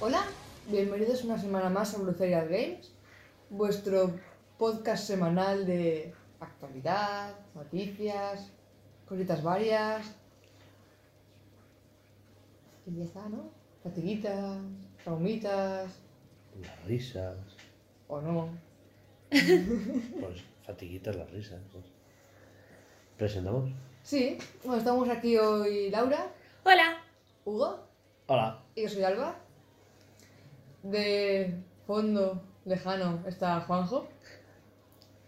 Hola, bienvenidos una semana más a Bruceria Games, vuestro podcast semanal de actualidad, noticias, cositas varias. Y ya está, ¿no? Fatiguitas, traumitas, Las risas. o no. Pues fatiguitas las risas. pues. ¿Presentamos? Sí, bueno, estamos aquí hoy Laura, Hola. Hugo Hola. y yo soy Alba. De fondo lejano está Juanjo.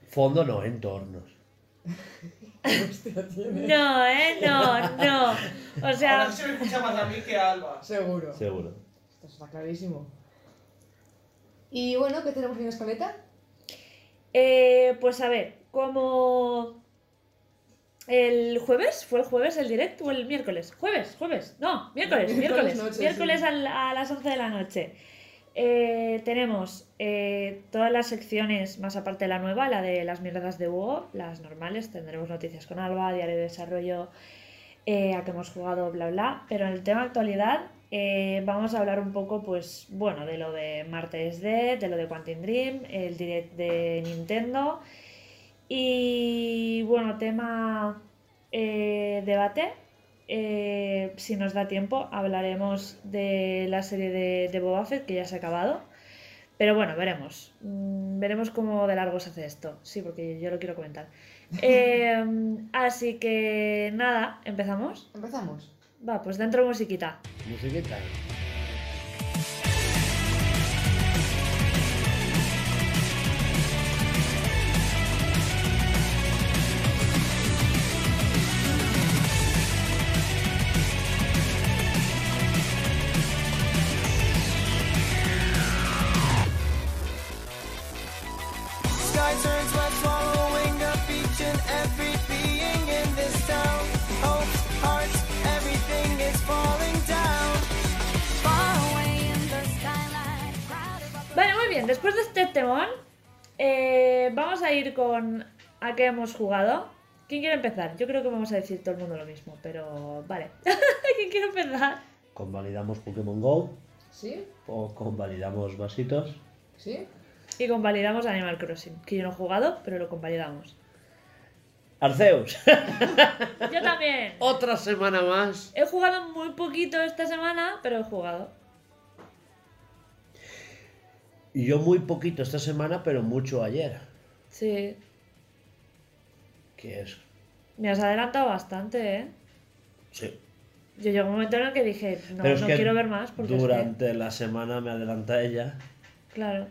Fondo no, entornos. Hostia, tiene. No, eh, no, no. O sea, Ahora sí me escucha más a mí que a Alba. Seguro. Seguro. Esto está clarísimo. Y bueno, ¿qué tenemos en la escaleta? eh, pues a ver, como el jueves, ¿fue el jueves el directo o el miércoles? ¿Jueves? ¿Jueves? No, miércoles, Miércoles miércoles. noche, miércoles sí. al- a las 11 de la noche. Eh, tenemos eh, todas las secciones, más aparte de la nueva, la de las mierdas de Hugo, las normales, tendremos noticias con Alba, diario de desarrollo, eh, a que hemos jugado, bla, bla. Pero en el tema actualidad vamos a hablar un poco, pues, bueno, de lo de Martes Dead, de lo de Quantum Dream, el direct de Nintendo. Y bueno, tema debate. Eh, si nos da tiempo, hablaremos de la serie de, de Boba Fett, que ya se ha acabado. Pero bueno, veremos. Mm, veremos cómo de largo se hace esto. Sí, porque yo lo quiero comentar. Eh, así que nada, ¿empezamos? Empezamos. Va, pues dentro musiquita. Musiquita. Con a qué hemos jugado. ¿Quién quiere empezar? Yo creo que vamos a decir todo el mundo lo mismo, pero vale. ¿Quién quiere empezar? Convalidamos Pokémon Go ¿Sí? o convalidamos vasitos. ¿Sí? Y convalidamos Animal Crossing, que yo no he jugado, pero lo convalidamos. Arceus. Yo también. Otra semana más. He jugado muy poquito esta semana, pero he jugado. Y yo muy poquito esta semana, pero mucho ayer. Sí. Que es. Me has adelantado bastante, ¿eh? Sí. Yo llegó un momento en el que dije, no, pero es no que quiero ver más porque es que- durante la semana me adelanta ella. Claro.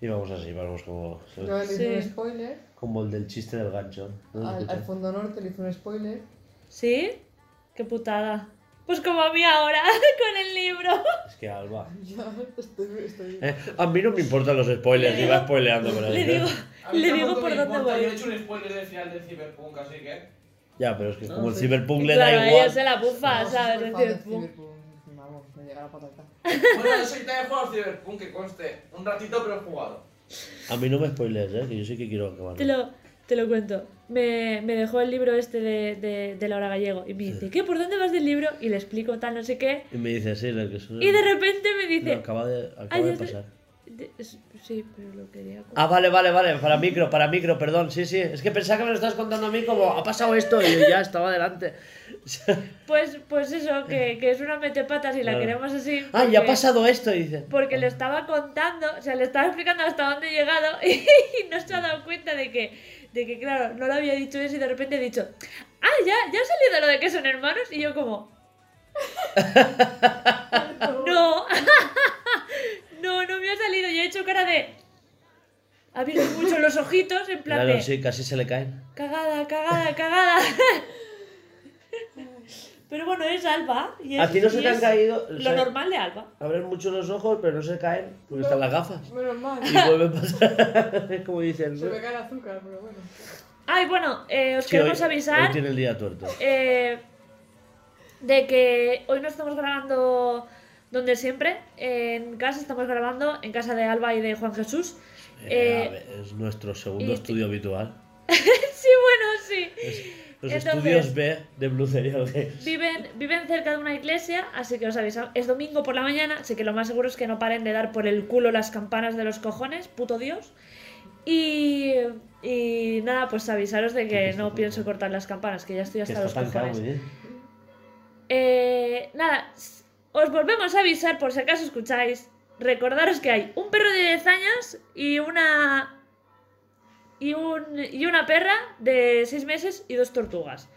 Y vamos así, vamos como. Yo le hice un Sí. spoiler. Como el del chiste del gancho. ¿No Al, fondo norte le hice un spoiler. ¿Sí? Qué putada. Pues como a mí ahora, con el libro. Es que Alba. Ya, estoy. estoy... Eh, a mí no me importan los spoilers, Le iba digo- spoileando por ahí. Le digo, le digo por dónde importa, voy. Yo he hecho un spoiler del final del Cyberpunk, así que. Ya, pero es que como el. Cyberpunk le claro, da igual. ella se la bufa, No, ¿sabes? El Cyberpunk. Vamos, me llega la patata. Bueno, yo soy también he jugado al Cyberpunk, que conste. Un ratito, pero he jugado. A mí no me spoilees, ¿eh? que yo sí que quiero acabar. Te lo, te lo cuento. Me, me dejó el libro este de, de, de Laura Gallego y me dice, ¿qué? ¿Por dónde vas del libro? Y le explico tal, no sé qué. Y me dice, sí, lo que es. Y de repente me dice, No, acaba de, acaba Ay, de- pasar. Sí, pero lo quería... Ah, vale, vale, vale. Para micro, para micro, perdón. Sí, sí. Es que pensaba que me lo estabas contando a mí como ha pasado esto y yo ya estaba delante. Pues, pues eso, que, que es una metepatas y la Claro. queremos así. Ah, ya ha pasado esto, y dice. Porque le estaba contando, o sea, le estaba explicando hasta dónde he llegado y no se ha dado cuenta de que, de que claro, no lo había dicho eso y de repente he dicho, ah, ya, ya ha salido lo de que son hermanos y yo como, no, no, no me ha salido, yo he hecho cara de, ha abierto mucho los ojitos en plan Claro, de, sí, casi se le caen. cagada, cagada, cagada. Pero bueno, es Alba. Y es, A ti no se te han caído. Lo sea, normal de Alba. Abren mucho los ojos, pero no se caen porque están las gafas. Menos mal. Y vuelve a pasar. Es como dicen. Se me cae el azúcar, pero bueno. Ay, bueno, eh, os Sí, queremos hoy- avisar. Hoy tiene el día tuerto. eh, de que hoy no estamos grabando donde siempre, en casa estamos grabando, en casa de Alba y de Juan Jesús. Eh, Eh, ver, es nuestro segundo estudio habitual. sí, bueno, sí. Los Entonces- estudios B de Blue Serial Games. Viven, viven cerca de una iglesia, así que os avisamos. Es domingo por la mañana, así que lo más seguro es que no paren de dar por el culo las campanas de los cojones, puto Dios. Y, y nada, pues avisaros de que no pienso cortar las campanas, que ya estoy hasta los cojones. bien. Eh, nada, os volvemos a avisar por si acaso escucháis. Recordaros que hay un perro de 10 años y una. Y, un, y una perra de 6 meses y dos tortugas.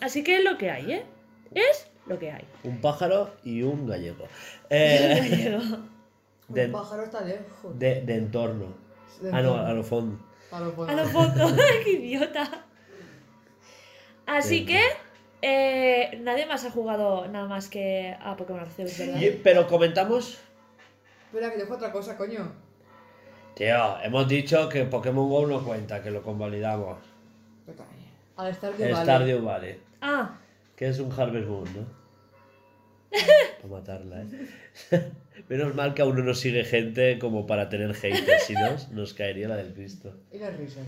Así que es lo que hay, ¿eh? Es lo que hay. Un pájaro y un gallego. Eh, de, Un pájaro está lejos. de, de entorno. De Ah, no, a lo fondo. A lo A lo fondo. ¡Qué idiota! Así Venga. que. Eh, nadie más ha jugado nada más que a Pokémon Arceus, ¿verdad? Y- pero comentamos. Espera, que dejo otra cosa, coño. Tío, hemos dicho que Pokémon Go no cuenta, que lo convalidamos. Al Stardew El Valley. Stardew Valley. Ah, Que es un Harvest Moon, ¿no? Para matarla, ¿eh? Menos mal que aún no nos sigue gente como para tener haters, si no, nos caería la del Cristo. Y las risas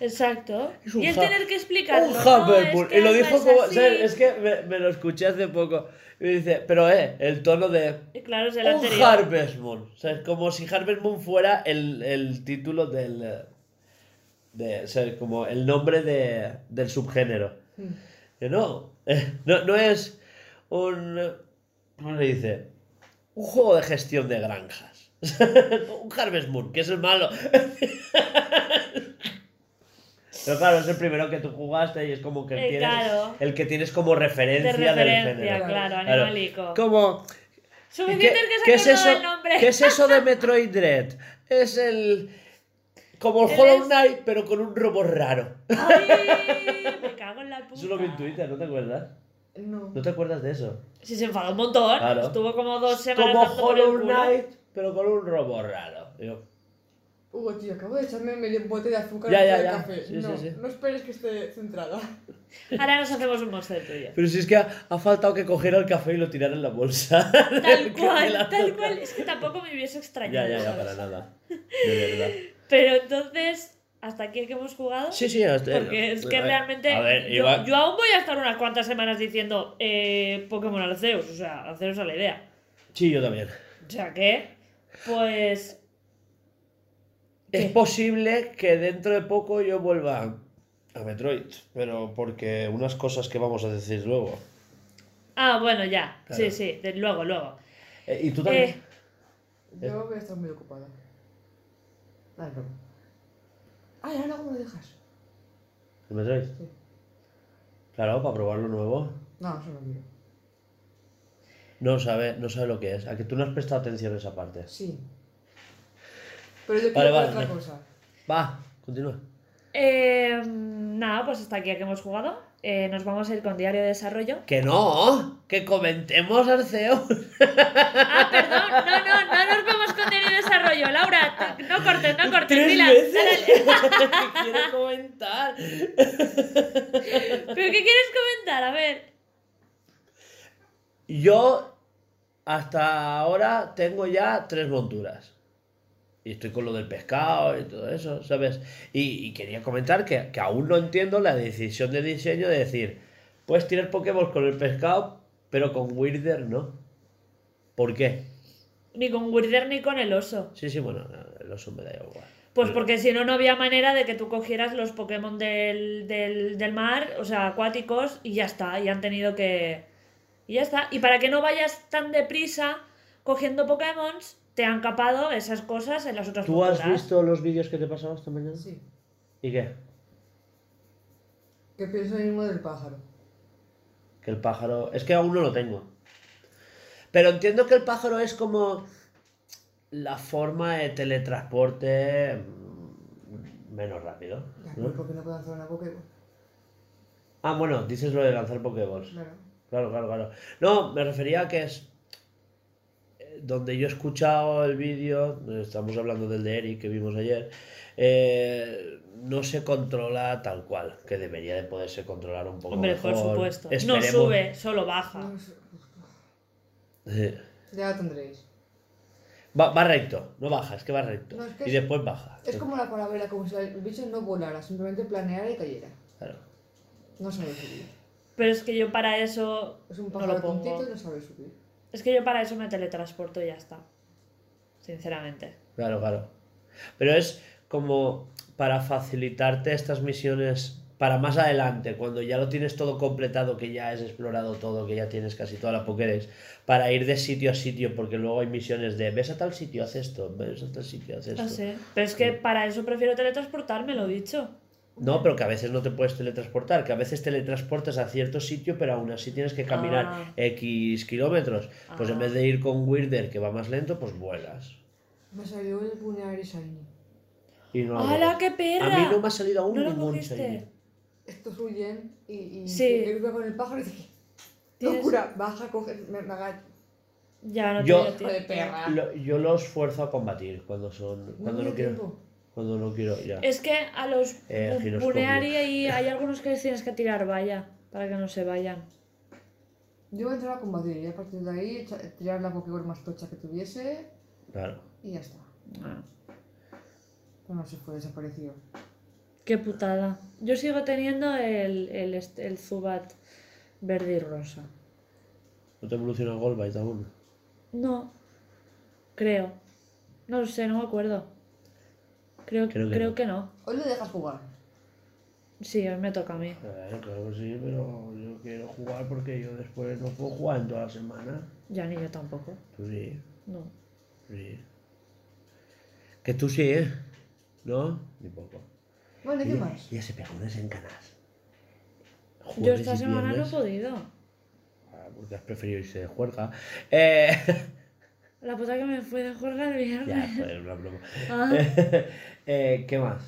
exacto. Es Y el tener que explicarlo. Un ¿no? Es que Y lo dijo es como. Es que me, me lo escuché hace poco. Y me dice, pero eh, el tono de. Y Claro, es el Un anterior. Harvest Moon. O sea, es como si Harvest Moon fuera el, el título del. De, o sea, como el nombre de, del subgénero. Hmm. Que no, eh, no. No es un. ¿Cómo se dice? Un juego de gestión de granjas. un Harvest Moon, que es el malo. Pero claro, es el primero que tú jugaste y es como que Eh, tienes. claro. El que tienes como referencia, De del género. claro, animalico. Como. Suficiente ¿Qué, es que qué se es eso. ¿Qué es eso de Metroid Dread? Es el. Como el Hollow Knight, pero con un robot raro. Ay, me cago en la puta. Eso lo vi en Twitter, ¿no te acuerdas? No. ¿No te acuerdas de eso? Sí, se enfadó un montón. Claro. Estuvo como dos semanas Como Hollow. Knight, pero con un robot raro. Digo, Hugo, tío, acabo de echarme medio bote de azúcar Ya, ya, el ya. café. Sí, no, sí, sí. no esperes que esté centrada. Ahora nos hacemos un monster tuyo. Pero si es que ha, ha faltado que cogiera el café y lo tirara en la bolsa. Tal cual, tal cual. Es que tampoco me hubiese Ya, extrañado. ya, ya, ¿sabes? para nada. De verdad. Pero entonces, ¿hasta aquí el que hemos jugado? Sí, sí, hasta- Porque es que realmente a ver, yo, igual- yo aún voy a estar unas cuantas semanas diciendo eh, Pokémon Arceus, o sea, haceros a la idea. Sí, yo también. O sea que, pues, Es ¿Qué? posible que dentro de poco yo vuelva a Metroid, pero porque unas cosas que vamos a decir luego. ah, bueno, ya, Claro. sí, sí, de- luego, luego. Eh, ¿Y tú también? Eh, Yo voy a estar muy ocupada. Dale, no. Ay, ahora cómo lo dejas. ¿El Metroid? Sí. Claro, para probar lo nuevo. No, eso no quiero. No sabe, no sabe lo que es. A que tú no has prestado atención a esa parte. Sí. Pero yo quiero vale, ver otra vale. cosa. Va, continúa. eh, nada, pues hasta aquí que hemos jugado. Eh, nos vamos a ir con Diario de Desarrollo. Que no, que comentemos Arceus. Ah, perdón, no, no, no nos vamos con Diario de No cortes, no cortes, que quiere comentar. ¿Pero qué quieres comentar? A ver. Yo hasta ahora tengo ya tres monturas. Y estoy con lo del pescado y todo eso, ¿sabes? Y, y quería comentar que, que aún no entiendo la decisión de diseño de decir, puedes tirar Pokémon con el pescado, pero con Weirder no. ¿Por qué? Ni con Wither ni con el oso. Sí, sí, bueno, el oso me da igual. Pues porque si no, no había manera de que tú cogieras los Pokémon del, del, del mar, o sea, acuáticos, y ya está. Y han tenido que. Y ya está. Y para que no vayas tan deprisa cogiendo Pokémon, te han capado esas cosas en las otras ¿Tú has visto los vídeos que te he pasado esta mañana? Sí. ¿Y qué? ¿Qué pienso mismo del pájaro? Que el pájaro. Es que aún no lo tengo. Pero entiendo que el pájaro es como la forma de teletransporte mm, menos rápido. ¿no? ¿Por qué no puedo hacer una Pokéball? Ah, bueno, dices lo de lanzar Pokéballs. Claro. Claro, claro, claro. No, me refería a que es. donde yo he escuchado el vídeo, estamos hablando del de Eric que vimos ayer, eh, no se controla tal cual, que debería de poderse controlar un poco Hombre, mejor. por supuesto. No sube, solo baja. No Eh, Ya lo tendréis. Va, va recto, no baja, es que va recto. No, es que y es- después baja. Es como la calavera, como si el bicho no volara, simplemente planeara y cayera. Claro. No sabe subir. Pero es que yo para eso Es un no pájaro lo pongo. tontito y no sabe subir. Es que yo para eso me teletransporto y ya está. Sinceramente. Claro, claro. Pero es como para facilitarte estas misiones para más adelante, cuando ya lo tienes todo completado, que ya has explorado todo, que ya tienes casi toda la Pokédex, para ir de sitio a sitio, porque luego hay misiones de ves a tal sitio, haz esto, ves a tal sitio, haz esto. No sé. Pero es que para eso prefiero teletransportarme, lo he dicho. No, pero que a veces no te puedes teletransportar, que a veces teletransportas a cierto sitio, pero aún así tienes que caminar Ah. X kilómetros. Pues en Ah. vez de ir con Weirder, que va más lento, pues vuelas. Me salió el Buneary Shiny. Y no ¡Hala, qué perra! A mí no me ha salido aún ¿No ningún? Shiny. Estos huyen y, y Sí. yo iba con el pájaro y dije, locura, baja, coge, me, me agacho. Ya no Yo- de perra. Lo- yo los fuerzo a combatir cuando son cuando no quiero tiempo. cuando no quiero ya Es que a los Eh, ahí hay algunos que les tienes que tirar valla para que no se vayan. Yo voy a entrar a combatir y a partir de ahí echa- tirar la Pokéball más tocha que tuviese claro y ya está. Ah, Pero no se fue, desapareció. Qué putada. Yo sigo teniendo el, el, el Zubat verde y rosa. no te evoluciona Golbite aún No, creo. No lo sé, no me acuerdo. Creo, Creo creo, que que, no. no. Hoy le dejas jugar. Sí, hoy me toca a mí. Eh, claro que sí pero yo quiero jugar porque yo después no puedo jugar en toda la semana Ya ni yo tampoco. tú sí No. sí que tú sí ¿eh? no ni poco ¿y qué Ella- más? ella se pega unas encanas Yo esta semana no he podido. Ah, porque has preferido irse de juerga eh, La puta que me fue de juerga el ya viernes. fue una broma Ah, Eh, ¿qué más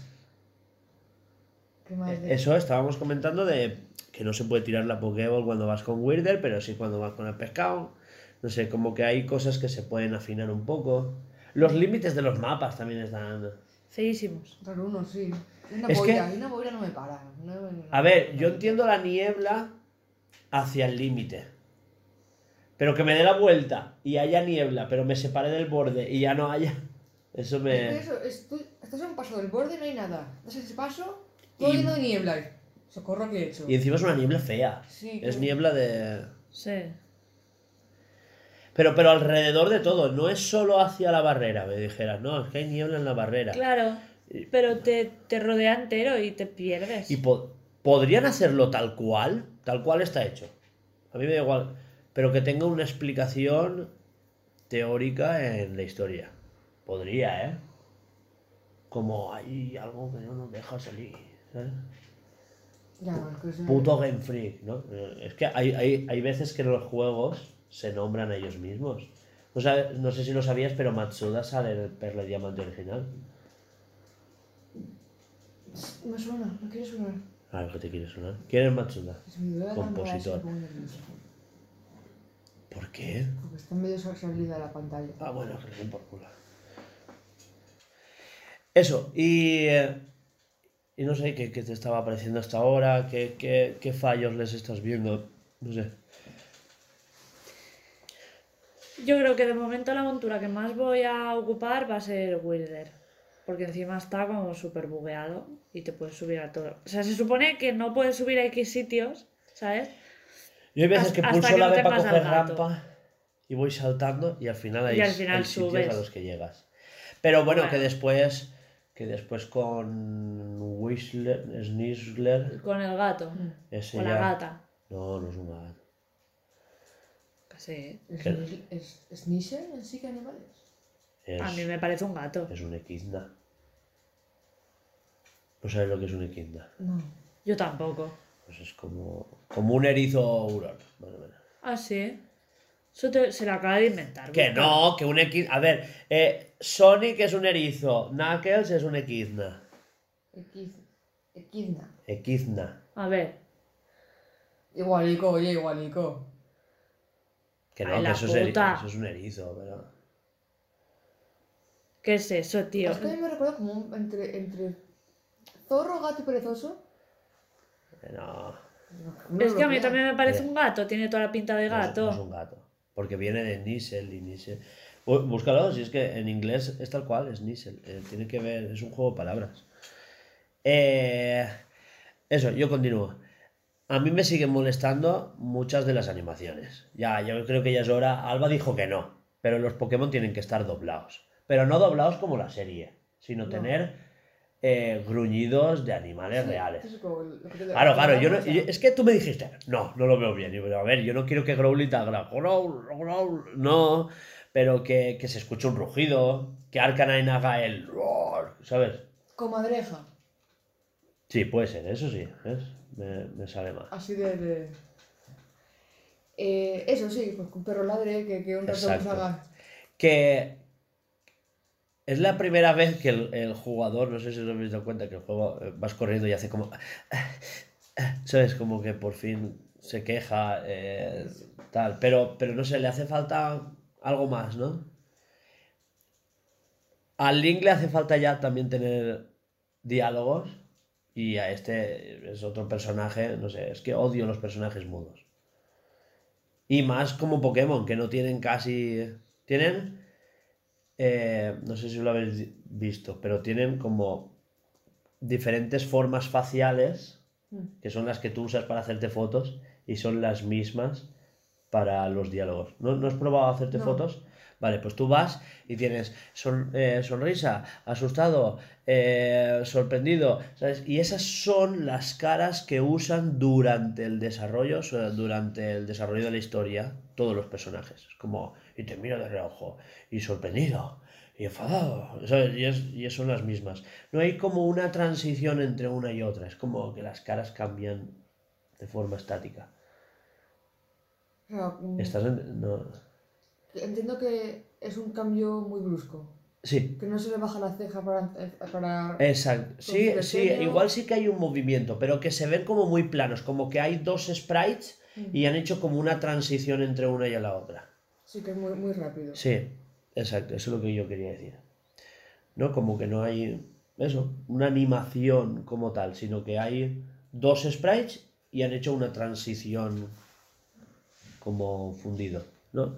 ¿Qué más? Eh, Eso estábamos comentando de que no se puede tirar la Pokéball cuando vas con Weirder, pero sí cuando vas con el pescado. No sé, como que hay cosas que se pueden afinar un poco. Los límites de los mapas también están. feísimos. Claro, uno sí. Una Es que- boira, una boira no me para. No- A ver, yo entiendo la niebla hacia el límite. Pero que me dé la vuelta y haya niebla, pero me separe del borde y ya no haya. Eso Es que me. eso, es, tú, estás a un paso del borde y no hay nada. Das ese paso, todo Y- lleno de niebla. Socorro que he hecho. Y encima es una niebla fea. Sí, Es que- niebla de. Sí. Pero, pero alrededor de todo, no es solo hacia la barrera, me dijeras, no, es que hay niebla en la barrera. Claro. Pero te, te rodea entero y te pierdes. Y po- podrían hacerlo tal cual, tal cual está hecho. A mí me da igual, pero que tenga una explicación teórica en la historia. Podría, ¿eh? Como hay algo que no nos deja salir, Puto Game Freak, ¿no? Es que hay, hay, hay veces que los juegos se nombran a ellos mismos. No, no sé si lo sabías, pero Matsuda sale en el Perla Diamante original. Me suena, me quiere sonar. Claro que te quiere sonar. ¿Quién es Matsuda? Es mi idea Compositor. ¿Por qué? Porque está en medio salida de la pantalla. Ah, bueno, que le den por culo. Eso, y, eh, y no sé qué, qué te estaba pareciendo hasta ahora, qué, qué, qué fallos les estás viendo, no sé. Yo creo que de momento la montura que más voy a ocupar va a ser Wilder. Porque encima está como súper bugueado y te puedes subir a todo. O sea, se supone que no puedes subir a X sitios, ¿sabes? Yo hay veces Hasta- que hasta pulso que la no B para coger rampa y voy saltando y al final hay, Y al final hay sitios a los que llegas. Pero bueno, Bueno. que después que después con Whistler, Snisler, Con el gato. ese ya... la gata. No, no es un gato. Casi. ¿Es, ¿Qué? ni- es, es Nisher en sí que animales? Es, A mí me parece un gato. es un equidna. ¿No sabes lo que es un equidna? No. Yo tampoco. Pues es como, como un erizo hurón, más o menos. Ah, sí. Eso te- se lo acaba de inventar. Que busca. no, que un equidna... A ver, eh, Sonic es un erizo, Knuckles es un equidna. Equidna. Equidna. A ver. Igualico, oye, igualico. Que no, Ay, que eso es, eri- puta. eso es un erizo, pero... ¿Qué es eso, tío? Es que a mí me recuerda como un, entre, entre zorro, gato y perezoso. No, No, Es que a mí también me parece un gato, tiene toda la pinta de no es- gato. no es un gato. Porque viene de Nissel y Nissel. Búscalo, si es que en inglés es tal cual, es Nissel. Eh, tiene que ver, es un juego de palabras. Eh, eso, yo continúo. A mí me siguen molestando muchas de las animaciones. Ya, yo creo que ya es hora. Alba dijo que no, pero los Pokémon tienen que estar doblados. Pero no doblados como la serie, sino No. tener eh, gruñidos de animales Sí, reales. eso es como lo que te- Claro, claro, yo no, yo- es que tú me dijiste, no, no lo veo bien. Y yo, a ver, yo no quiero que Growlithe haga growl, growl, no, pero que, que se escuche un rugido, que Arcanine haga el roar, ¿sabes? Comadreja. Sí, puede ser, eso sí, ¿ves? Me, me sale mal. Así de. de- Eh, eso sí, pues que un perro ladre que, que un Exacto. haga. Que es la primera vez que el, el jugador, no sé si os habéis dado cuenta, que el juego eh, vas corriendo y hace como. ¿Sabes? Como que por fin se queja, eh, tal. Pero, pero no sé, le hace falta algo más, ¿no? Al Link le hace falta ya también tener diálogos. Y a este es otro personaje, no sé, es que odio los personajes mudos. Y más como Pokémon, que no tienen casi. Tienen. Eh, no sé si lo habéis visto, pero tienen como diferentes formas faciales, Mm. que son las que tú usas para hacerte fotos, y son las mismas para los diálogos. ¿No, ¿no has probado a hacerte No. fotos? Vale, pues tú vas y tienes son- eh, sonrisa, asustado, eh, sorprendido, ¿sabes? Y esas son las caras que usan durante el desarrollo, durante el desarrollo de la historia, todos los personajes. Es como, y te mira de reojo, y sorprendido, y enfadado, ¿sabes? Y, es, y son las mismas. No hay como una transición entre una y otra, es como que las caras cambian de forma estática. O sea, mm, ¿Estás en- no. Entiendo que es un cambio muy brusco. Sí, Que no se le baja la ceja para. para... Exacto. Sí, sí, igual sí que hay un movimiento, pero que se ven como muy planos, como que hay dos sprites y han hecho como una transición entre una y la otra. Sí, que es muy, muy rápido. Sí, exacto, eso es lo que yo quería decir. ¿No? Como que no hay eso, una animación como tal, sino que hay dos sprites y han hecho una transición como fundido, ¿no?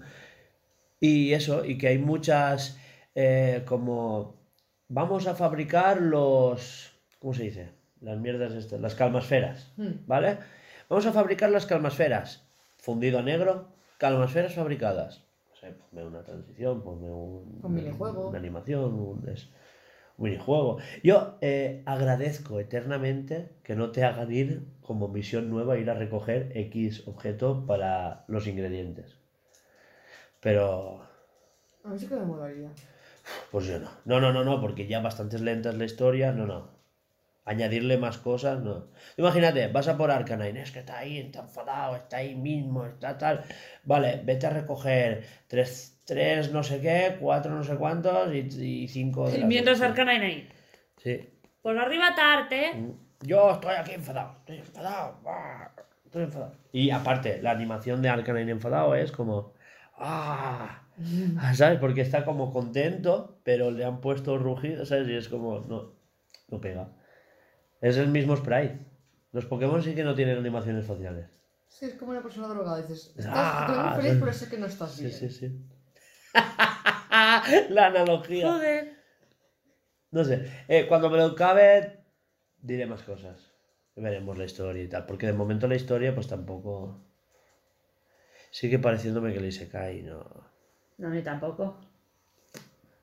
Y eso, y que hay muchas eh, como vamos a fabricar los ¿cómo se dice? Las mierdas estas, las calmasferas, Mm. ¿vale? Vamos a fabricar las calmasferas. Fundido a negro, calmasferas fabricadas. No sé, ponme una transición, ponme un, Un minijuego. una animación, un, es- un minijuego. Yo eh, agradezco eternamente que no te hagan ir como misión nueva, ir a recoger X objeto para los ingredientes. Pero A mí sí que me molaría. pues yo no. No, no, no, no, porque ya bastante es lenta es la historia. No, no. Añadirle más cosas, no. Imagínate, vas a por Arcanine, es que está ahí, está enfadado, está ahí mismo, está tal. Vale, vete a recoger tres, tres no sé qué, cuatro no sé cuántos y, y cinco de Y mientras. Arcanine ahí. Sí. Por arriba tarte. Mm. Yo estoy aquí enfadado, estoy enfadado, estoy enfadado. Y aparte, la animación de Arcanine enfadado es como. ¡Ah! ¿Sabes? Porque está como contento, pero le han puesto rugido, ¿sabes? Y es como. No, no pega. Es el mismo sprite. Los Pokémon sí que no tienen animaciones faciales. Sí, es como una persona drogada. Dices, estás Ah, muy feliz, sí. pero sé que no estás Sí, bien. sí, sí. la analogía. Joder. No sé. eh, cuando me lo acabe, diré más cosas. Veremos la historia y tal. Porque de momento la historia, pues tampoco. Sigue pareciéndome que le cae y no. No, ni tampoco.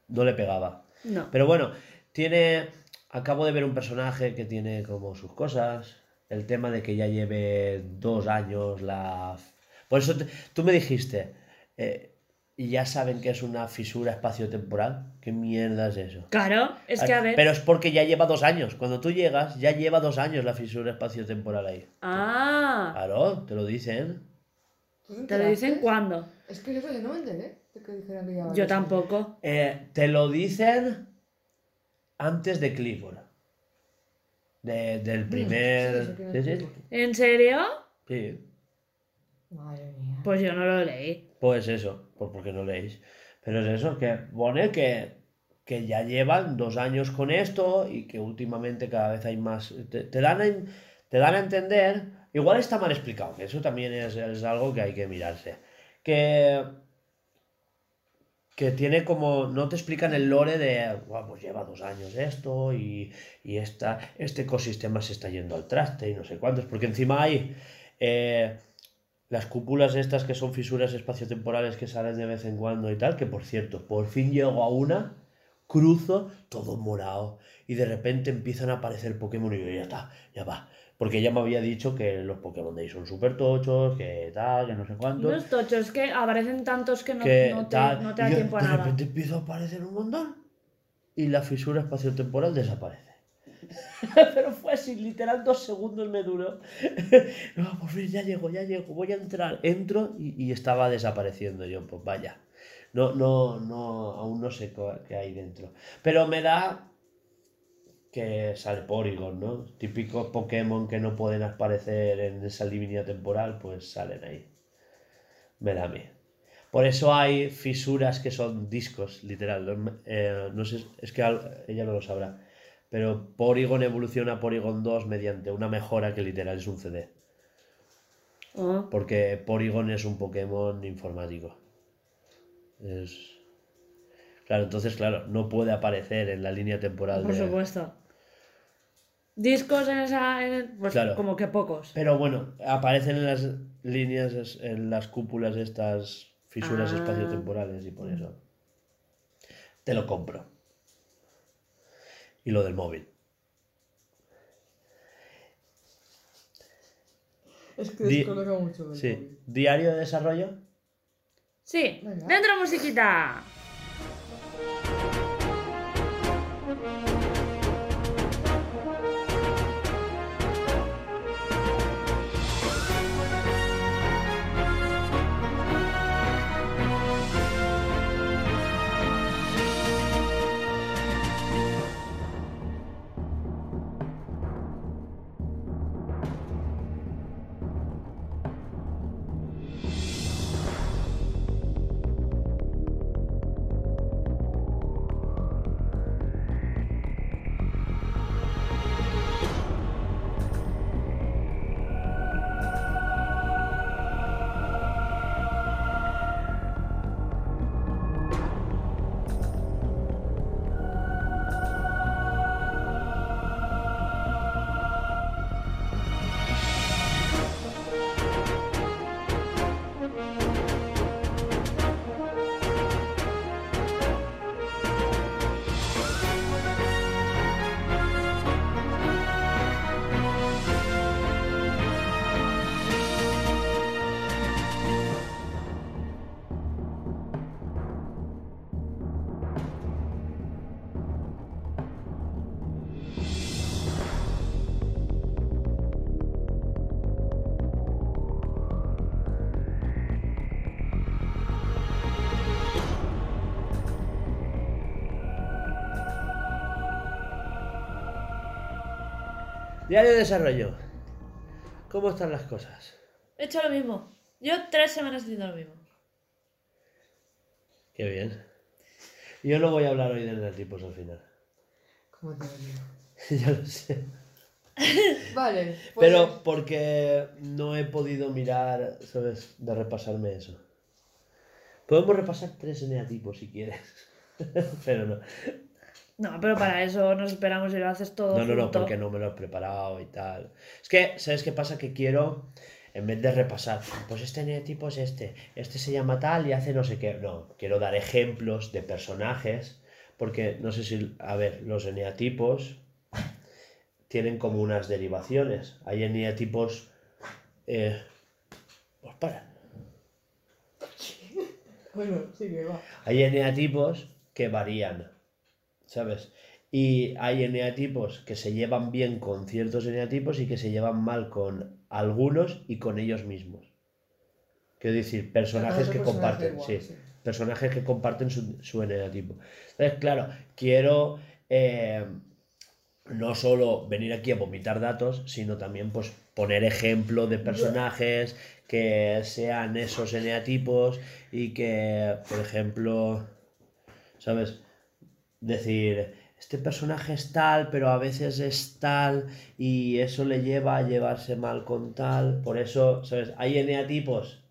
No le pegaba. No. Pero bueno, tiene. Acabo de ver un personaje que tiene como sus cosas. El tema de que ya lleve dos años la. Por eso te- tú me dijiste. eh, y ya saben que es una fisura espacio-temporal. ¿Qué mierda es eso? Claro, es que a ver. Pero es porque ya lleva dos años. Cuando tú llegas, ya lleva dos años la fisura espacio-temporal ahí. Ah, Claro, te lo dicen. ¿Tú ¿te lo dicen cuándo? Es que eso yo no me enteré. De que dijeran que ya Yo tampoco. Eh, te lo dicen antes de Clifford. De- del primer. sí, sí, Sí, sí, sí. ¿En serio? sí. Madre mía. Pues yo no lo leí. Pues eso, pues porque no leéis. Pero es eso, que pone que que ya llevan dos años con esto y que últimamente cada vez hay más. Te, te dan, en- te dan a entender, igual está mal explicado, que eso también es, es algo que hay que mirarse. Que, que tiene como, no te explican el lore de, "Buah, pues lleva dos años esto y, y esta, este ecosistema se está yendo al traste y no sé cuántos, porque encima hay eh, las cúpulas estas que son fisuras espaciotemporales que salen de vez en cuando y tal, que por cierto, por fin llego a una, cruzo, todo morado, y de repente empiezan a aparecer Pokémon y yo, ya está, ya va. Porque ella me había dicho que los Pokémon de ahí son súper tochos, que tal, que no sé cuánto. No es tocho, es que aparecen tantos que no, que no te, no te y da yo tiempo a de nada. repente empiezo a aparecer un montón y la fisura espaciotemporal desaparece. Pero fue así, literal, dos segundos me duró. no, por fin ya llego, ya llego, voy a entrar. Entro y, y estaba desapareciendo yo, pues vaya. No, no, no, aún no sé qué hay dentro. Pero me da que sale Porygon, ¿no? Típicos Pokémon que no pueden aparecer en esa línea temporal, pues salen ahí. Me da a mí. Por eso hay fisuras que son discos, literal. No, eh, no sé, es que ella no lo sabrá. Pero Porygon evoluciona a Porygon 2 mediante una mejora que literal es un CD. Ah, Porque Porygon es un Pokémon informático. Es... Claro, entonces, claro, no puede aparecer en la línea temporal por de... supuesto. Discos en esa. en- pues Claro. como que pocos. Pero bueno, aparecen en las líneas, en las cúpulas estas fisuras Ah. espaciotemporales y por eso te lo compro. Y lo del móvil. Es que Di- desconozco mucho del Sí. móvil. Diario de desarrollo. Sí, Venga. dentro musiquita. Diario de desarrollo. ¿Cómo están las cosas? He hecho lo mismo. Yo tres semanas haciendo lo mismo. Qué bien. Yo no voy a hablar hoy de netipos al final. ¿Cómo te digo? ya lo sé. Vale. pues- Pero porque no he podido mirar, ¿sabes? De repasarme eso. Podemos repasar tres eneatipos si quieres. Pero no. No, pero para eso nos esperamos y lo haces todo. No, no, no, porque no me lo he preparado y tal. Es que, ¿sabes qué pasa? Que quiero, en vez de repasar, pues este eneatipo es este, este se llama tal y hace no sé qué. No, quiero dar ejemplos de personajes, porque no sé si, a ver, los eneatipos tienen como unas derivaciones. Hay eneatipos... Eh, pues para. Bueno, sí que va. Hay eneatipos que varían, ¿sabes? Y hay eneatipos que se llevan bien con ciertos eneatipos y que se llevan mal con algunos y con ellos mismos. Quiero decir, personajes que personaje comparten, igual, sí, sí. personajes que comparten su, su eneatipo. Entonces, claro, quiero eh, no solo venir aquí a vomitar datos, sino también pues poner ejemplo de personajes que sean esos eneatipos y que, por ejemplo, ¿sabes? Decir, este personaje es tal, pero a veces es tal, y eso le lleva a llevarse mal con tal. Por eso, ¿sabes? Hay eneatipos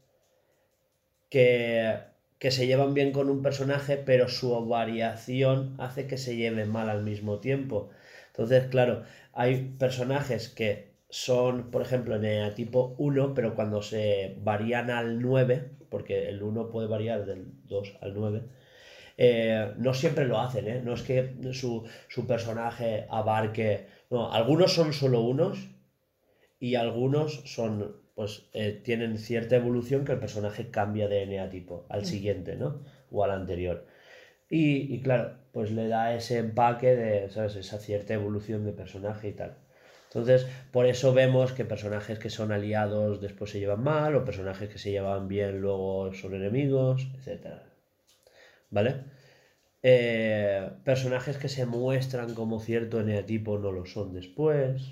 que, que se llevan bien con un personaje, pero su variación hace que se lleven mal al mismo tiempo. Entonces, claro, hay personajes que son, por ejemplo, en tipo 1, pero cuando se varían al 9, porque el 1 puede variar del 2 al 9, eh, no siempre lo hacen, ¿eh? No es que su, su personaje abarque... No, algunos son solo unos y algunos son, pues, eh, tienen cierta evolución que el personaje cambia de eneatipo al siguiente, ¿no? O al anterior. Y, y claro, pues le da ese empaque de, ¿sabes? Esa cierta evolución de personaje y tal. Entonces, por eso vemos que personajes que son aliados después se llevan mal, o personajes que se llevan bien luego son enemigos, etc. ¿Vale? Eh, personajes que se muestran como cierto eneatipo no lo son después,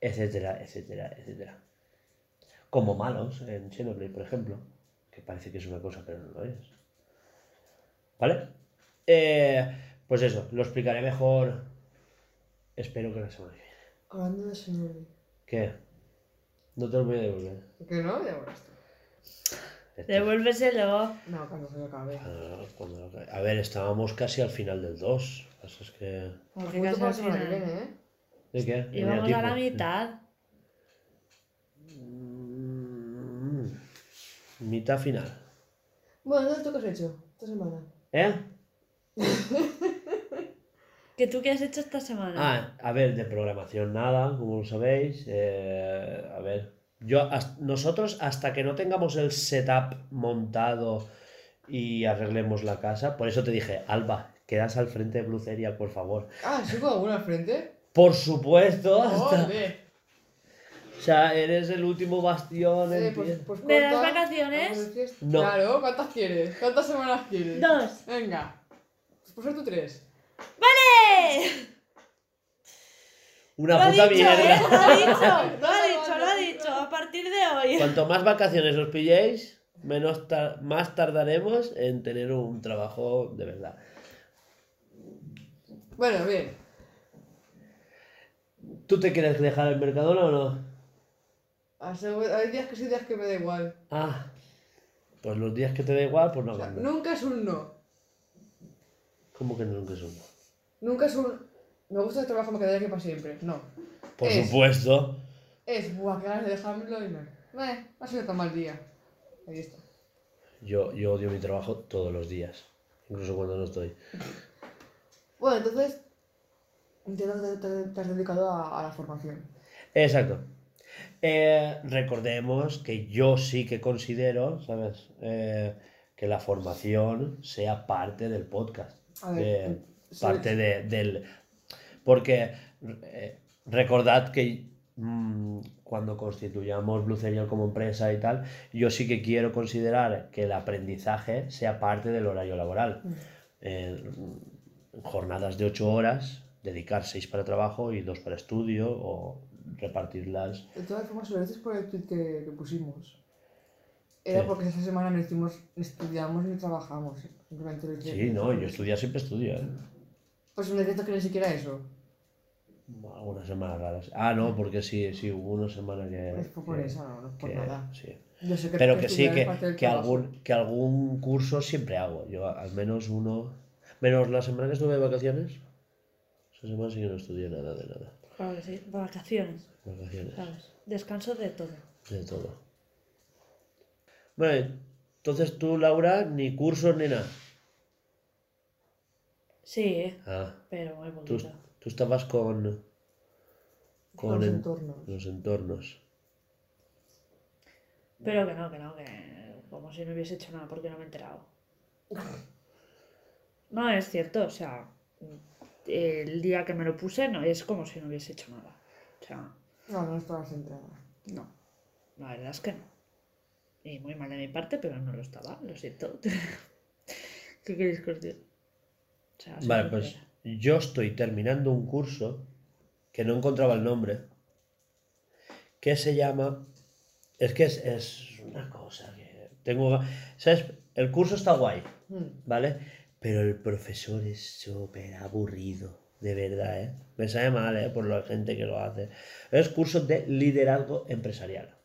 etcétera, etcétera, etcétera. Como malos en Xenoblade, por ejemplo, que parece que es una cosa, pero no lo es. ¿Vale? Eh, pues eso, lo explicaré mejor. Espero que la semana que viene. Hablando de Xenoblade. ¿Qué? No te lo voy a devolver. ¿Que no? Ya. Esto- Devuélveselo. No, cuando se lo acabe. Ah, cuando lo acabe. A ver, estábamos casi al final del 2. Lo que pasa es que. Porque casi al final. ¿eh? ¿De qué? Íbamos a la mitad. Mm, Mitad final. Bueno, ¿tú qué has hecho esta semana? ¿Eh? ¿Que tú qué has hecho esta semana? Ah, a ver, de programación nada, como lo sabéis. Eh, a ver, yo, nosotros hasta que no tengamos el setup montado y arreglemos la casa, por eso te dije, Alba, quedas al frente de Blue Cereal, por favor. Ah, ¿sí con alguna al frente? Por supuesto, hasta- ¡Ole! o sea, eres el último bastión. Eh, en pues, pie. pues ¿De las corta, vacaciones? No. Claro, ¿cuántas quieres? ¿Cuántas semanas quieres? Dos. Venga. Pues por ser tú tres. ¡Vale! Una Lo ha puta dicho, ¿eh? mierda. Lo ha dicho, lo ha No, dicho, A partir de hoy. Cuanto más vacaciones os pilléis, menos tar- más tardaremos en tener un trabajo de verdad. Bueno, bien. ¿Tú te quieres dejar el Mercadona o no? Asegu- Hay días que sí, días que me da igual. Ah, pues los días que te da igual, pues no O sea, nunca es un no. ¿Cómo que nunca es uno? Nunca es un. Me gusta el trabajo, me quedaré aquí para siempre. No. Por Es. supuesto. Es, buah, que ganas de dejármelo y no. Eh, ha sido tan mal día. Ahí está. Yo, yo odio mi trabajo todos los días, incluso cuando no estoy. Bueno, entonces. Entiendo que te, te- te has dedicado a, a la formación. Exacto. Eh, recordemos que yo sí que considero, ¿sabes? Eh, que la formación sea parte del podcast. A ver, Eh, sí. parte de- del... Porque eh, recordad que mm, cuando constituyamos Blue Cereal como empresa y tal, yo sí que quiero considerar que el aprendizaje sea parte del horario laboral. Eh, jornadas de 8 horas, dedicar 6 para trabajo y 2 para estudio o repartirlas. De todas formas, lo dices por el tweet que, que pusimos. Era porque esa semana no hicimos, ni estudiamos ni trabajamos. Simplemente lo hice- Sí, no, yo estudiar siempre estudio, ¿eh? Pues un decreto que ni siquiera eso. Algunas semanas raras. Ah, no, porque sí, sí, hubo una semana que... Es por, por que- eso, no, no es por que- nada. sí. Yo sé que, Pero que sí, que, que algún, que algún curso siempre hago. Yo al menos uno... Menos la semana que estuve de vacaciones. Esa semana sí que no estudié nada de nada. Claro que sí. Vacaciones, Vacaciones. Descanso de todo. De todo. Bueno, entonces tú, Laura, ni cursos ni nada. Sí, ¿eh? Ah, pero muy poquito. tú estabas con... Con los en- entornos. los entornos. Pero que no, que no, que como si no hubiese hecho nada porque no me he enterado. No, es cierto, o sea, el día que me lo puse no es como si no hubiese hecho nada. O sea, No, no estaba centrada. no, la verdad es que no. Y muy mal de mi parte, pero no lo estaba, lo siento. ¿Qué queréis que os diga? O sea, Vale, pues. Yo estoy terminando un curso que no encontraba el nombre, que se llama... Es que es, es una cosa que tengo... ¿Sabes? El curso está guay, Hmm. ¿vale? Pero el profesor es súper aburrido, de verdad, ¿eh? Me sabe mal, ¿eh? Por la gente que lo hace. Es curso de liderazgo empresarial.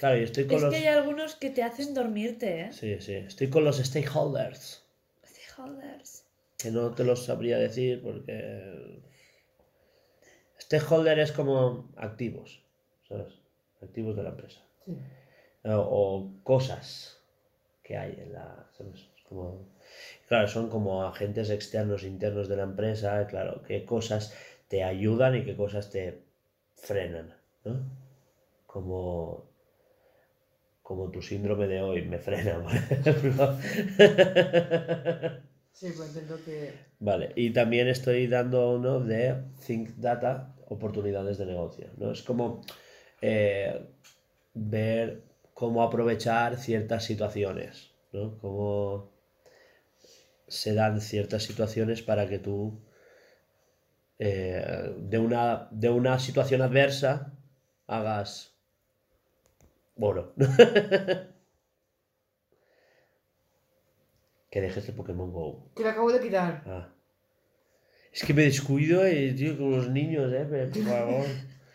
Claro, yo estoy con Es los... que hay algunos que te hacen dormirte, ¿eh? Sí, sí, estoy con los stakeholders. Stakeholders. Que no te los sabría decir porque... Stakeholder es como activos, ¿sabes? Activos de la empresa. Sí. o, o cosas que hay en la. ¿sabes? Como, claro, son como agentes externos, internos de la empresa, claro, qué cosas te ayudan y qué cosas te frenan, ¿no? Como, como tu síndrome de hoy me frena, por ejemplo. Sí, pues entiendo que. Vale, y también estoy dando uno de Think Data, oportunidades de negocio, ¿no? Es como eh, ver cómo aprovechar ciertas situaciones, ¿no? Cómo se dan ciertas situaciones para que tú eh, de, una, de una situación adversa hagas oro. que dejes el Pokémon Go. Que lo acabo de quitar. Ah. Es que me descuido y, tío, con los niños, eh, pero, por favor.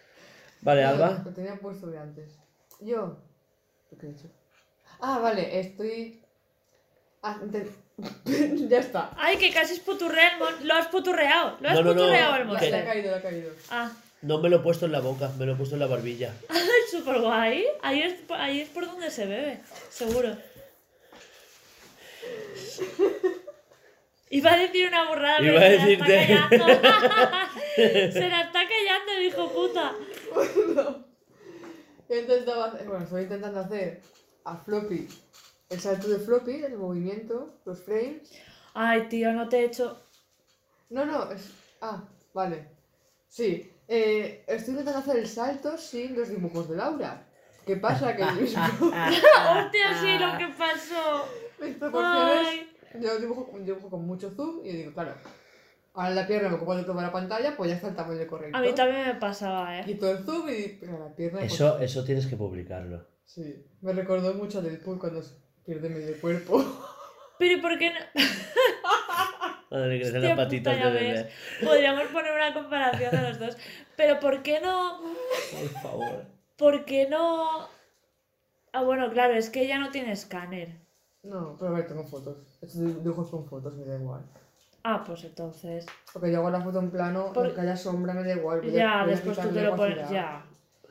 Vale, Alba. Lo tenía puesto de antes. Yo. ¿Lo que he hecho? Ah, vale, estoy. Ah, ya está. Ay, que casi es puturrea el mon... Lo has puturreado. Lo has No, no, no, puturreado Le ha caído, le ha caído. Ah, No me lo he puesto en la boca, me lo he puesto en la barbilla. súper guay. Ahí es, ahí es por donde se bebe, seguro. Iba a decir una burrada, pero Iba a se la está decirte. callando. se la está callando, el hijo puta. Intentado hacer, bueno, estoy intentando hacer a Floppy el salto de Floppy, el movimiento, los frames. Ay, tío, no te he hecho... No, no, es. Ah, vale. Sí, eh, estoy intentando hacer el salto sin los dibujos de Laura. ¿Qué pasa? Que mis, ¡Hostia, sí, lo que pasó! Mis proporciones. Yo dibujo, dibujo con mucho zoom y yo digo, claro, ahora la pierna me ocupa de toda la pantalla, pues ya está el tamaño correcto. A mí también me pasaba, ¿eh? Quito el zoom y pero la pierna. pues, Eso, eso tienes que publicarlo. Sí, me recordó mucho a Deadpool cuando se pierde medio cuerpo. Pero ¿y por qué no...? Madre, las patitas de bebé. Podríamos poner una comparación de los dos. Pero ¿por qué no...? Por favor. ¿Por qué no...? Ah, bueno, claro, es que ella no tiene escáner. No, pero a ver, tengo fotos. Estos dibujos con fotos, me da igual. Ah, pues entonces... Porque yo hago la foto en plano, Por- aunque haya sombra, me da igual. voy Ya, a después tú te lo pones... Ya.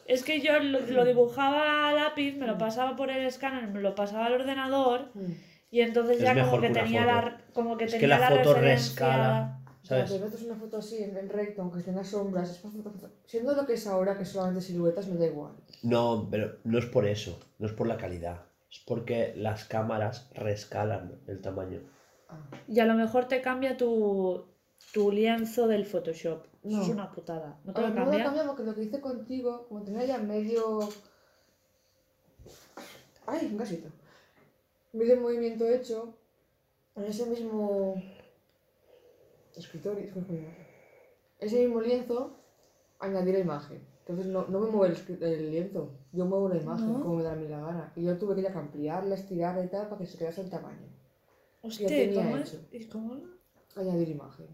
Es que yo lo, lo dibujaba a lápiz, me lo pasaba por el escáner, me lo pasaba al ordenador Mm. y entonces Es ya como mejor que que tenía foto. la como que Es que tenía la la foto rescala. Pero ¿Sabes? si haces una foto así, en, en recto, aunque tenga sombras, es para foto- siendo lo que es ahora, que es solamente siluetas, me da igual. No, pero no es por eso, no es por la calidad. Es porque las cámaras rescalan el tamaño. Y a lo mejor te cambia tu, tu lienzo del Photoshop. Eso No. es una putada. ¿No te A lo ver, no lo cambia? cambiamos, porque lo que hice contigo, como tenía ya medio. ¡Ay, un gasito! Medio movimiento hecho, en ese mismo. escritorio, ese mismo lienzo, añadir la imagen. Entonces no, no me mueve el, el lienzo, yo muevo la imagen No. como me da a mí la gana. Y yo tuve que ya que ampliarla, estirarla y tal para que se quedase el tamaño. Hostia, tenía ¿cómo es? hecho. ¿Y cómo? Añadir imagen.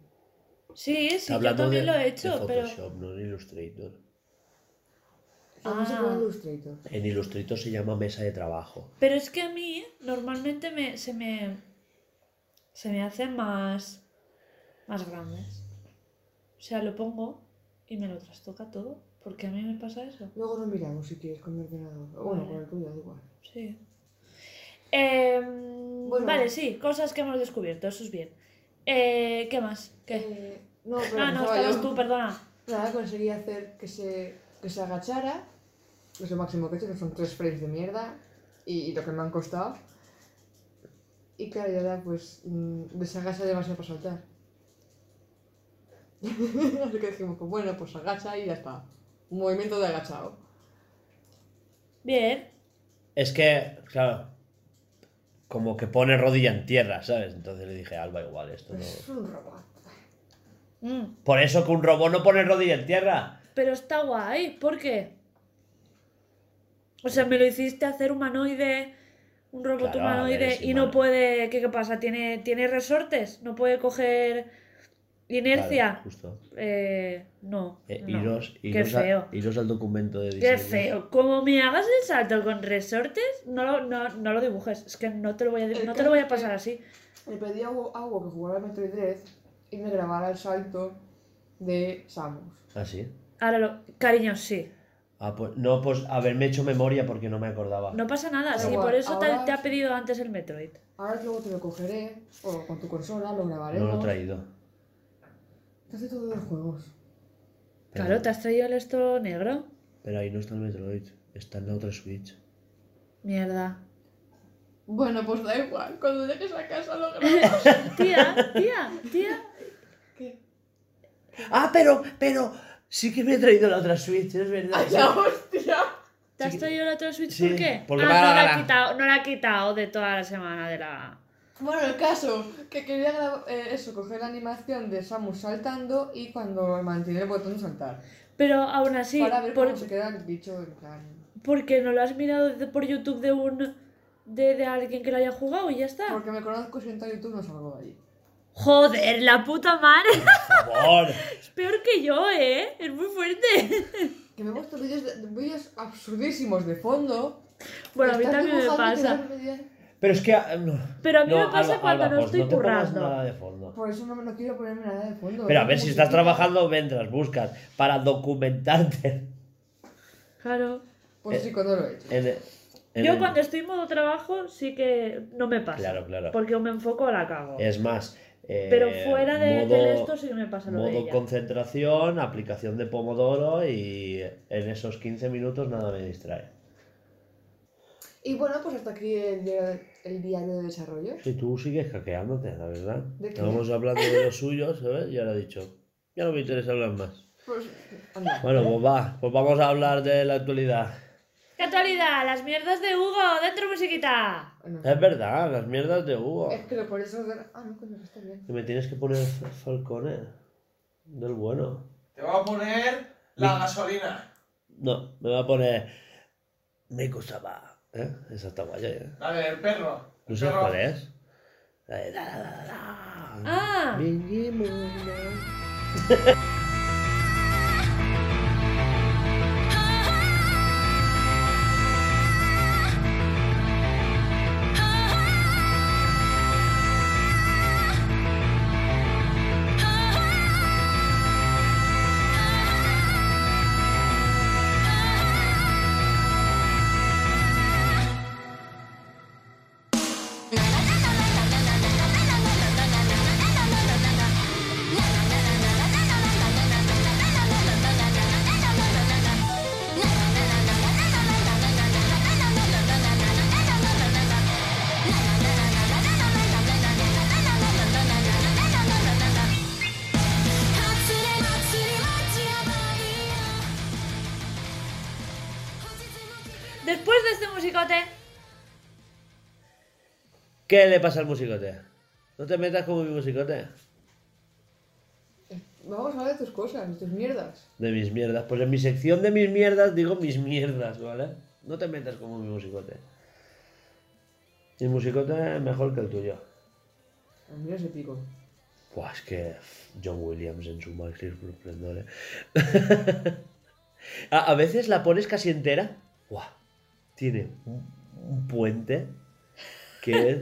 Sí, sí, yo también de, lo he de hecho, pero... Photoshop, no en Illustrator. Se Ah. puede en Illustrator. En Illustrator se llama mesa de trabajo. Pero es que a mí normalmente me, se me se me hacen más más grandes. O sea, lo pongo y me lo trastoca todo, porque a mí me pasa eso. Luego lo miramos si quieres con mi ordenador. O Bueno, con el tuyo, da igual. Sí. Em, Bueno. Vale, sí, cosas que hemos descubierto, eso es bien. Eh, ¿Qué más? ¿Qué? Eh, no, pero ah, no, estabas yo- tú, perdona. Nada, conseguí hacer que se, que se agachara. Es lo máximo que he hecho, que son tres frames de mierda. Y, y lo que me han costado. Y claro, ya pues, mm, desagacha demasiado para saltar. Así que dijimos, pues bueno, pues agacha y ya está. Un movimiento de agachado. Bien. Es que, claro, como que pone rodilla en tierra, ¿sabes? Entonces le dije, Alba, igual esto no... Es un robot. Mm, Por eso que un robot no pone rodilla en tierra. Pero está guay, ¿por qué? O sea, me lo hiciste hacer humanoide Un robot Claro, humanoide y no puede. ¿Qué, qué pasa? ¿Tiene, ¿Tiene resortes? ¿No puede coger inercia? Claro, justo. Eh, no. Eh, no. iros, Qué iros a- feo. iros al documento de Qué diseño. feo. Como me hagas el salto con resortes, no lo, no, no lo dibujes. Es que no te lo voy a, El no te lo voy a pasar así. Le pedí a Hugo, a Hugo que jugara Metroid Dread y me grabara el salto de Samus. ¿Ah, sí? Ahora lo. Cariño, sí. Ah, pues, no, pues haberme hecho memoria porque no me acordaba. No pasa nada. Da Sí, igual, por eso te, ahora te ha pedido antes el Metroid. Ahora luego te lo cogeré, o con tu consola, lo No grabaremos. lo he traído. Te hace todos los juegos. Pero, Claro, te has traído el esto negro. pero ahí no está el Metroid. Está en la otra Switch. Mierda. Bueno, pues da igual, cuando llegues a casa lo grabas. Tía, tía, tía. ¿Qué? Ah, pero, pero, sí que me he traído la otra Switch, es verdad. ¡Ay, la hostia! ¿Te has Sí. traído la otra Switch? Sí, ¿Por qué? porque ah, me no la he quitado, no la he quitado de toda la semana de la. Bueno, el caso, que quería grabar, eh, eso, coger la animación de Samus saltando y cuando mantiene el botón saltar. Pero aún así, para ver por- cómo se queda el bicho en plan. porque no lo has mirado de- por YouTube de un. De, de alguien que lo haya jugado y ya está. Porque me conozco y si entro a YouTube no salgo de ahí. Joder, la puta madre. Por favor. Es peor que yo, ¿eh? Es muy fuerte. Que me he puesto vídeos, de- vídeos absurdísimos de fondo. Bueno, a mí Estás también me dibujando y pasa. Pero es que. ah, No. Pero a mí No, me pasa Alba, cuando Alba, no pues estoy no currando. nada de fondo. Por eso no, me- no quiero ponerme nada de fondo. Pero a ver, si estás trabajando mientras buscas para documentarte. Claro. Pues sí, cuando lo he hecho. En, en Yo el- cuando estoy en modo trabajo sí que no me pasa. Claro, claro. Porque o me enfoco o la cago. Es más. eh, Pero fuera de, modo, del esto sí que me pasa lo de modo ella. concentración, aplicación de Pomodoro y en esos 15 minutos nada me distrae. Y bueno, pues hasta aquí el, día- el diario de desarrollo. Si tú sigues hackeándote, la verdad. ¿De qué? Estábamos hablando de lo suyo, ¿sabes? Y ahora he dicho, ya no me interesa hablar más. Pues, anda. Bueno, pues va, pues vamos a hablar de la actualidad. ¡Qué actualidad! ¡Las mierdas de Hugo! ¡Dentro musiquita! Es verdad, las mierdas de Hugo. es que lo por eso. de- Ah, no, coño, está bien. Que me tienes que poner Falcone. Del bueno. Te voy a poner la gasolina. No, me va a poner. Me gustaba. ¿Eh? Esa está guay, ¿eh? La del perro. ¿No El sabes cuál es? La de la, la, la, la. Ah. Vinimos. ¿Qué le pasa al musicote? No te metas como mi musicote. Vamos a hablar de tus cosas, de tus mierdas. De mis mierdas. Pues en mi sección de mis mierdas digo mis mierdas, ¿vale? No te metas como mi musicote. Mi musicote es mejor que el tuyo. El mío es épico. Buah, es que John Williams en su máximo esplendor. ¿eh? a, a veces la pones casi entera. Buah, tiene un, un puente que es.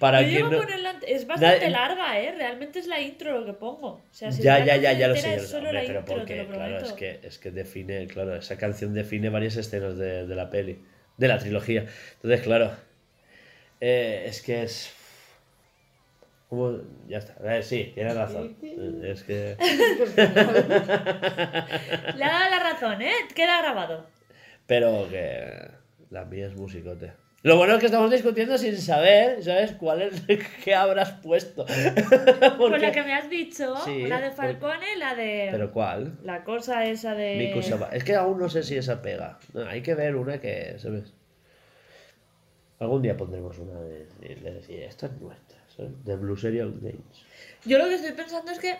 Para yo no. ponerla es bastante Nadie- larga, ¿eh? Realmente es la intro lo que pongo. O sea, si Ya, la ya, ya, ya lo sé. es solo hombre, la pero intro, te porque, lo claro, es que, es que define, claro, esa canción define varias escenas de, de la peli, de la trilogía. Entonces, claro, eh, es que es. ¿Cómo? Ya está. Eh, sí, tienes razón. Es que. Le ha dado la razón, ¿eh? Queda grabado. Pero que la mía es musicote. Lo bueno es que estamos discutiendo sin saber, ¿sabes? ¿Cuál es qué habrás puesto? Pues la que me has dicho, Sí, la de porque- Falcone, la de... ¿Pero cuál? La cosa esa de... Miku Saba. Es que aún no sé si esa pega. No, hay que ver una que, ¿sabes? Algún día pondremos una de, de- de decir, esta es nuestra, ¿sabes? De Blue Serial Games. Yo lo que estoy pensando es que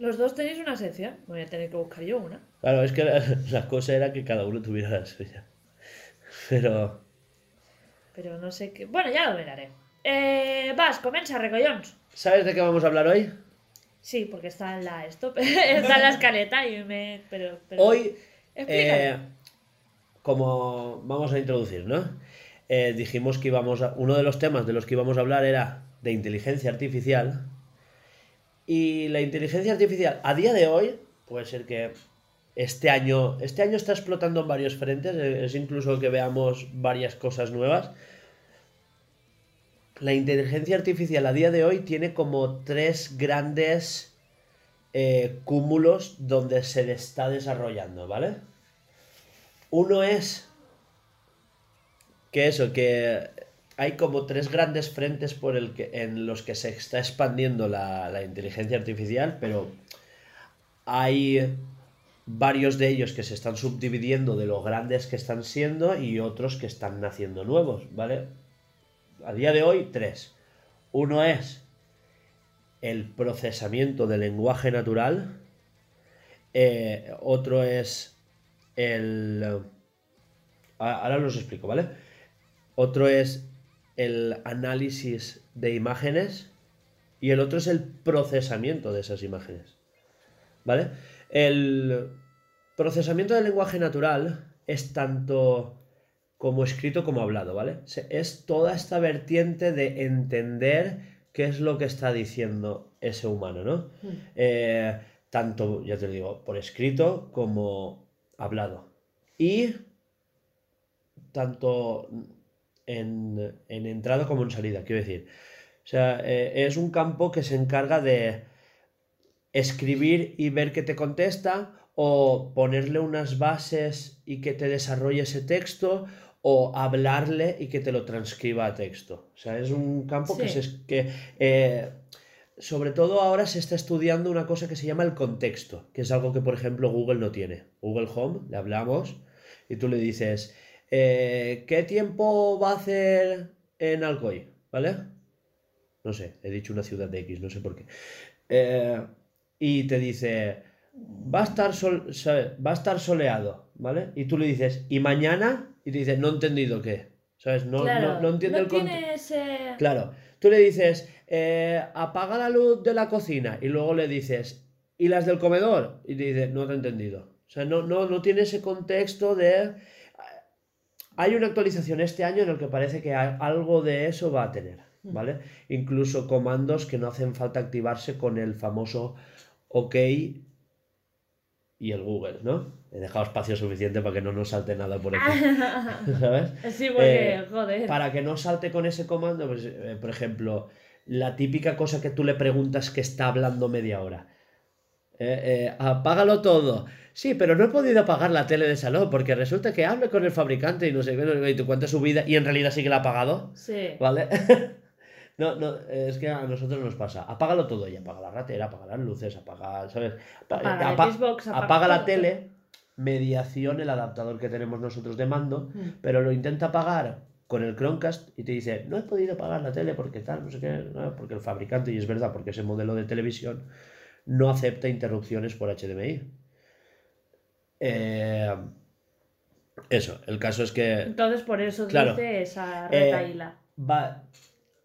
los dos tenéis una sección. Voy a tener que buscar yo una. Claro, es que la, la cosa era que cada uno tuviera la suya. Pero. Pero no sé qué. Bueno, ya lo miraré. Eh, vas, comienza, recollons. ¿Sabes de qué vamos a hablar hoy? Sí, porque está en la esto, está en la escaleta y me. Pero, pero... Hoy, eh, como vamos a introducir, ¿no? Eh, dijimos que íbamos a, uno de los temas de los que íbamos a hablar era de inteligencia artificial. Y la inteligencia artificial, a día de hoy, puede ser que este año, este año está explotando en varios frentes, eh, es incluso que veamos varias cosas nuevas. La inteligencia artificial a día de hoy tiene como tres grandes eh, cúmulos donde se está desarrollando, ¿vale? Uno es que eso, que hay como tres grandes frentes por el que, en los que se está expandiendo la, la inteligencia artificial, pero hay varios de ellos que se están subdividiendo de lo grandes que están siendo y otros que están naciendo nuevos, ¿vale? A día de hoy, tres. Uno es el procesamiento del lenguaje natural. eh, otro es el... Ahora los explico, ¿vale? Otro es el análisis de imágenes. Y el otro es el procesamiento de esas imágenes. ¿Vale? El procesamiento del lenguaje natural es tanto como escrito como hablado, ¿vale? Es toda esta vertiente de entender qué es lo que está diciendo ese humano, ¿no? Eh, tanto, ya te digo, por escrito como hablado. Y tanto en, en entrada como en salida, quiero decir. O sea, eh, es un campo que se encarga de escribir y ver que te contesta, o ponerle unas bases y que te desarrolle ese texto, o hablarle y que te lo transcriba a texto. O sea, es un campo que, se, que eh, sobre todo ahora se está estudiando una cosa que se llama el contexto, que es algo que, por ejemplo, Google no tiene. Google Home, le hablamos y tú le dices, eh, ¿qué tiempo va a hacer en Alcoy? ¿Vale? No sé, he dicho una ciudad de X, no sé por qué. Eh, y te dice, va a estar sol- ¿sabes? va a estar soleado, ¿vale? Y tú le dices, ¿y mañana? Y te dice, no he entendido qué. ¿Sabes? No, claro, no, no entiende el contexto. tiene ese... Claro, tú le dices, eh, apaga la luz de la cocina y luego le dices, ¿y las del comedor? Y te dice, no te he entendido. O sea, no, no, no tiene ese contexto de... Hay una actualización este año en el que parece que algo de eso va a tener, ¿vale? Incluso comandos que no hacen falta activarse con el famoso OK y el Google, ¿no? He dejado espacio suficiente para que no nos salte nada por aquí, ¿sabes? Sí, porque, Eh, joder. Para que no salte con ese comando, pues, eh, por ejemplo, la típica cosa que tú le preguntas que está hablando media hora. Eh, apágalo todo. Sí, pero no he podido apagar la tele de salón porque resulta que hable con el fabricante y no sé qué, y te cuenta su vida y en realidad sí que la ha apagado. Sí. ¿Vale? No, no, es que a nosotros nos pasa. Apágalo todo y apaga la ratera, apaga las luces, apaga, ¿sabes? Apa- Apaga el apa- Xbox, apaga apaga la tele, mediación, el adaptador que tenemos nosotros de mando, Mm. pero lo intenta apagar con el Chromecast y te dice, no he podido apagar la tele porque tal, no sé qué, no, porque el fabricante, y es verdad, porque ese modelo de televisión no acepta interrupciones por HDMI. Eh, eso, el caso es que Entonces por eso Claro. dice esa Eh, retaíla. va,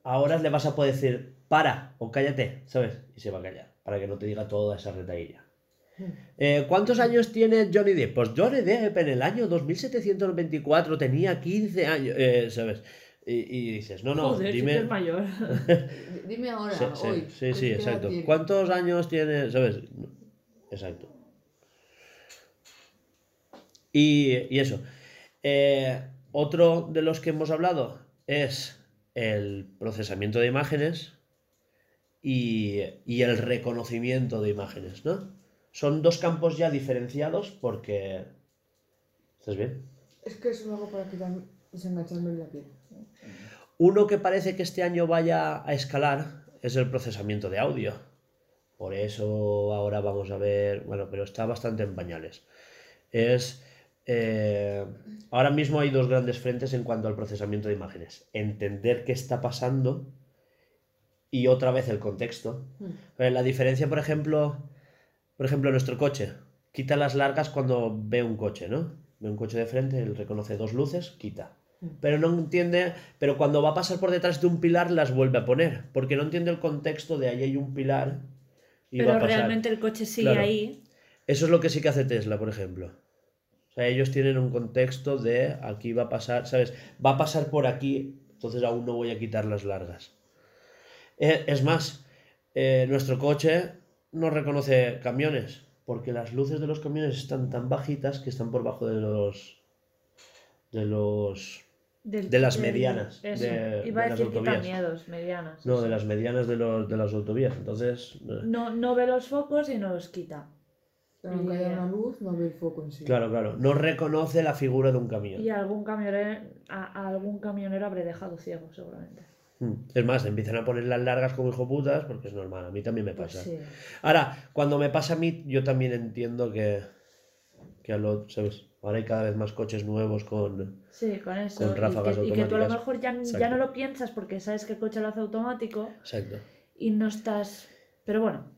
ahora le vas a poder decir para o cállate, ¿sabes? Y se va a callar, para que no te diga toda esa retaíla. Eh, ¿Cuántos años tiene Johnny Depp? Pues Johnny Depp en el año 2724 tenía 15 años, eh, ¿sabes? Y, y dices, no, no, Joder, dime... mayor. Dime ahora, Sí, sí, hoy. sí, sí, ¿qué edad exacto. tiene? ¿Cuántos años tiene? ¿Sabes? Exacto. Y, y eso. Eh, otro de los que hemos hablado es el procesamiento de imágenes y, y el reconocimiento de imágenes, ¿no? Son dos campos ya diferenciados porque... ¿Estás bien? Es que eso lo hago para quitar, desengancharme la piel. Uno que parece que este año vaya a escalar es el procesamiento de audio. Por eso ahora vamos a ver, bueno, pero está bastante en pañales. Es, eh, ahora mismo hay dos grandes frentes en cuanto al procesamiento de imágenes. Entender qué está pasando y otra vez el contexto. Eh, La diferencia, por ejemplo, por ejemplo, nuestro coche. Quita las largas cuando ve un coche, ¿no? Ve un coche de frente, él reconoce dos luces, quita. Pero no entiende, pero cuando va a pasar por detrás de un pilar las vuelve a poner, porque no entiende el contexto de ahí hay un pilar y va Pero a pasar. realmente el coche sigue Claro. ahí. Eso es lo que sí que hace Tesla, por ejemplo. Sea, ellos tienen un contexto de aquí va a pasar, ¿sabes? Va a pasar por aquí, entonces aún no voy a quitar las largas. Eh, es más, eh, nuestro coche no reconoce camiones, porque las luces de los camiones están tan bajitas que están por bajo de los de los del- De las del- medianas, Eso. de- Iba de a las decir quitamientos, medianas. no de las medianas de los de las autovías. Entonces, eh, No, no ve los focos y no los quita. Pero aunque haya una luz, no ve el foco en sí. claro, claro, no reconoce la figura de un camión. Y algún camionero, a, a algún camionero habré dejado ciego, seguramente. Mm. Es más, empiezan a poner las largas como hijoputas porque es normal, a mí también me Pues pasa. sí. Ahora, cuando me pasa a mí, yo también entiendo que, que a lo, ¿sabes? Ahora hay cada vez más coches nuevos con... Sí, con eso. Con Y ráfagas que, y que tú a lo automáticas. mejor ya, ya no lo piensas porque sabes que el coche lo hace automático Exacto. y no estás... Pero bueno,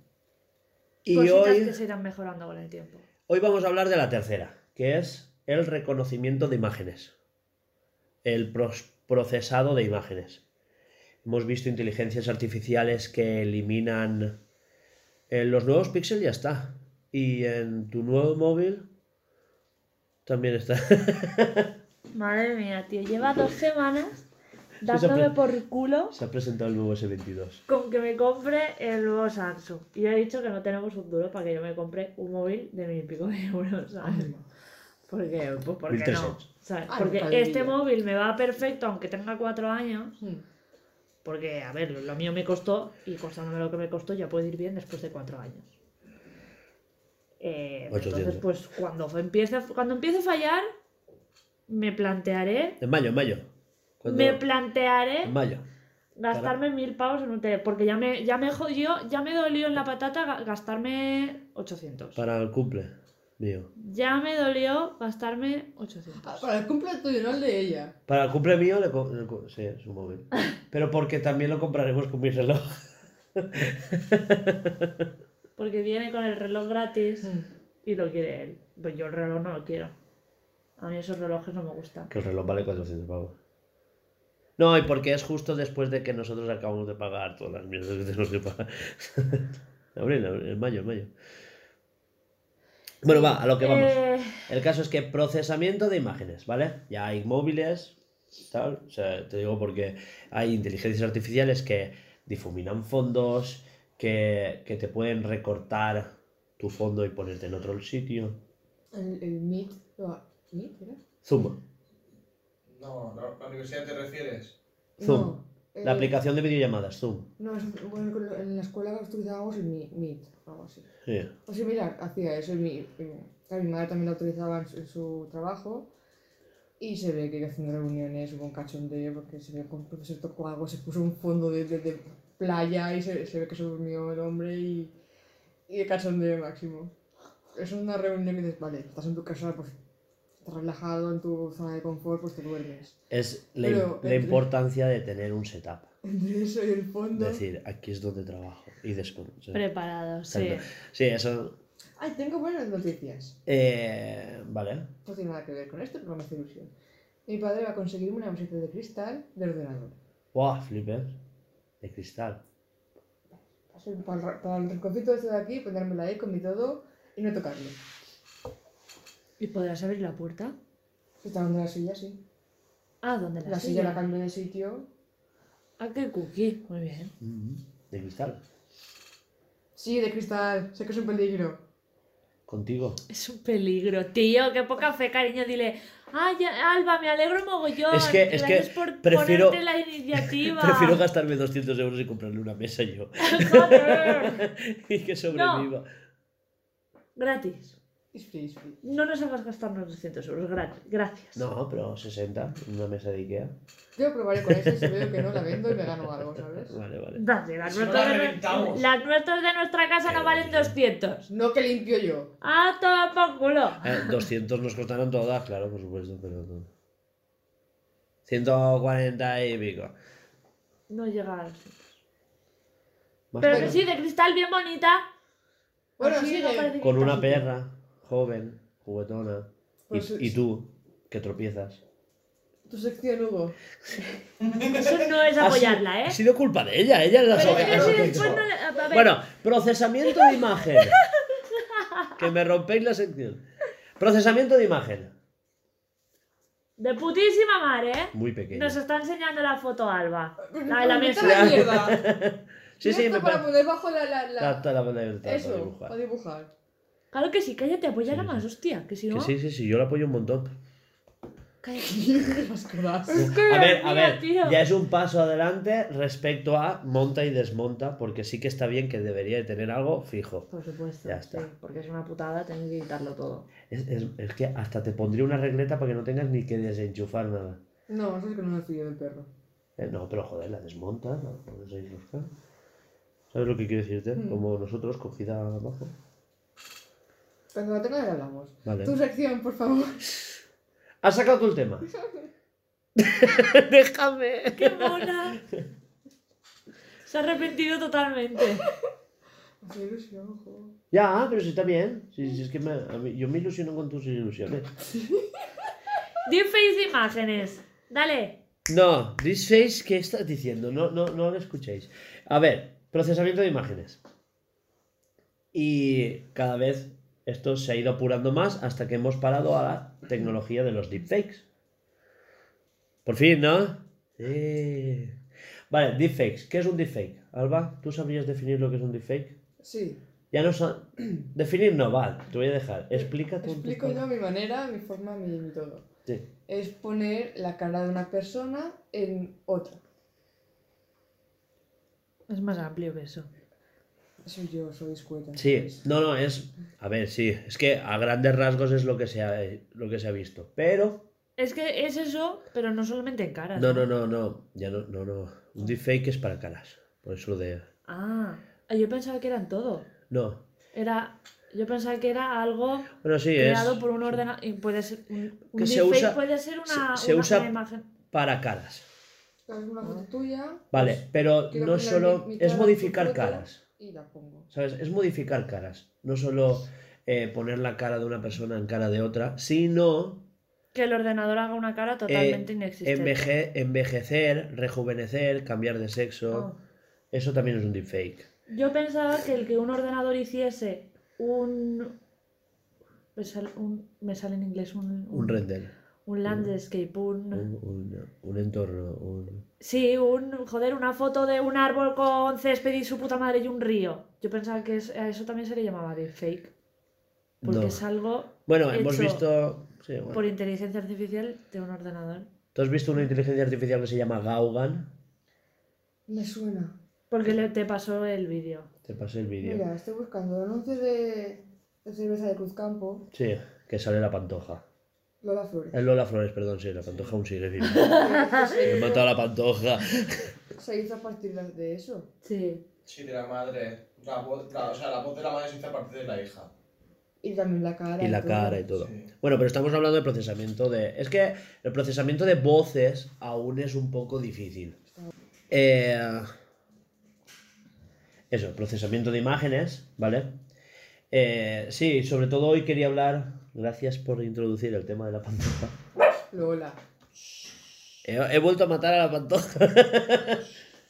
Y cositas hoy, que se irán mejorando con el tiempo. hoy vamos a hablar de la tercera, que es el reconocimiento de imágenes. El pros- procesado de imágenes. Hemos visto inteligencias artificiales que eliminan... En los nuevos Pixel ya está. Y en tu nuevo móvil también está. Madre mía, tío, lleva dos semanas se dándome por culo Se ha presentado el nuevo S22. con que me compre el nuevo Samsung. Y yo he dicho que no tenemos un duro para que yo me compre un móvil de mil y pico de euros, ¿sabes? ¿Por qué? Pues porque 1300. no. ¿sabes? Ay, Porque este móvil me va perfecto aunque tenga cuatro años. Hmm. Porque, a ver, lo mío me costó y costándome lo que me costó ya puede ir bien después de cuatro años. Eh, 800. entonces, pues cuando empiece, cuando empiece a fallar, me plantearé, En mayo, en mayo. Cuando- me plantearé En mayo. gastarme mil pavos en un tele, porque ya me, ya me jodió, ya me dolió en la patata ga- gastarme 800. Para el cumple mío. Ya me dolió gastarme 800. Ah, para el cumple tuyo, no el de ella. Para el cumple mío, le co- le co- sí, es un móvil. Pero porque también lo compraremos con mi reloj. Porque viene con el reloj gratis Hmm. y lo quiere él. Pues yo el reloj no lo quiero. A mí esos relojes no me gustan. Que el reloj vale 400 pavos. No, y porque es justo después de que nosotros acabamos de pagar todas las mierdas que tenemos que pagar. abril, abril, en mayo, en mayo. Bueno, va, a lo que vamos. Eh, El caso es que procesamiento de imágenes, ¿vale? Ya hay móviles, tal. O sea, te digo porque hay inteligencias artificiales que difuminan fondos, que, que te pueden recortar tu fondo y ponerte en otro sitio. El, el Meet. ¿Meet era? Zoom, No, la, la universidad te refieres. Zoom. No, la el- aplicación de videollamadas, Zoom. No, es- bueno, en la escuela utilizábamos el Meet, algo así. Sí. O sea, mira, hacía eso. el Mi, claro, mi madre también lo utilizaba en su, en su trabajo. Y se ve que haciendo reuniones hubo un cachondeo porque se ve que un profesor tocó algo, se puso un fondo de, de- de playa y se, se ve que se durmió el hombre y, y el cachondeo máximo. Es una reunión que dices, vale, estás en tu casa, pues estás relajado en tu zona de confort, pues te duermes. Es la, Pero la entre- importancia de tener un setup. Entre eso y el fondo. Decir, aquí es donde trabajo. Y después. ¿sí? preparado, sí. Exacto. Sí, eso. Ay, tengo buenas noticias. eh, vale. No tiene nada que ver con esto, pero me hace ilusión. Mi padre va a conseguirme una mesita de cristal de ordenador. Buah, flipper. De cristal. Para el, ra- para el rinconcito este de aquí, ponérmela ahí con mi todo y no tocarlo. ¿Y podrás abrir la puerta? Está donde la silla, sí. Ah, ¿dónde la, La silla? silla la cambio de sitio. Ah, qué cookie. Muy bien. De cristal. Sí, de cristal. Sé que es un peligro. Contigo. Es un peligro, tío. Qué poca fe, cariño. Dile, ay, Alba, me alegro mogollón. Es que- es que Gracias por prefiero- ponerte la iniciativa. Prefiero gastarme 200 euros y comprarle una mesa yo. Y que sobreviva. Gratis. Es free, es free. No nos hagas gastarnos 200 euros. Gracias. No, pero 60. Una mesa de Ikea. Yo probaré con ese, si veo que no la vendo y me gano algo, ¿sabes? Vale, vale. Las, Si no nuestras la de, reventamos. las nuestras de nuestra casa no valen 200. No que limpio yo. Ah, toma por culo. Eh, 200 nos costaron todas, claro, por supuesto, pero no. 140 y pico. No llega a los 100. Más Pero que menos. sí, de cristal bien bonita. Bueno, Así sigue. parece Con una perra, joven, juguetona. Y, Pues es- y tú, que tropiezas. Tu sección, Hugo. Eso no es apoyarla, ¿eh? Ha sido culpa de ella, ella la Pero es que si después no Bueno, procesamiento de imagen. que me rompéis la sección. Procesamiento de imagen. de putísima madre, ¿eh? Muy pequeño. Nos está enseñando la foto Alba. La de la mesa. la mierda. Sí, sí, me para poner bajo la... la, la- La, la, la- la- la- Eso, dibujar. para dibujar. Claro que sí, cállate, apoyala Sí, sí. más, hostia. Que si no. Que sí, sí, sí, yo la apoyo un montón. Cállate. Las cosas. A ver, a ver, tío. ya es un paso adelante respecto a monta y desmonta, porque sí que está bien que debería de tener algo fijo. Por supuesto. Ya está. sí, porque es una putada tener que quitarlo todo. Es, es- es que hasta te pondría una regleta para que no tengas ni que desenchufar nada. No, eso es que no me fío del perro. Eh, no, pero joder, la desmontas, la buscar. ¿Sabes lo que quiero decirte? Mm. Como nosotros, cogida abajo. Cuando la tenga ya hablamos. Vale. Tu sección, por favor. ¿Has sacado tú el tema? Déjame. ¡Qué mona! Se ha arrepentido totalmente. Me hace ilusión, jo. Ya, pero si está bien. Si, si es que me- a mí- yo me ilusiono con tus ilusiones. Deepface de imágenes. Dale. No, this face, ¿qué estás diciendo? No, no, no lo escuchéis. A ver, procesamiento de imágenes. Y cada vez esto se ha ido apurando más hasta que hemos parado a la tecnología de los deepfakes. Por fin, ¿no? Sí. Vale, deepfakes. ¿Qué es un deepfake? Alba, ¿tú sabrías definir lo que es un deepfake? Sí. Ya no sa- Definir no, va, te voy a dejar. Explica tú. Explico yo mi manera, mi forma, mi, mi todo. Sí. Es poner la cara de una persona en otra. Es más amplio que eso. Soy yo, soy escueta. Sí, no, no, es. A ver, sí, es que a grandes rasgos es lo que se ha, lo que se ha visto. Pero. Es que es eso, pero no solamente en caras. No, no, no, no. Ya no, no, no. Un deepfake es para caras. Por eso lo de. Ah, yo pensaba que eran todo. No. Era. Yo pensaba que era algo Bueno, sí, creado es por un ordenador. Y puede ser. Un, un Que se usa- puede ser una, se- se una usa- imagen. para caras. Es una foto tuya. Vale, pues, pero no solo. mi- mi Es modificar caras. Y la pongo. ¿Sabes? Es modificar caras. No solo eh, poner la cara de una persona en cara de otra, sino Que el ordenador haga una cara totalmente eh, inexistente. enveje- envejecer, rejuvenecer, cambiar de sexo. Ah. Eso también es un deepfake. Yo pensaba que el que un ordenador hiciese un. Me sale, un- me sale en inglés un. Un render. Un landscape, un. Un, un- un entorno. un- Sí, un. Joder, una foto de un árbol con césped y su puta madre y un río. Yo pensaba que eso también se le llamaba deepfake. Porque No. es algo Bueno, hemos visto. sí, bueno. por inteligencia artificial de un ordenador. ¿Tú has visto una inteligencia artificial que se llama Gaugan? Me suena. Porque le, te pasó el vídeo. Te pasé el vídeo. Mira, estoy buscando anuncios de, de cerveza de Cruzcampo. Sí, que sale la pantoja. Lola Flores. El Lola Flores, perdón, sí, la pantoja aún sigue viva. Me matado a la pantoja. se hizo a partir de- eso. Sí. Sí, de la madre. La voz, la- o sea, la voz de la madre se hizo a partir de la hija. Y también la cara. Y la cara y todo. Sí. Bueno, pero estamos hablando de procesamiento de... Es que el procesamiento de voces aún es un poco difícil. Eh, Eso, procesamiento de imágenes, ¿vale? Eh, sí, sobre todo hoy quería hablar, gracias por introducir el tema de la pantoja. Lola. He, he vuelto a matar a la pantoja.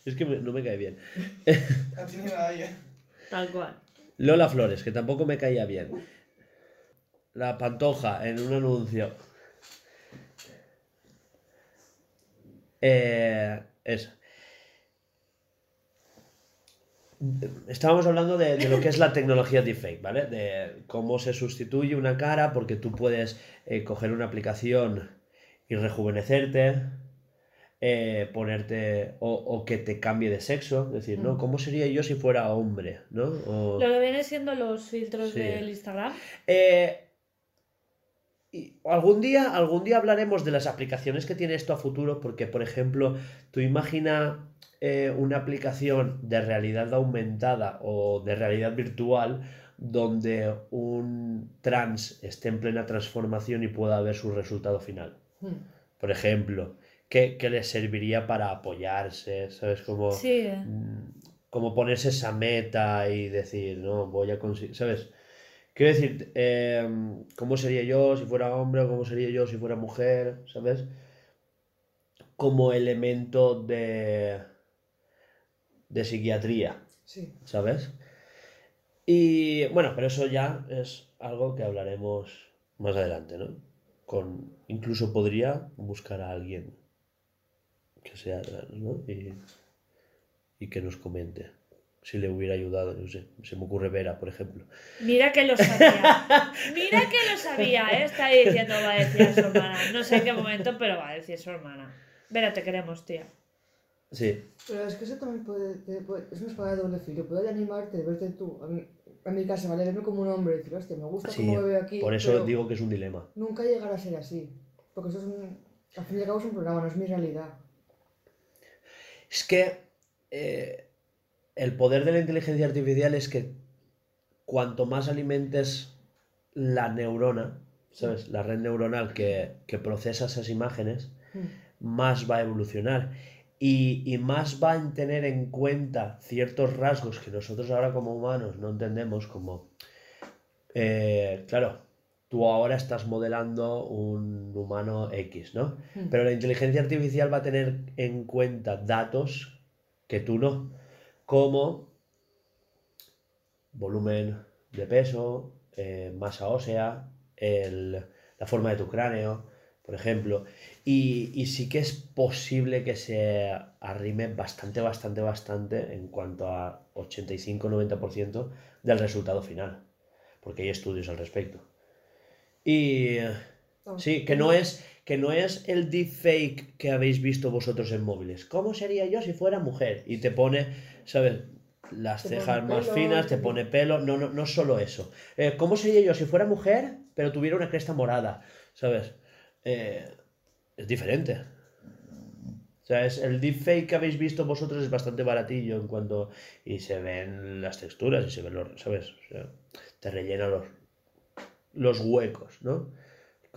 es que me- no me cae bien. Tal cual. Lola Flores, que tampoco me caía bien. La pantoja en un anuncio. Eh, eso. Estábamos hablando de, de lo que es la tecnología deepfake, ¿vale? De cómo se sustituye una cara porque tú puedes eh, coger una aplicación y rejuvenecerte, eh, ponerte o, o que te cambie de sexo, es decir, ¿no? Mm. ¿Cómo sería yo si fuera hombre, ¿no? O- Lo que viene siendo los filtros Sí. del Instagram. eh, y algún día, algún día hablaremos de las aplicaciones que tiene esto a futuro, porque, por ejemplo, tú imagina eh, una aplicación de realidad aumentada o de realidad virtual donde un trans esté en plena transformación y pueda ver su resultado final. Hmm. Por ejemplo, que, que le serviría para apoyarse, ¿sabes? Como, Sí. eh. mm, como ponerse esa meta y decir, no, voy a conseguir, ¿sabes? Quiero decir, eh, ¿cómo sería yo si fuera hombre o cómo sería yo si fuera mujer? ¿Sabes? como elemento de, de psiquiatría, Sí. ¿sabes? Y bueno, pero eso ya es algo que hablaremos más adelante, ¿no? Con, incluso podría buscar a alguien que sea, ¿no? Y, y que nos comente si le hubiera ayudado, no sé, se me ocurre Vera, por ejemplo. Mira que lo sabía. Mira que lo sabía, ¿eh? Está ahí diciendo va a decir a su hermana. No sé en qué momento, pero va a decir su hermana. Vera, te queremos, tía. Sí, Pero es que eso también puede, puede- es una espada de doble filo. Puede animarte, verte tú, a mi, a mi casa, ¿vale? Verme como un hombre y decir, hostia, me gusta sí, cómo me veo aquí. por eso digo que es un dilema. Nunca llegar a ser así. Porque eso es un. Al fin y al cabo es un programa, no es mi realidad. Es que eh, el poder de la inteligencia artificial es que cuanto más alimentes la neurona, ¿sabes? La red neuronal que, que procesa esas imágenes, Mm. más va a evolucionar. Y, y más va a tener en cuenta ciertos rasgos que nosotros ahora como humanos no entendemos, como, eh, claro, tú ahora estás modelando un humano X, ¿no? Mm. Pero la inteligencia artificial va a tener en cuenta datos que tú no, como volumen de peso, eh, masa ósea, el- la forma de tu cráneo, por ejemplo. Y, y sí que es posible que se arrime bastante, bastante, bastante en cuanto a 85-90% del resultado final, porque hay estudios al respecto. Y Vamos, sí, que no es, que no es el deepfake que habéis visto vosotros en móviles. ¿Cómo sería yo si fuera mujer? Y te pone, ¿sabes? Las Te cejas más pelo, finas, te te- pone pelo. No, no, no solo eso. Eh, ¿Cómo sería yo si fuera mujer, pero tuviera una cresta morada? ¿Sabes? Eh, es diferente. O sea, es, el deepfake que habéis visto vosotros es bastante baratillo en cuanto. Y se ven las texturas y se ven los. ¿Sabes? O sea, te rellena los, los huecos, ¿no?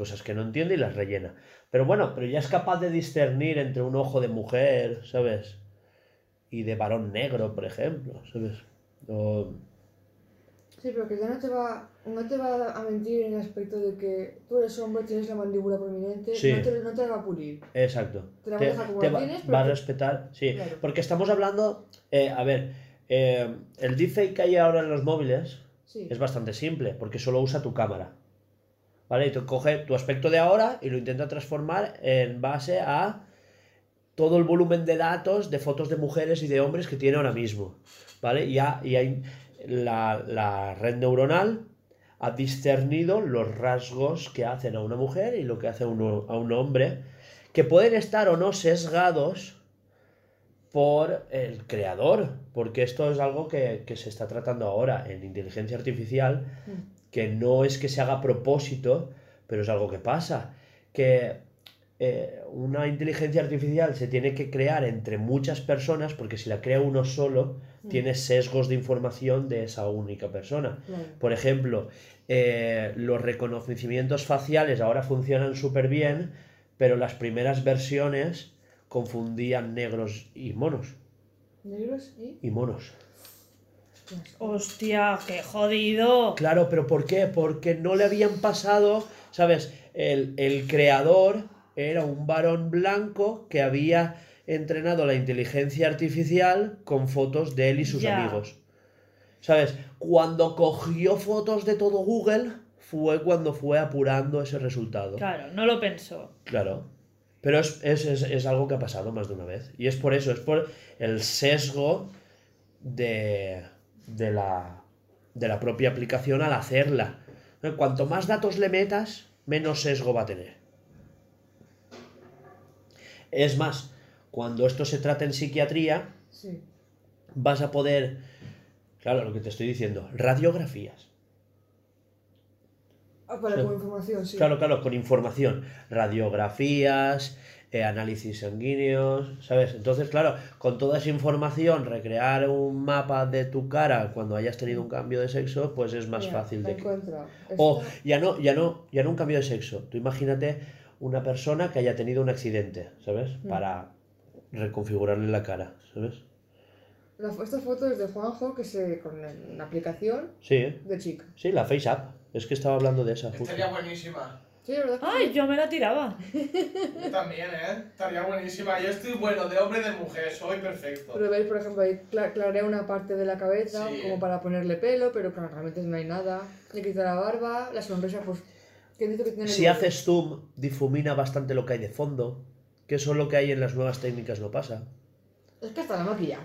Cosas que no entiende y las rellena. Pero bueno, pero ya es capaz de discernir entre un ojo de mujer, ¿sabes? Y de varón negro, por ejemplo, ¿sabes? O- Sí, pero que ya no te va, no te va a mentir en el aspecto de que tú eres hombre, tienes la mandíbula prominente, Sí. no, te, no te la va a pulir. Exacto. Te la Te, deja como te la va, tienes, va a respetar, sí. Claro. Porque estamos hablando, eh, a ver, eh, el deepfake que hay ahora en los móviles Sí. es bastante simple, porque solo usa tu cámara. ¿Vale? Y tú tu aspecto de ahora y lo intenta transformar en base a todo el volumen de datos de fotos de mujeres y de hombres que tiene ahora mismo. ¿Vale? Y, y hay la, la red neuronal ha discernido los rasgos que hacen a una mujer y lo que hace a, un hombre, que pueden estar o no sesgados por el creador, porque esto es algo que, que se está tratando ahora en inteligencia artificial, que no es que se haga a propósito, pero es algo que pasa, que eh, una inteligencia artificial se tiene que crear entre muchas personas, porque si la crea uno solo, tiene sesgos de información de esa única persona. Por ejemplo, eh, los reconocimientos faciales ahora funcionan súper bien, pero las primeras versiones confundían negros y monos. ¿Negros y? Y monos. Hostia, qué jodido. Claro, pero ¿por qué? Porque no le habían pasado, ¿sabes? El, el creador era un varón blanco que había entrenado la inteligencia artificial con fotos de él y sus Ya. amigos. ¿Sabes? Cuando cogió fotos de todo Google fue cuando fue apurando ese resultado. Claro, no lo pensó. Claro. Pero es, es- es- es algo que ha pasado más de una vez. Y es por eso, es por el sesgo de, de, la, de la propia aplicación al hacerla. Cuanto más datos le metas, menos sesgo va a tener. Es más, cuando esto se trata en psiquiatría, Sí. vas a poder, claro, lo que te estoy diciendo, radiografías. Ah, para con información, sí. Claro, claro, con información. Radiografías, eh, análisis sanguíneos, ¿sabes? Entonces, claro, con toda esa información, recrear un mapa de tu cara cuando hayas tenido un cambio de sexo, pues es más Mira, fácil de que... encuentro. O ya no, ya no, ya no un cambio de sexo. Tú imagínate una persona que haya tenido un accidente, ¿sabes? Mm. Para reconfigurarle la cara, ¿sabes? la, esta foto es de Juanjo que se con la aplicación Sí, de chica. sí, la Face App. Es que estaba hablando de esa justo. Estaría buenísima. Sí, la verdad que Ay, sí. yo me la tiraba. Yo también, ¿eh? Estaría buenísima. Yo estoy bueno de hombre y de mujer, soy perfecto. Pero veis, por ejemplo, ahí cla- clarea una parte de la cabeza Sí. como para ponerle pelo, pero claro, realmente no hay nada. Le quita la barba, la sonrisa, pues. ¿Quién dice que tiene Si haces zoom, difumina bastante lo que hay de fondo, que eso lo que hay en las nuevas técnicas no pasa. Es que hasta la maquilla.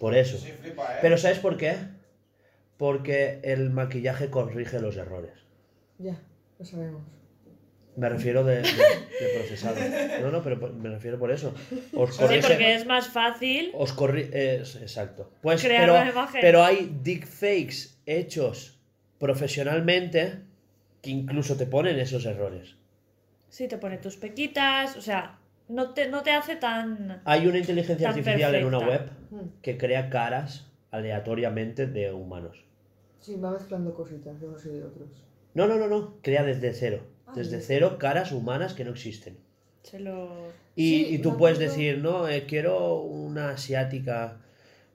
Por eso. Sí, flipa, ¿eh? Pero ¿sabes por qué? Porque el maquillaje corrige los errores. Ya, lo sabemos. Me refiero de, de- de procesado. No, no, pero me refiero por eso. Os Sí, porque es más fácil. Os corri es- exacto. Pues, Crear pero, una imagen. pero hay deepfakes hechos profesionalmente que incluso te ponen esos errores. Sí, te pone tus pequitas. O sea, no te, no te hace tan. Hay una inteligencia artificial en una web. Hmm. que crea caras aleatoriamente de humanos. Sí, va mezclando cositas de unos y de otros. No, no, no, no. Crea desde cero. Ah, Desde cero caras humanas que no existen. Se lo. Y, Sí, y tú puedes decir, no, eh, quiero una asiática.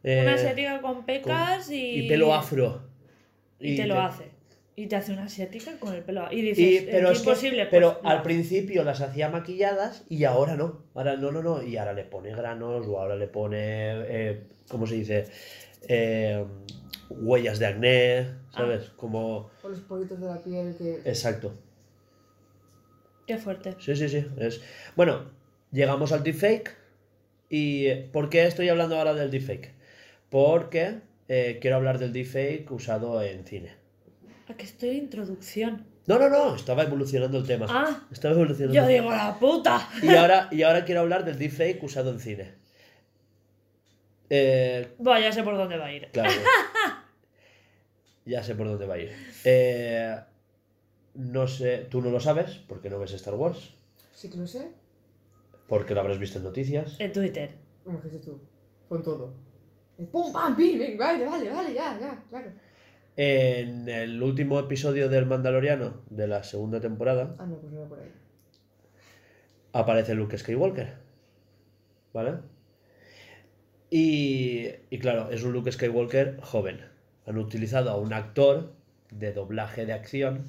eh, Una asiática con con- pecas y. y pelo afro. Y, te lo hace. Y te hace una asiática con el pelo afro. Y dices, Y- "Eh, pero es que- imposible. pues, pero al hace". principio las hacía maquilladas y ahora no. Ahora no, no, no. Y ahora le pone granos o ahora le pone, eh, ¿cómo se dice? Eh, huellas de acné, ¿sabes? Como... O los politos de la piel que. Exacto. Qué fuerte. Sí, sí, sí. Es... Bueno, llegamos al deepfake. ¿Y eh, por qué estoy hablando ahora del deepfake? Porque eh, quiero hablar del deepfake usado en cine. Aquí estoy de introducción. No, no, no, estaba evolucionando el tema. Ah, Estaba evolucionando. yo digo la puta. Y ahora, y ahora quiero hablar del deepfake usado en cine. Eh, Bueno, ya sé por dónde va a ir. claro. ya sé por dónde va a ir. Eh, no sé, tú no lo sabes porque no ves Star Wars, Sí que lo sé. porque lo habrás visto en noticias. En Twitter. Como que tú. Con todo. ¡Pum, pam, pim! Vale, vale, vale, ya, ya, claro. En el último episodio del Mandaloriano de la segunda temporada Ah, no, pues no por ahí. aparece Luke Skywalker. ¿Vale? Y, y claro, es un Luke Skywalker joven. Han utilizado a un actor de doblaje de acción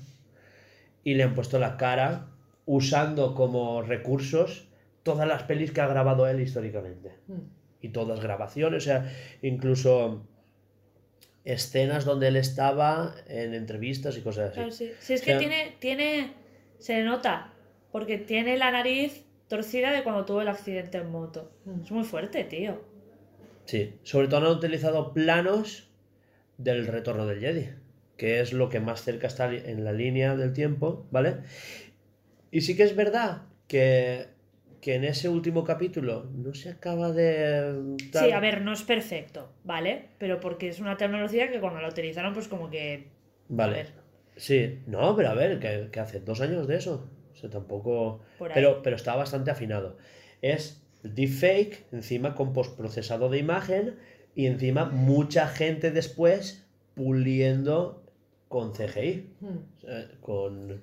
y le han puesto la cara usando como recursos todas las pelis que ha grabado él históricamente. Hmm. Y todas grabaciones, o sea, incluso escenas donde él estaba en entrevistas y cosas así. Claro, sí. Si es O que sea- tiene, tiene, se nota, porque tiene la nariz torcida de cuando tuvo el accidente en moto. Mm. Es muy fuerte, tío. Sí, sobre todo han utilizado planos del retorno del Jedi, que es lo que más cerca está en la línea del tiempo, ¿vale? Y sí que es verdad que, que en ese último capítulo no se acaba de... Sí, a ver, no es perfecto, ¿vale? Pero porque es una tecnología que cuando la utilizaron, pues como que... Vale. Sí, no, pero a ver, que, que hace dos años de eso. O sea, tampoco... Pero, pero está bastante afinado. Es deepfake, encima con postprocesado de imagen y encima mucha gente después puliendo con CGI. Hmm. eh, con...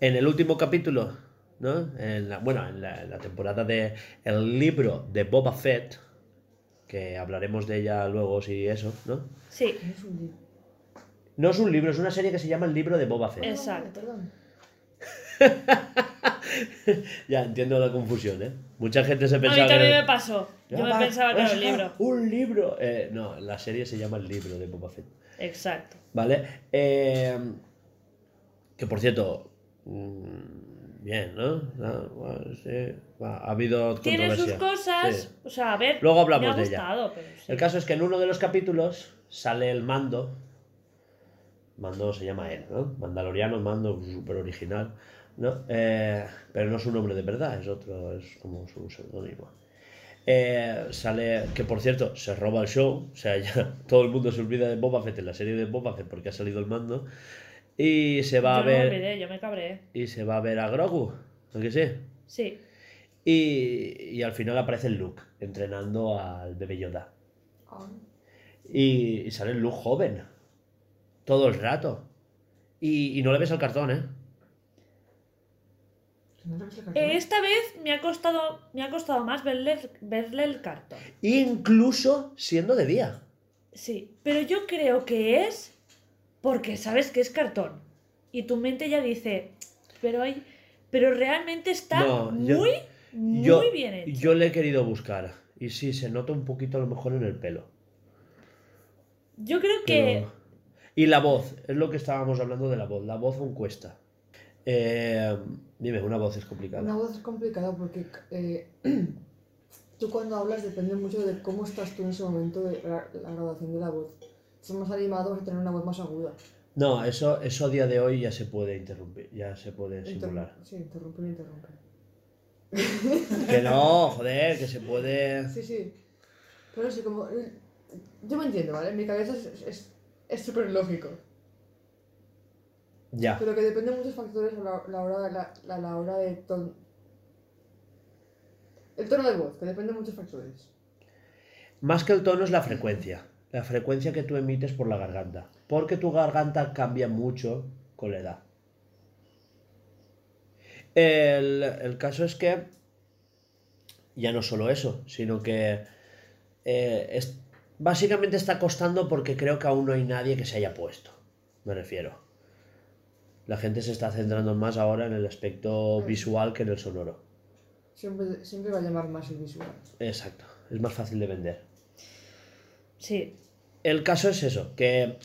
En el último capítulo, ¿no? En la, bueno, en la, en la temporada de El libro de Boba Fett, que hablaremos de ella luego si eso, ¿no? Sí, No es un libro. No es un libro, es una serie que se llama El libro de Boba Fett. Ah, Exacto. perdón. Ya entiendo la confusión, ¿eh? Mucha gente se a mí pensaba también que... me pasó. Yo Ah, me va, pensaba que era ah, un libro. Un libro. Eh, no, la serie se llama El libro de Boba Fett. Exacto. ¿Vale? Eh, que por cierto, mm, bien, ¿no? Ah, bueno, sí, va, ha habido Tiene sus cosas, Sí. o sea, a ver, Luego hablamos me ha de ella. gustado, pero sí. El caso es que en uno de los capítulos sale el mando. Mando se llama él, ¿no? Mandaloriano, mando súper original, ¿no? Eh, pero no es un nombre de verdad, es otro, es como su seudónimo. Eh, sale, que por cierto, se roba el show, o sea, ya todo el mundo se olvida de Boba Fett en la serie de Boba Fett porque ha salido el mando. Y se va yo a no me ver. olvidé, yo me cabré. Y se va a ver a Grogu, ¿no que sí? Sí. Y, y al final aparece el Luke entrenando al bebé Yoda. Ah, Y, y sale el Luke joven. Todo el rato. Y, y no le ves al cartón, ¿eh? ¿no sabes el cartón? Eh, Esta vez me ha costado, me ha costado más verle, verle el cartón. Incluso siendo de día. Sí, pero yo creo que es porque sabes que es cartón. Y tu mente ya dice, pero hay. Pero realmente está No, yo- muy, muy yo, bien hecho. yo le he querido buscar. Y sí, se nota un poquito a lo mejor en el pelo. Yo creo que. Pero- Y la voz, es lo que estábamos hablando de la voz. La voz aún cuesta. Eh, dime, una voz es complicada. Una voz es complicada porque eh, tú cuando hablas depende mucho de cómo estás tú en ese momento de la, la graduación de la voz. Si más animado vas a tener una voz más aguda. No, eso, eso a día de hoy ya se puede interrumpir, ya se puede simular. Sí, interrumpen, interrumpen. Que no, joder, que se puede. Sí, sí. Pero sí, como... eh, Yo me entiendo, ¿vale? En mi cabeza es- es es súper lógico. Ya. Pero que depende de muchos factores a la, la hora, de la, la, la hora de ton... El tono de voz, que depende de muchos factores. Más que el tono es la frecuencia. La frecuencia que tú emites por la garganta. Porque tu garganta cambia mucho con la edad. El, el caso es que ya no solo eso, sino que eh, es- básicamente está costando porque creo que aún no hay nadie que se haya puesto. Me refiero. La gente se está centrando más ahora en el aspecto visual que en el sonoro. Siempre, siempre va a llamar más el visual. Exacto. Es más fácil de vender. Sí. El caso es eso, que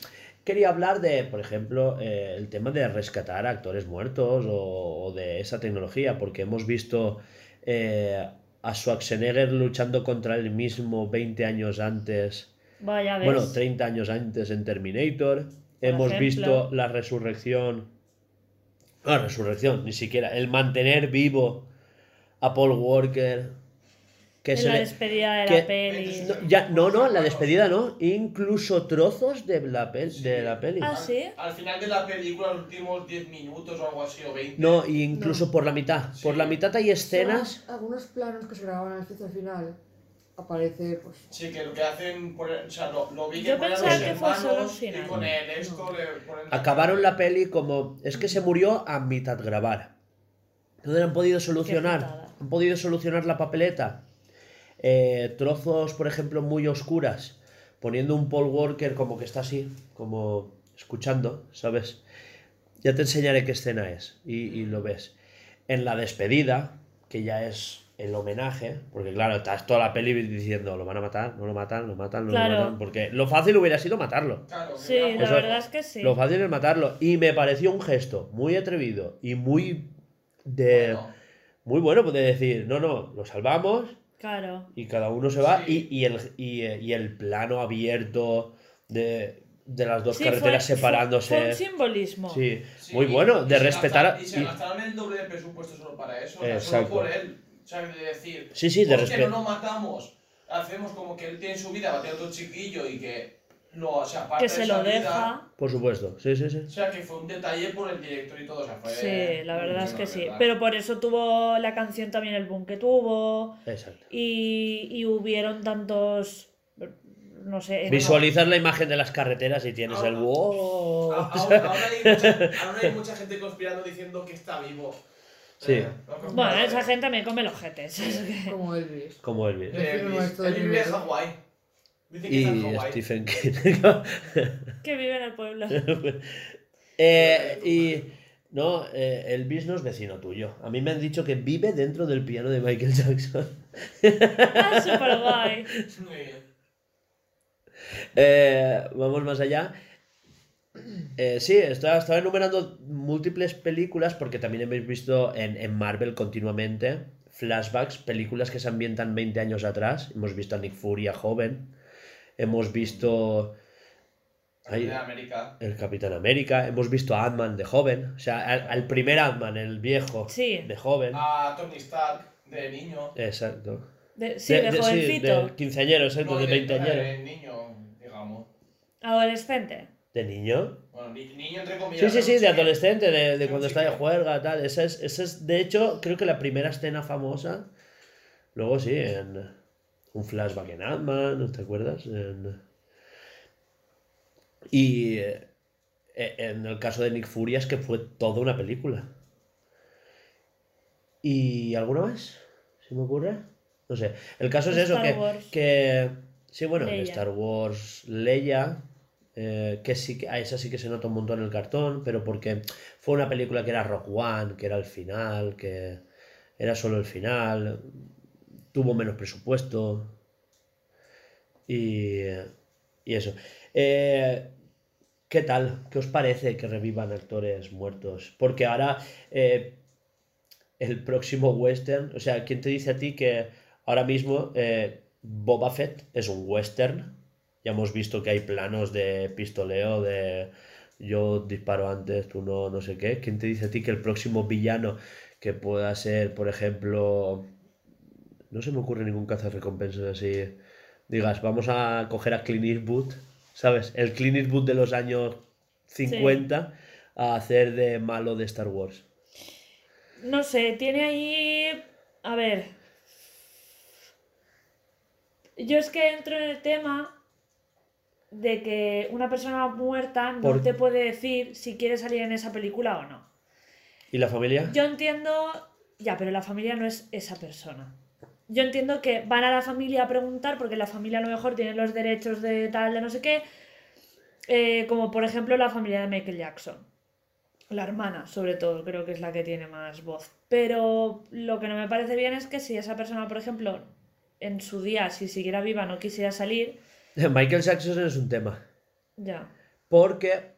quería hablar de, por ejemplo, eh, el tema de rescatar a actores muertos o, o de esa tecnología, porque hemos visto eh, a Schwarzenegger luchando contra él mismo 20 años antes, Vaya, bueno, 30 años antes en Terminator. hemos ejemplo. visto la resurrección, la resurrección, ni siquiera, el mantener vivo a Paul Walker. Que en se la le- despedida de que- la peli. no, ya, no, no, la despedida no. Incluso trozos de la, pel- de la peli. Ah, sí. Al final de la película, los últimos 10 minutos o algo así, o 20. No, y incluso No. por la mitad. Por la mitad hay escenas. Algunos planos que se grababan al final aparece, pues... Sí, que lo que hacen, poner- o sea, lo, lo vi que Yo ponen pensaba los que fue solo hermanos el final. y con el esto le ponen... Acabaron la peli como. Es que se murió a mitad grabar. Entonces han podido solucionar. Han podido solucionar la papeleta. Eh, trozos, por ejemplo, muy oscuras. Poniendo un Paul Walker como que está así, como escuchando, ¿sabes? Ya te enseñaré qué escena es y, y lo ves. En la despedida, que ya es el homenaje, porque claro, estás toda la peli diciendo, lo van a matar, no lo matan, lo matan, no Claro. lo matan, porque lo fácil hubiera sido matarlo. Claro, Sí, era- la Eso- verdad es que sí. Lo fácil es matarlo. Y me pareció un gesto muy atrevido y muy de Bueno, muy bueno pues, de decir, no, no, lo salvamos Claro. y cada uno se va Sí. y, y el, y, y el plano abierto de, de las dos Sí, carreteras fue- separándose. Fue, un simbolismo. Sí, sí, muy bueno, y de respetar a- gastaron- Y se gastaron el doble de presupuesto solo para eso, Exacto. solo por él. O sea, de decir, Sí, sí, de "Hostia, respeto. no lo matamos, hacemos como que él tiene su vida, va a tener otro chiquillo y que lo, o sea, aparte Que de se esa lo vida, deja. Por supuesto, sí, sí, sí. O sea, que fue un detalle por el director y todo, o sea, fue... Sí, la verdad es que bueno, sí. ¿verdad? Pero por eso tuvo la canción también el boom que tuvo. Exacto. Y, y hubieron tantos. No sé. Visualizas la imagen de las carreteras y tienes el Ah, wow. Ahora, ahora hay mucha, ahora hay mucha gente conspirando diciendo que está vivo. Sí. Eh, Bueno, esa gente me come los jetes. Como Elvis. Como Elvis. Eh, Elvis no es todo él el vive en mundo. Hawái. Dicen que está en Y. Stephen King. que vive en el pueblo. Eh, y no, eh, Elvis no es vecino tuyo. A mí me han dicho que vive dentro del piano de Michael Jackson. ah, súper guay. Muy bien. Eh, vamos más allá. Eh, sí, estaba, estaba enumerando múltiples películas porque también hemos visto en, en Marvel continuamente flashbacks, películas que se ambientan 20 años atrás. Hemos visto a Nick Fury a joven. Hemos visto Ay, De América. el Capitán América. Hemos visto a Ant-Man de joven. O sea, al, al primer Ant-Man, el viejo, Sí. de joven. A Tony Stark, de niño. Exacto. De- sí, de, jovencito. de quinceañero, exacto, No, de de- veinteañero. De niño, digamos. Adolescente. ¿De niño? Bueno, ni- niño entre Sí, comillas. sí, sí, de adolescente, de, de cuando está de juerga, tal. Esa es, esa es, de hecho, creo que la primera escena famosa. Luego sí, en un flashback en Ant-Man, ¿no te acuerdas? En- Y eh, en el caso de Nick Fury es que fue toda una película. ¿Y alguna más? ¿Se me ocurre? No sé. El caso es eso, Star que, Wars. que... Sí, bueno, en. Star Wars Leia eh, que sí que a esa sí que se nota un montón el cartón, pero porque fue una película que era Rock One, que era el final, que era solo el final, tuvo menos presupuesto y, y eso. Eh, ¿Qué tal? ¿Qué os parece que revivan actores muertos? Porque ahora eh, el próximo western, o sea, ¿quién te dice a ti que ahora mismo Boba Fett es un western? Ya hemos visto que hay planos de pistoleo, de yo disparo antes, tú no, no sé qué. ¿Quién te dice a ti que el próximo villano que pueda ser, por ejemplo, no se me ocurre ningún cazarrecompensas así, digas, vamos a coger a Clint Eastwood, ¿sabes? El Clint Eastwood de los años 50 a hacer de malo de Star Wars. No sé, tiene ahí. A ver. Yo es que entro en el tema de que una persona muerta no Por- te puede decir si quiere salir en esa película o no. ¿Y la familia? Yo entiendo. Ya, pero la familia no es esa persona. Yo entiendo que van a la familia a preguntar porque la familia a lo mejor tiene los derechos de tal, de no sé qué. eh, como por ejemplo la familia de Michael Jackson. La hermana, sobre todo, creo que es la que tiene más voz. Pero lo que no me parece bien es que si esa persona, por ejemplo, en su día, si siguiera viva, no quisiera salir, Michael Jackson es un tema. ya. Porque,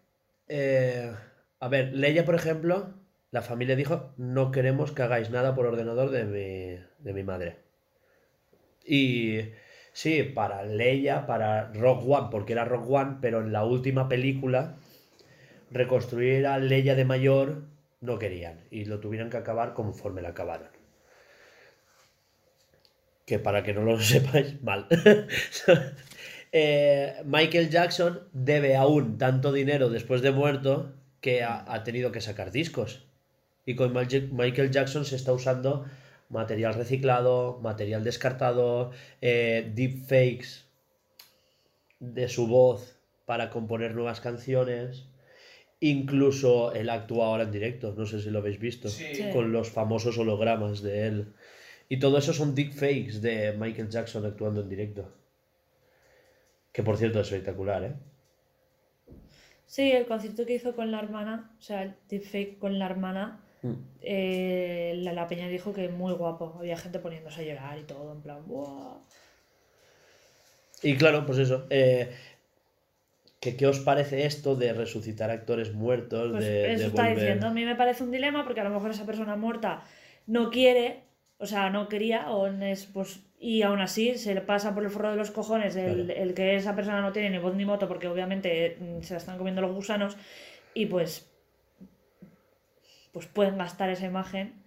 eh, a ver, Leia, por ejemplo, la familia dijo, no queremos que hagáis nada por ordenador de mi, de mi madre. Y sí, para Leia, para Rock One, porque era Rock One, pero en la última película, reconstruir a Leia de mayor no querían y lo tuvieron que acabar conforme la acabaron. Que para que no lo sepáis, mal. Eh, Michael Jackson debe aún tanto dinero después de muerto que ha, ha tenido que sacar discos. Y con Michael Jackson se está usando material reciclado, material descartado, eh, deepfakes de su voz para componer nuevas canciones. Incluso él actúa ahora en directo, no sé si lo habéis visto. Sí. con los famosos hologramas de él. Y todo eso son deepfakes de Michael Jackson actuando en directo. Que por cierto es espectacular, ¿eh? Sí, el concierto que hizo con la hermana, o sea, el deepfake con la hermana, eh, la, la peña dijo que muy guapo. Había gente poniéndose a llorar y todo, en plan, ¡buah! Y claro, pues eso. eh, ¿qué, qué os parece esto de resucitar actores muertos? Pues de, eso de está volver- diciendo. A mí me parece un dilema porque a lo mejor esa persona muerta no quiere, o sea, no quería, o es, pues, y aún así se le pasa por el forro de los cojones el, Claro. el que esa persona no tiene ni voz ni moto porque obviamente mm, se la están comiendo los gusanos y pues pues pueden gastar esa imagen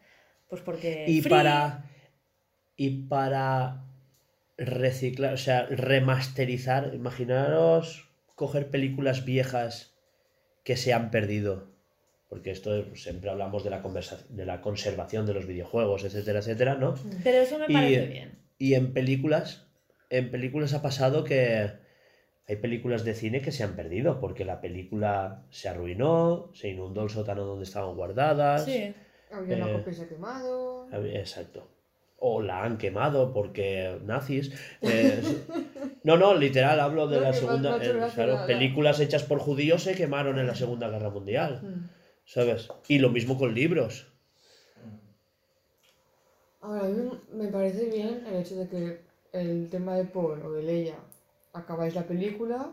pues porque Y free. para. Y para reciclar, o sea, remasterizar. Imaginaros coger películas viejas que se han perdido. Porque esto es- pues, siempre hablamos de la, conversa- de la conservación de los videojuegos, etcétera, etcétera, ¿no? pero eso me Y- parece bien Y en películas, en películas ha pasado que hay películas de cine que se han perdido porque la película se arruinó, se inundó el sótano donde estaban guardadas. sí Había una Eh, copia se ha quemado. Exacto. O la han quemado porque nazis. eh, no, no, literal, hablo de No, la segunda. eh, claro, la- la- películas hechas por judíos se quemaron en la Segunda Guerra Mundial. Mm. ¿Sabes? Y lo mismo con libros. Ahora, a mí me parece bien el hecho de que el tema de Paul o de Leia acabáis la película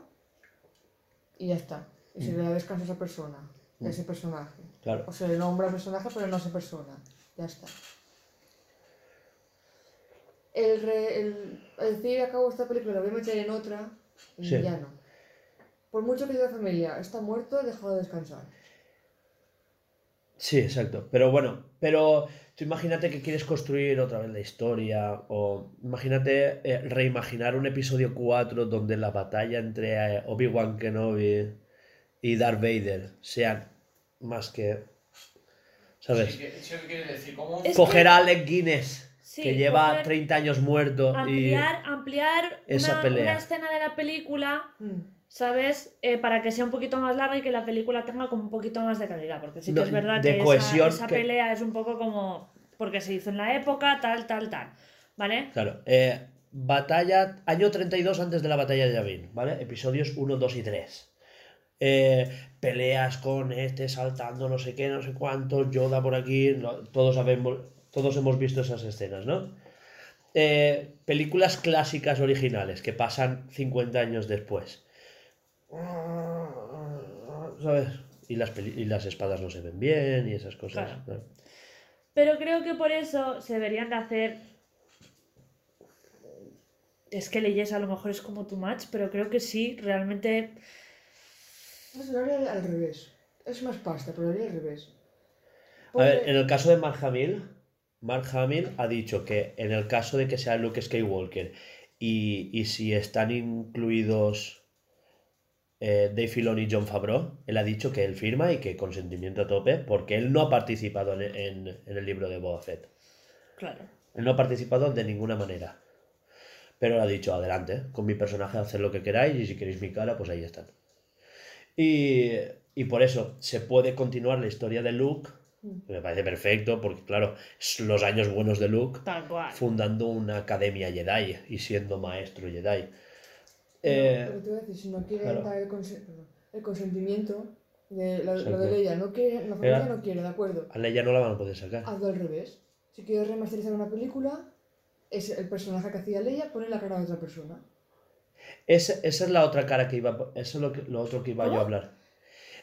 y ya está. Y se le da descanso a esa persona, a ese personaje. Claro. O se le nombra personaje, pero no a esa persona. Ya está. El, re- el, el decir acabo esta película, la voy a meter en otra, y Sí. ya no. Por mucho que diga familia, está muerto, deja de descansar. Sí, exacto. Pero bueno, pero tú imagínate que quieres construir otra vez la historia, o imagínate eh, reimaginar un episodio 4 donde la batalla entre eh, Obi-Wan Kenobi y Darth Vader sean más que. ¿Sabes? Sí, ¿qué- sí, ¿Qué quiere decir? Coger que- a Alec Guinness, Sí, que lleva coger- 30 años muerto, y. ampliar esa una, pelea. una escena de la película Mm. ¿Sabes? Eh, para que sea un poquito más larga y que la película tenga como un poquito más de calidad, porque sí que No, es verdad que cohesión esa, esa que- pelea es un poco como porque se hizo en la época, tal, tal, tal, ¿vale? Claro. eh, batalla. Año 32 antes de la batalla de Yavin, ¿vale? Episodios 1, 2 y 3. eh, peleas con este saltando no sé qué, no sé cuántos, Yoda por aquí, no- todos, sabemos, todos hemos visto esas escenas, ¿no? Películas clásicas originales que pasan 50 años después. ¿Sabes? Y las, peli- y las espadas no se ven bien y esas cosas. Claro. ¿no? Pero creo que por eso se deberían de hacer. Es que leyes a lo mejor es como too much, pero creo que sí, realmente. No sé, lo haría al revés. Es más pasta, pero lo haría al revés. A ver, en el caso de Mark Hamill, Mark Hamill ha dicho que en el caso de que sea Luke Skywalker y, y si están incluidos eh, Dave Filoni y John Favreau, él ha dicho que él firma y que consentimiento a tope porque él no ha participado en, en- en el libro de Boba Fett. Claro. Él no ha participado de ninguna manera. Pero él ha dicho, adelante, con mi personaje haced lo que queráis y si queréis mi cara, pues ahí están. Y, y por eso se puede continuar la historia de Luke, que me parece perfecto, porque claro, es los años buenos de Luke, Tal cual. fundando una academia Jedi y siendo maestro Jedi. No, Eh, pero te voy a decir, si no quiere claro. dar el, consentimiento de lo, de Leia, no quiere, la familia Era- no quiere, de acuerdo. a Leia no la van a poder sacar. Hazlo al revés. Si quieres remasterizar una película, es el personaje que hacía Leia, pone la cara de otra persona. Ese- esa es la otra cara que iba, eso es lo, que- lo otro que iba yo a hablar.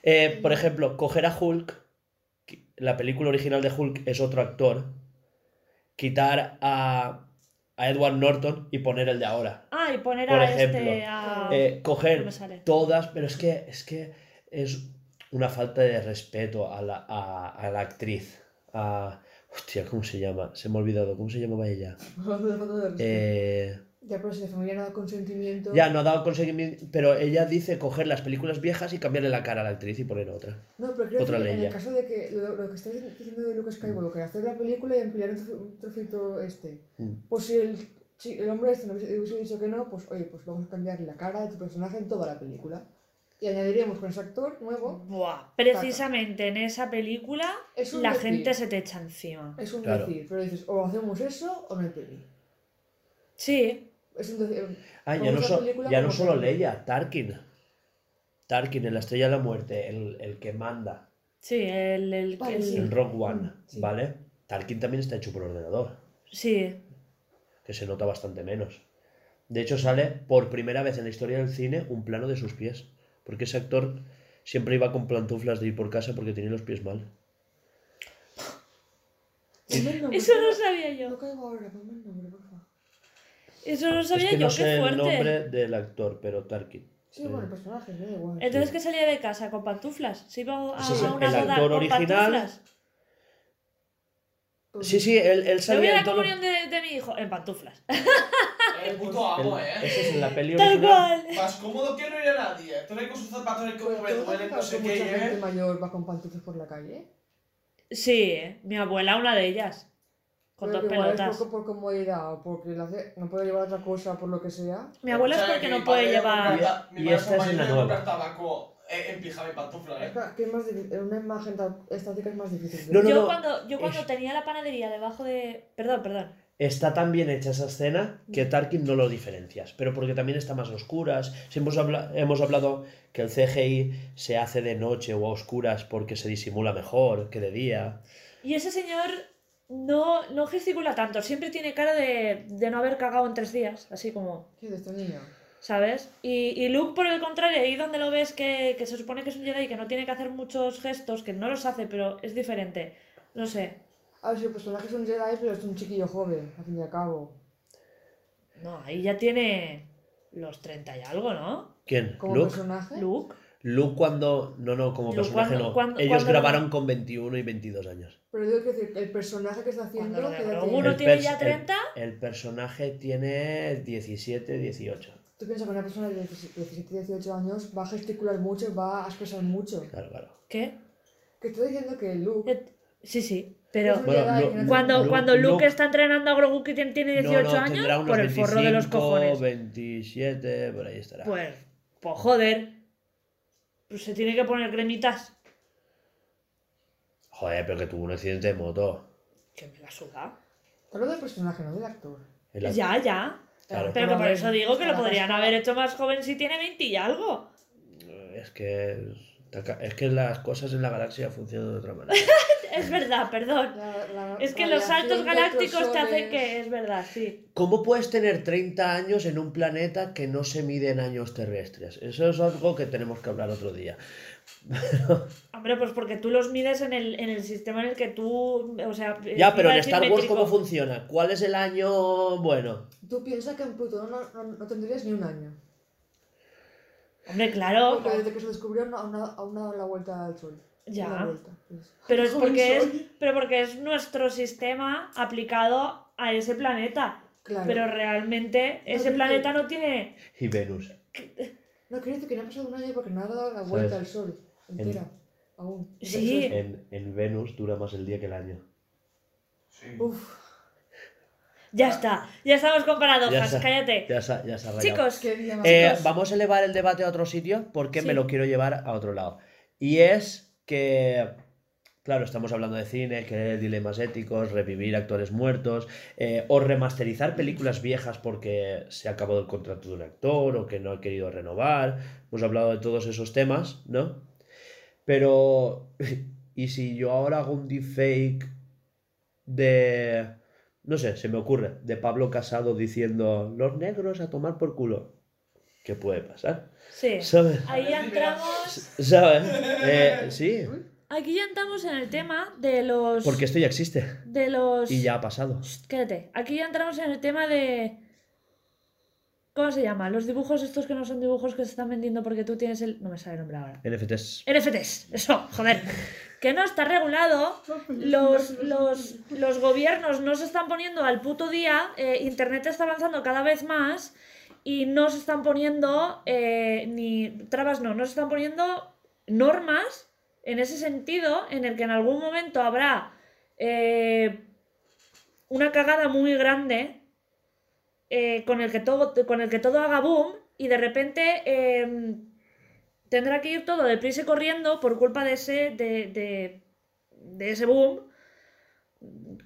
Eh, por ejemplo, coger a Hulk, la película original de Hulk es otro actor, quitar a, a Edward Norton y poner el de ahora. Ah, y poner Por a ejemplo, este. A... Eh, coger todas, pero es que es que es una falta de respeto a la, a, a la actriz. A, hostia, ¿cómo se llama? Se me ha olvidado, ¿cómo se llamaba ella? Eh, Ya, pero si la familia no da consentimiento. ya, no ha dado conseguimiento, pero ella dice coger las películas viejas y cambiarle la cara a la actriz y poner otra. No, pero creo Otra que en el caso de que lo, lo que estás diciendo de Luke Skywalker, hacer la película y ampliar un, trocito este. Mm. Pues si el, si el hombre este no hubiese, hubiese dicho que no, pues oye, pues vamos a cambiar la cara de tu personaje en toda la película. Y añadiríamos con ese actor nuevo, Buah, precisamente en esa película la decir. gente se te echa encima. es un Claro. decir, pero dices, o hacemos eso o no hay peli. Sí, Es un. Ah, ya no, so- película ya no solo. Leia, Tarkin. Tarkin en la Estrella de la Muerte, el, el que manda sí, el. el, Vale, el- sí. en Rogue One, Mm, sí. ¿vale? Tarkin también está hecho por ordenador, sí, que se nota bastante menos. De hecho, sale por primera vez en la historia del cine un plano de sus pies, porque ese actor siempre iba con plantuflas de ir por casa porque tenía los pies mal. El Eso no sabía No yo. caigo ahora, ponme el nombre, por favor. Eso no sabía es que yo, no sé qué el fuerte. nombre del actor, pero Tarkin. Sí, bueno, el personaje, da igual. Entonces, ¿qué salía de casa? ¿Con pantuflas? ¿Se iba a, Sí, sí, a una el boda actor con original- pantuflas? Pues- Sí, sí, él, él Yo salía vi en la todo- comunión de, de mi hijo en pantuflas. El puto amo, el- eh. Ese es en la peli Tal original. cual. Más cómodo que no ir a nadie. Tú no hay con sus zapatos el Pero como me ¿tú no te has duelen, no sé qué, mucha gente eh. mayor va con pantuflas por la calle? Sí, mi abuela, una de ellas. Con Pero dos igual pelotas. Es por, por comodidad o porque la hace- no puede llevar otra cosa por lo que sea. Mi abuela es O sea, porque que no puede llevar. Y padre esta es mayor nueva. tabaco eh, en pijama y pantufla, Es eh. que- que es más difícil, en una imagen estática es más difícil. No, no, yo no, cuando, yo cuando es- tenía la panadería debajo de. Perdón, perdón. Está tan bien hecha esa escena que Tarkin no lo diferencias, pero porque también está más a oscuras. Si hemos, habla- hemos hablado que el CGI se hace de noche o a oscuras porque se disimula mejor que de día. Y ese señor no, no gesticula tanto. Siempre tiene cara de, de no haber cagado en tres días. Así como. ¿Qué es de este niño? ¿Sabes? Y, y Luke, por el contrario, ahí donde lo ves que, que se supone que es un Jedi y que no tiene que hacer muchos gestos, que no los hace, pero es diferente. No sé. A ver si el personaje es un Jedi, pero es un chiquillo joven, al fin y al cabo. No, ahí ya tiene los 30 y algo, ¿no? ¿Quién? Como ¿Luke? personaje. Luke. Luke cuando... No, no, como Luke personaje cuando- no. cuando- Ellos cuando- grabaron con 21 y 22 años. Pero digo que decir, el personaje que está haciendo. Lo de ¿qué edad Grogu tiene? El ya el- 30. El, personaje tiene 17, 18. Tú piensas que una persona de 17, 18 años va a gesticular mucho, va a expresar mucho. Claro, claro. ¿Qué? Que estoy diciendo que Luke. Eh, Sí, sí. Pero Bueno, Jedi Lu- que no cuando, Luke- cuando Luke, Luke- está entrenando a Grogu que tiene tiene 18 no, no, años, por el forro de los 25, cojones. 27, por ahí estará. Pues, pues joder. Pues se tiene que poner cremitas. Joder, pero que tuvo un accidente de moto. Que me la suda. Hablo del personaje, no del actor. El- Ya, ya. Claro. Pero que por eso digo que lo podrían haber hecho más joven si tiene 20 y algo. es que. Es que las cosas en la galaxia funcionan de otra manera. Es verdad, perdón. La- la Es que los saltos galácticos te hacen que es verdad, sí. ¿Cómo puedes tener 30 años en un planeta que no se mide en años terrestres? Eso es algo que tenemos que hablar otro día. Hombre, pues porque tú los mides en el, en el sistema en el que tú. O sea. Ya, pero en Star Wars. ¿cómo funciona? ¿Cuál es el año bueno? Tú piensas que en Plutón no, no, no tendrías ni un año. Hombre, claro. Porque desde que se descubrió aún no, aún no ha dado la vuelta al Sol. Ya. Una vuelta, pues. Pero es porque es, pero porque es nuestro sistema aplicado a ese planeta. Claro. Pero realmente ese creo planeta que- no tiene. Y Venus. No, quiero decir que no ha pasado un año porque no ha dado la vuelta ¿Sabes? al Sol entera. Aún. Sí. En, en Venus dura más el día que el año. Sí. Uf, Ya está, ya estamos con paradojas, cállate. Ya ya se ha rayado. Chicos, qué día más. Eh, vamos a elevar el debate a otro sitio porque Sí. me lo quiero llevar a otro lado. Y es que, claro, estamos hablando de cine, que dilemas éticos, revivir actores muertos, eh, o remasterizar películas viejas porque se ha acabado el contrato de un actor o que no ha querido renovar. Hemos hablado de todos esos temas, ¿no? Pero, ¿y si yo ahora hago un deepfake de... No sé, se me ocurre, de Pablo Casado diciendo, los negros a tomar por culo. ¿Qué puede pasar? sí. ¿Sabes? Ahí ya entramos. ¿Sabes? Eh, sí, Aquí ya entramos en el tema de los. porque esto ya existe De los. y ya ha pasado. Shh, Quédate. Aquí ya entramos en el tema de. ¿Cómo se llama? Los dibujos estos que no son dibujos que se están vendiendo porque tú tienes el. No me sale el nombre ahora. NFTs. NFTs, eso, joder. Que no está regulado. Los, los, los gobiernos no se están poniendo al puto día. eh, Internet está avanzando cada vez más. Y no se están poniendo. eh, ni. Trabas no, no se están poniendo normas en ese sentido. En el que en algún momento habrá. eh, una cagada muy grande. eh, con, el que todo, con el que todo haga boom. Y de repente. em, tendrá que ir todo deprisa y corriendo por culpa de ese, de, de, de ese boom.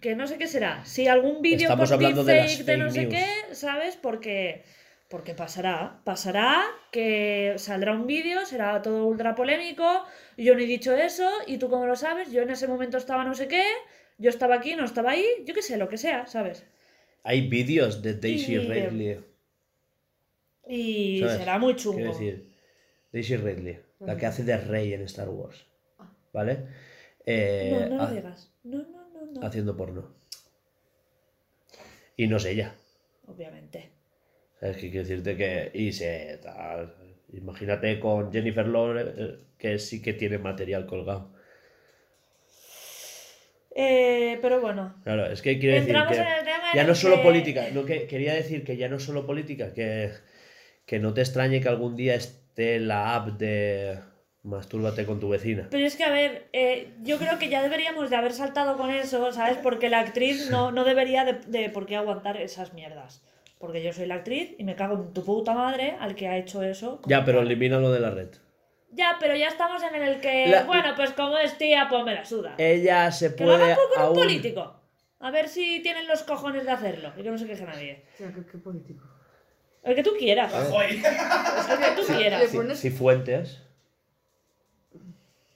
Que no sé qué será. Si algún vídeo con hablando de deepfake de no fake sé news. qué, ¿sabes? Porque, porque pasará. Pasará que saldrá un vídeo, será todo ultra polémico. Yo no he dicho eso, y tú como lo sabes, yo en ese momento estaba no sé qué, yo estaba aquí, no estaba ahí, yo qué sé, lo que sea, ¿sabes? Hay vídeos de Daisy Y- Ridley. Y ¿Sabes? será muy chungo. Quiero decir, Daisy Ridley, la que hace de Rey en Star Wars. ¿Vale? Eh, no, no lo ha- digas. No, no, no, no. haciendo porno. Y no es ella. Obviamente. ¿Sabes qué quiero decirte? Que. Y se. tal, Imagínate con Jennifer Lawrence, que sí que tiene material colgado. Eh, pero bueno. Claro, es que quiero decir que. Ya no es solo que- política, no, que, quería decir que ya no es solo política, que, que no te extrañe que algún día esté la app de mastúrbate con tu vecina. Pero es que, a ver, eh, yo creo que ya deberíamos de haber saltado con eso, ¿sabes? Porque la actriz no, no debería de, de por qué aguantar esas mierdas. Porque yo soy la actriz y me cago en tu puta madre al que ha hecho eso. Ya, pero tal. elimínalo de la red. Ya, pero ya estamos en el que, La- bueno, pues como es tía, pues me la suda. Ella se que lo puede haga con un político. A ver si tienen los cojones de hacerlo. Y que no se queje nadie. O sea, qué, qué político. El que tú quieras. El que tú quieras. Si, pones- si Fuentes...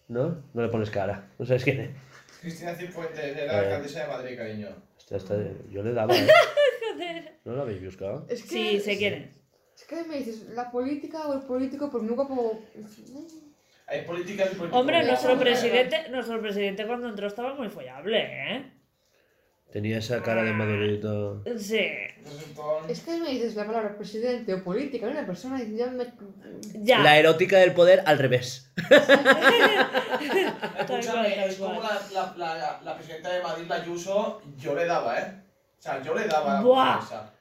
¿No? No le pones cara. No sabes quién es. Cristina Cifuentes, era Eh. alcaldesa de Madrid, cariño. Esta- esta- yo le daba, ¿eh? Joder. ¿No la habéis buscado? Es que, Sí, sé quién es. Es que me dices, la política o el político, pues nunca como... Hay políticas y políticos. Hombre, nuestro presidente, nuestro presidente cuando entró estaba muy follable, ¿eh? Tenía esa cara de madurito. Sí. Es que me dices la palabra presidente o política, una persona y ya me... Ya. La erótica del poder al revés. Escúchame, es como la, la, la, la presidenta de Madrid, la Ayuso, yo le daba, ¿eh? O sea, yo le daba Buah. esa.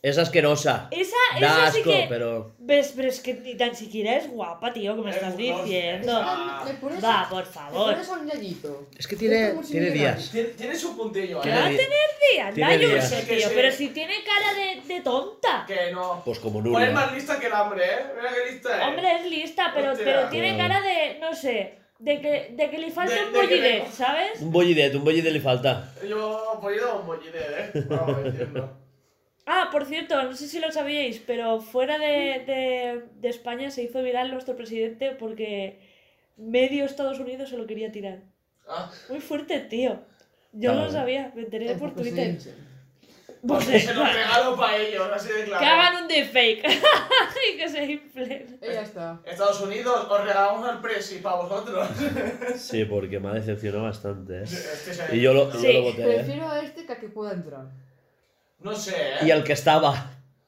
Es asquerosa. Esa, Da esa sí asco, que. pero... ¿Ves? Pero es que ni tan siquiera es guapa, tío, que me Es estás diciendo. Ah. Le pones Va, por Le favor. pones un. Es que tiene, como si tiene días. Tiene, tiene su puntillo, ¿Qué va a di- tener días? tiene días. Ayuso, Que tío. sí. Pero si tiene cara de, de tonta. Que no. Pues como Pues es Nuria. más lista que el hambre, ¿eh? Mira qué lista es. Hombre, es lista, pero, Hostia. pero tiene cara de. No sé. De que, de que le falta De- un bollidet, ¿sabes? Un bollidet, un bollidet le falta. Yo, yo un bollide, ¿eh? Vamos, entiendo. Ah, por cierto, no sé si lo sabíais, pero fuera de, de- de España se hizo viral nuestro presidente porque medio Estados Unidos se lo quería tirar. Ah, Muy fuerte, tío. Yo no lo sabía, me enteré por Twitter. Pues se lo regalo para ellos, así de claro. que hagan un deepfake y que se inflen. Y ya está. Estados Unidos, os regalamos al Presi para vosotros. Sí, porque me ha decepcionado bastante. ¿eh? Se- Y yo lo, yo Sí. lo voté. ¿eh? Prefiero a este que a que pueda entrar. No sé, ¿eh? Y al que estaba.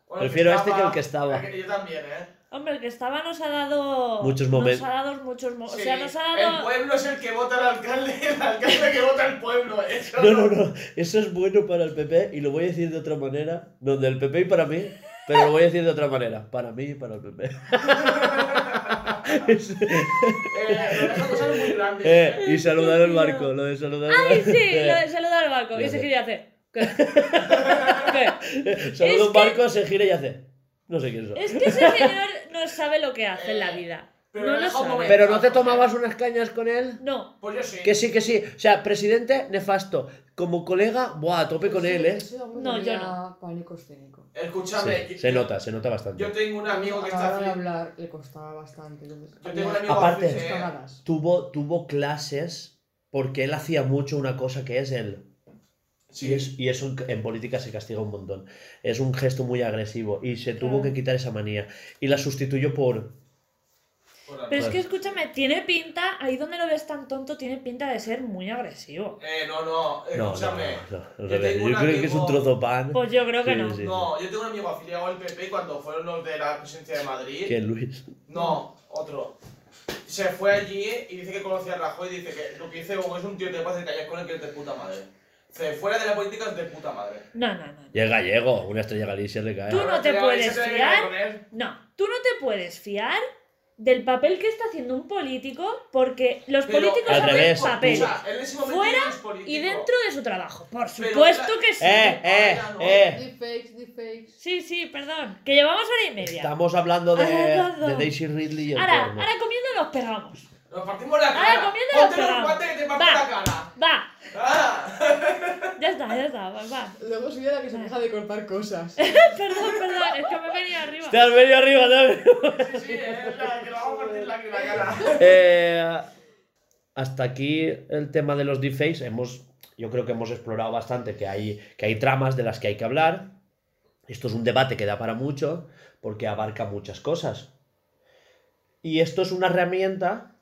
Bueno, prefiero a este que el que estaba. Yo también, ¿eh? Hombre, el que estaba nos ha dado. Muchos momentos. Nos ha dado muchos mo- Sí, O sea, nos ha El dado. pueblo es el que vota al alcalde, el alcalde que vota al pueblo. Eso No, no, no. Eso es bueno para el PP y lo voy a decir de otra manera. No, del PP y para mí. Pero lo voy a decir de otra manera. Para mí y para el PP. Es- Eh, muy grandes. eh, y saludar al barco. Lo de saludar al ¡Ay, barco. sí! Eh, Lo de saludar al barco. Y se quiere hacer. ¿Qué? ¿Qué? Saluda un barco, se gira y hace. No sé quién son. Es que ese señor no sabe lo que hace en la vida. Pero no lo sabe. Pero no te tomabas unas cañas con él. No. Pues yo sí. Que sí, que sí. O sea, presidente nefasto. Como colega, buah, a tope con él, ¿eh? No, yo tenía pánico escénico. Escúchame. Sí, se nota, se nota bastante. Yo tengo un amigo que está de hablar le costaba bastante. entonces, Yo tengo un amigo Aparte- eh. Tuvo, tuvo clases porque él hacía mucho una cosa que es el Sí. Y, es- y eso en, en política se castiga un montón. Es un gesto muy agresivo y se tuvo Claro. que quitar esa manía. Y la sustituyó por... Pero es que escúchame, tiene pinta, ahí donde lo ves tan tonto, tiene pinta de ser muy agresivo. Eh, no, no, No, no, escúchame. no, Yo creo que es un amigo- trozo pan. Pues yo creo que Sí, no. sí. No, yo tengo un amigo afiliado al PP cuando fueron los de la presidencia de Madrid. Que Luis. No, otro. Se fue allí y dice que conocía a Rajoy y dice que lo que dice Hugo es un tío que te pasa callar con él que es de puta madre. Fuera de la política es de puta madre. No, no, no. Y es gallego, una estrella Galicia le cae. Tú no te puedes fiar. No, tú no te puedes fiar del papel que está haciendo un político porque los Pero- políticos Al hacen revés, papel Escucha, él en ese momento fuera no es político. y dentro de su trabajo. Por supuesto que sí. ¡Eh, eh, no. eh! Deepfakes, deepfakes. Sí, sí, perdón. Que llevamos hora y media. Estamos hablando de, de Daisy Ridley y el Ahora, porno. ahora comiendo nos pegamos. Nos partimos la Ahora cara. comiendo los Ponte los guantes que te parto Va. la cara. Va, Ah. ya está, ya está, va, va. Luego soy la que se deja de cortar cosas. Perdón, perdón, es que me he venido arriba. Te has venido arriba, te has venido- Sí, sí, es la que le vamos a partir la, la cara. Eh, hasta aquí el tema de los deepfakes. Hemos, yo creo que hemos explorado bastante que hay, que hay tramas de las que hay que hablar. Esto es un debate que da para mucho porque abarca muchas cosas. Y esto es una herramienta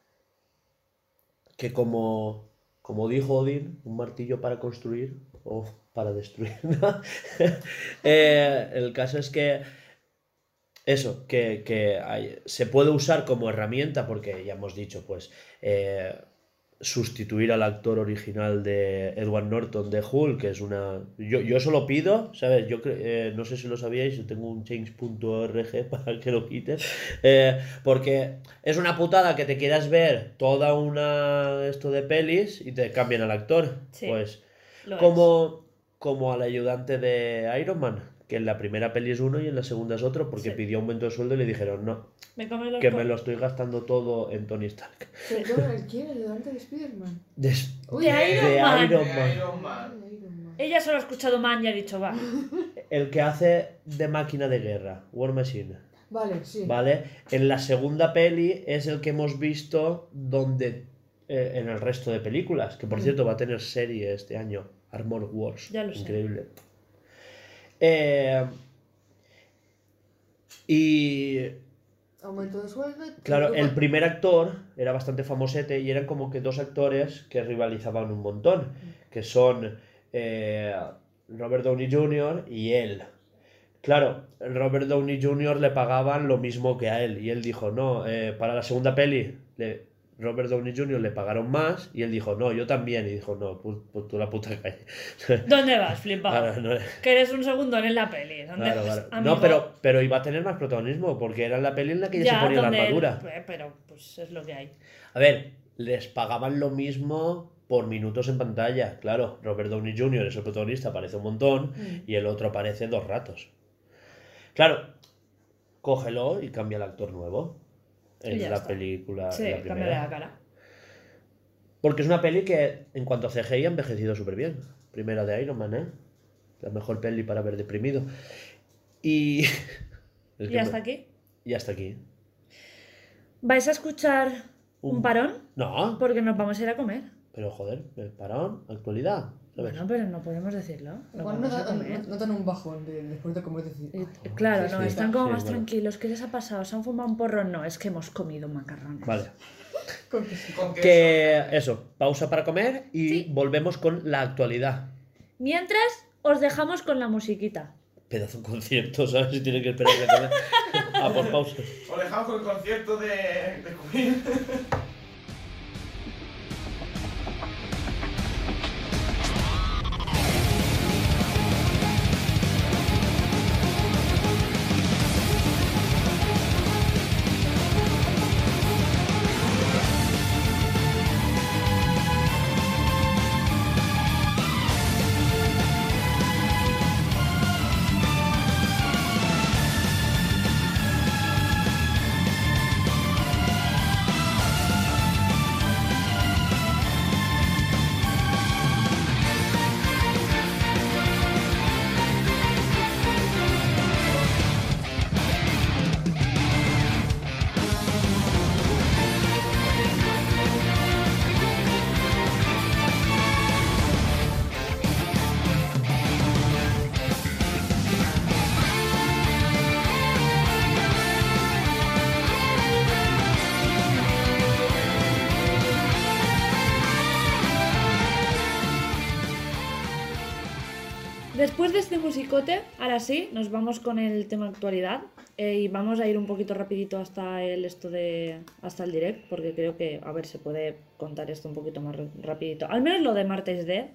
que como, como dijo Odín, un martillo para construir o para destruir. Eh, el caso es que eso, que, que se puede usar como herramienta porque ya hemos dicho, pues, eh, sustituir al actor original de Edward Norton de Hulk, que es una... Yo, yo eso lo pido, ¿sabes? Yo eh, no sé si lo sabíais, yo tengo un change.org para que lo quite, eh, porque es una putada que te quieras ver toda una esto de pelis y te cambian al actor. Sí, pues es. como, como al ayudante de Iron Man, que en la primera peli es uno y en la segunda es otro, porque Sí. pidió aumento de sueldo y le dijeron, no, Me que me lo estoy gastando todo en Tony Stark. Perdón, ¿el quién? ¿El ayudante de Spider-Man? Uy, De Iron de Man. Iron De Man. Iron Man. Ay, Iron Man. Ella solo ha escuchado man y ha dicho va. El que hace de máquina de guerra, War Machine. Vale, sí. ¿Vale? En la segunda peli es el que hemos visto donde eh, en el resto de películas, que por Mm. cierto va a tener serie este año, Armor Wars. Ya lo sé. Eh, y Aumento de sueldo. Claro, el primer actor era bastante famosete y eran como que dos actores que rivalizaban un montón, que son eh, Robert Downey Jr. y él. Claro, Robert Downey Jr. le pagaban lo mismo que a él y él dijo, no, eh, para la segunda peli le- Robert Downey Jr. le pagaron más y él dijo, no, yo también. Y dijo, no, pues, pues tú la puta calle. ¿Dónde vas, flipado? No, Que eres un segundón en la peli. ¿Dónde claro, vas, claro. amigo? No, pero, pero iba a tener más protagonismo porque era la peli en la que Ya, se ponía la él- armadura. Eh, Pero pues es lo que hay. A ver, les pagaban lo mismo por minutos en pantalla. Claro, Robert Downey Jr. es el protagonista, aparece un montón, Mm. y el otro aparece dos ratos. Claro, cógelo y cambia al actor nuevo en la está. película. en Sí, la cara. Porque es una peli que, en cuanto a CGI, ha envejecido súper bien. Primera de Iron Man, ¿eh? La mejor peli para ver deprimido. Y. es que Y hasta me- aquí. Y hasta aquí. ¿Vais a escuchar un, Un- parón? No, Porque nos vamos a ir a comer. pero joder, el parón, actualidad. ¿Sabes? Bueno, pero no podemos decirlo. Igual no, a no- no dan un bajón de, después de comer decir. Eh, "Ah, Claro, sí, no, sí, están está". como más bueno. tranquilos. ¿Qué les ha pasado? ¿Se han fumado un porro? No, es que hemos comido macarrones. Vale. Con que sí. Con queso. Que eso, pausa para comer y Sí. volvemos con la actualidad. Mientras, os dejamos con la musiquita. Pedazo de concierto, ¿sabes? Si tiene que esperar a comer. ah, por pausa. Os dejamos con el concierto de, de Después de este musicote, ahora sí, nos vamos con el tema actualidad. eh, y vamos a ir un poquito rapidito hasta el esto de. hasta el direct, porque creo que, a ver, se puede contar esto un poquito más ra- rapidito. Al menos lo de Martes Dead,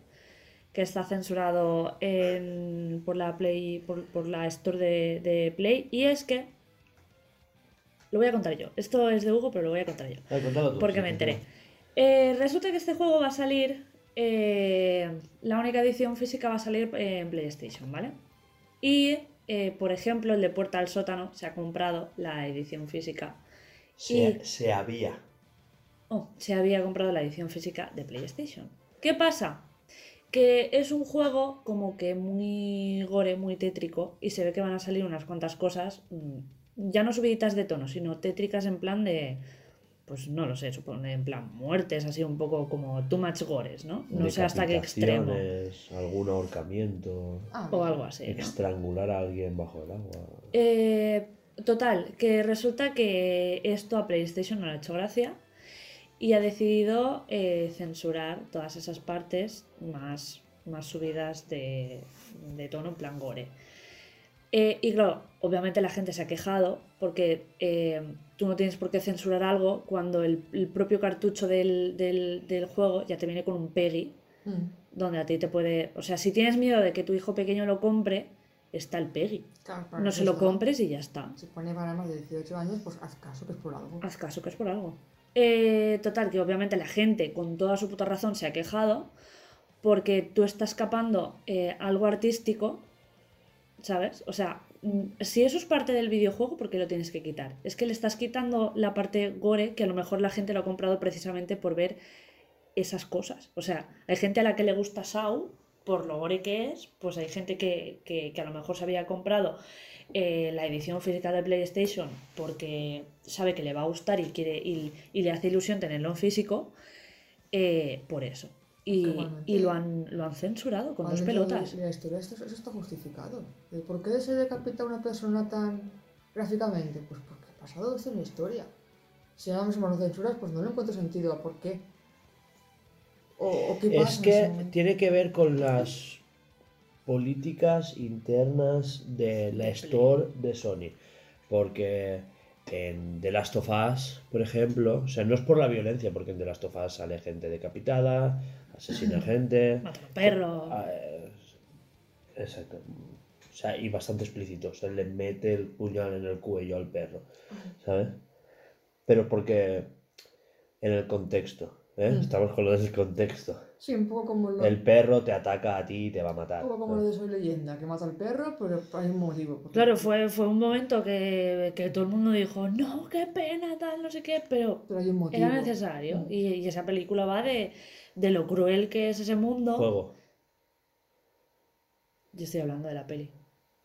que está censurado en- por la Play. Por, por la Store de, de Play. Y es que. Lo voy a contar yo. Esto es de Hugo, pero lo voy a contar yo. Tú, Porque sí, me enteré. Eh, resulta que este juego va a salir. Eh, la única edición física va a salir eh, en PlayStation, ¿vale? Y, eh, por ejemplo, el de Puerta al Sótano se ha comprado la edición física. Se, y- se había. Oh, se había comprado la edición física de PlayStation. ¿Qué pasa? Que es un juego como que muy gore, muy tétrico, y se ve que van a salir unas cuantas cosas, mm, ya no subiditas de tono, sino tétricas en plan de, pues no lo sé, supone en plan muertes, así un poco como too much gores, ¿no? No sé hasta qué extremo. Algún ahorcamiento. Ah, O algo así, ¿no? Estrangular a alguien bajo el agua. Eh, total, que resulta que esto a PlayStation no le ha hecho gracia y ha decidido eh, censurar todas esas partes más, más subidas de, de tono en plan gore. Eh, y claro, obviamente la gente se ha quejado porque eh, tú no tienes por qué censurar algo cuando el, el propio cartucho del, del- del juego ya te viene con un PEGI mm. donde a ti te puede... O sea, si tienes miedo de que tu hijo pequeño lo compre, está el PEGI. Claro, No se lo compres y ya está. Si pone para más de 18 años, pues haz caso que es por algo. Haz caso que es por algo. Eh, total, que obviamente la gente con toda su puta razón se ha quejado porque tú estás escapando eh, algo artístico, ¿sabes? O sea, si eso es parte del videojuego, ¿por qué lo tienes que quitar? Es que le estás quitando la parte gore que a lo mejor la gente lo ha comprado precisamente por ver esas cosas. O sea, hay gente a la que le gusta Saw por lo gore que es, pues hay gente que, que- que a lo mejor se había comprado eh, la edición física de PlayStation porque sabe que le va a gustar y quiere y, y le hace ilusión tenerlo en físico eh, por eso. Y, lo, han, lo han censurado con dos pelotas. La historia, esto, eso está justificado. ¿El ¿Por qué se decapita a una persona tan gráficamente? Pues porque ha pasado esto en la historia. Si ahora mismo lo censuras, pues no le encuentro sentido a por qué. O, o qué pasa Es que tiene que ver con las políticas internas de la Store de Sony. Porque en The Last of Us, por ejemplo, o sea, no es por la violencia, porque en The Last of Us sale gente decapitada, asesina gente. Matan a un perro. Ah, eh, Exacto. O sea, y bastante explícito. O sea, le mete el puñal en el cuello al perro. ¿Sabes? Pero porque en el contexto. ¿eh? Mm. Estamos con lo del contexto. Sí, un poco como lo, El perro te ataca a ti y te va a matar. un poco como lo de Soy Leyenda, que mata al perro, pero hay un motivo. porque- Claro, fue, fue un momento que, que todo el mundo dijo, no, qué pena, tal, no sé qué, pero Pero hay un motivo. era necesario. Mm. Y, y esa película va de, de lo cruel que es ese mundo. Juego. Yo estoy hablando de la peli.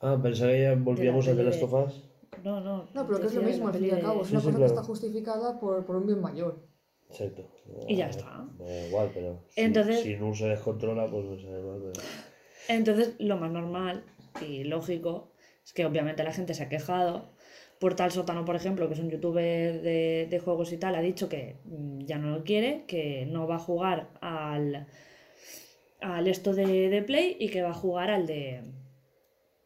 Ah, pensaba que ya volvíamos a de- of Us. No, no. No, pero que es lo mismo, al fin y al cabo. Es Sí, una sí, cosa claro. que está justificada por, por un bien mayor. Exacto. Y ya está. Me da igual, pero. si- Entonces- Si, no se descontrola, pues no mal. pero- Entonces, lo más normal y lógico es que obviamente la gente se ha quejado. Portal Sótano, por ejemplo, que es un youtuber de, de juegos y tal, ha dicho que mm, ya no lo quiere, que no va a jugar al, al esto de, de Play y que va a jugar al de...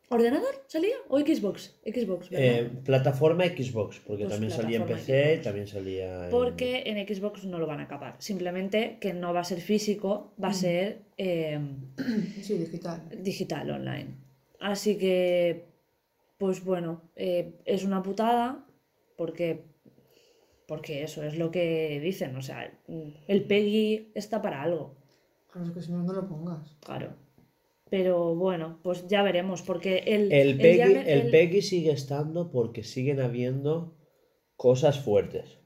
¿Ordenador? ¿Salía? ¿O Xbox? Xbox, ¿verdad? Eh, plataforma Xbox, porque Pues también salía en PC Xbox. también salía en... Porque en Xbox no lo van a acabar. Simplemente que no va a ser físico, va a ser eh, Sí, digital. digital online. Así que, pues bueno, eh, es una putada porque, porque eso es lo que dicen. O sea, el PEGI está para algo, Claro, es que si no, no lo pongas. claro. Pero bueno, pues ya veremos, porque el, El llame- el el- sigue estando porque siguen habiendo cosas fuertes.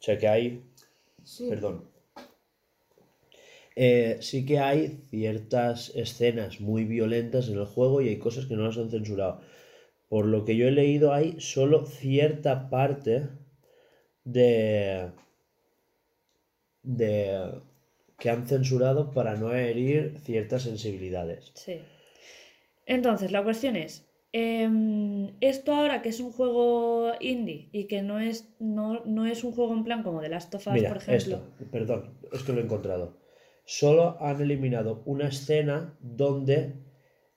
O sea que hay Sí. Perdón. Eh, sí que hay ciertas escenas muy violentas en el juego y hay cosas que no las han censurado. Por lo que yo he leído, hay solo cierta parte de. de. Que han censurado para no herir ciertas sensibilidades. Sí. Entonces, la cuestión es, em, esto ahora que es un juego indie y que no es, no, no es un juego en plan como The Last of Us, Mira, por ejemplo. esto, perdón, es que lo he encontrado. Solo han eliminado una escena donde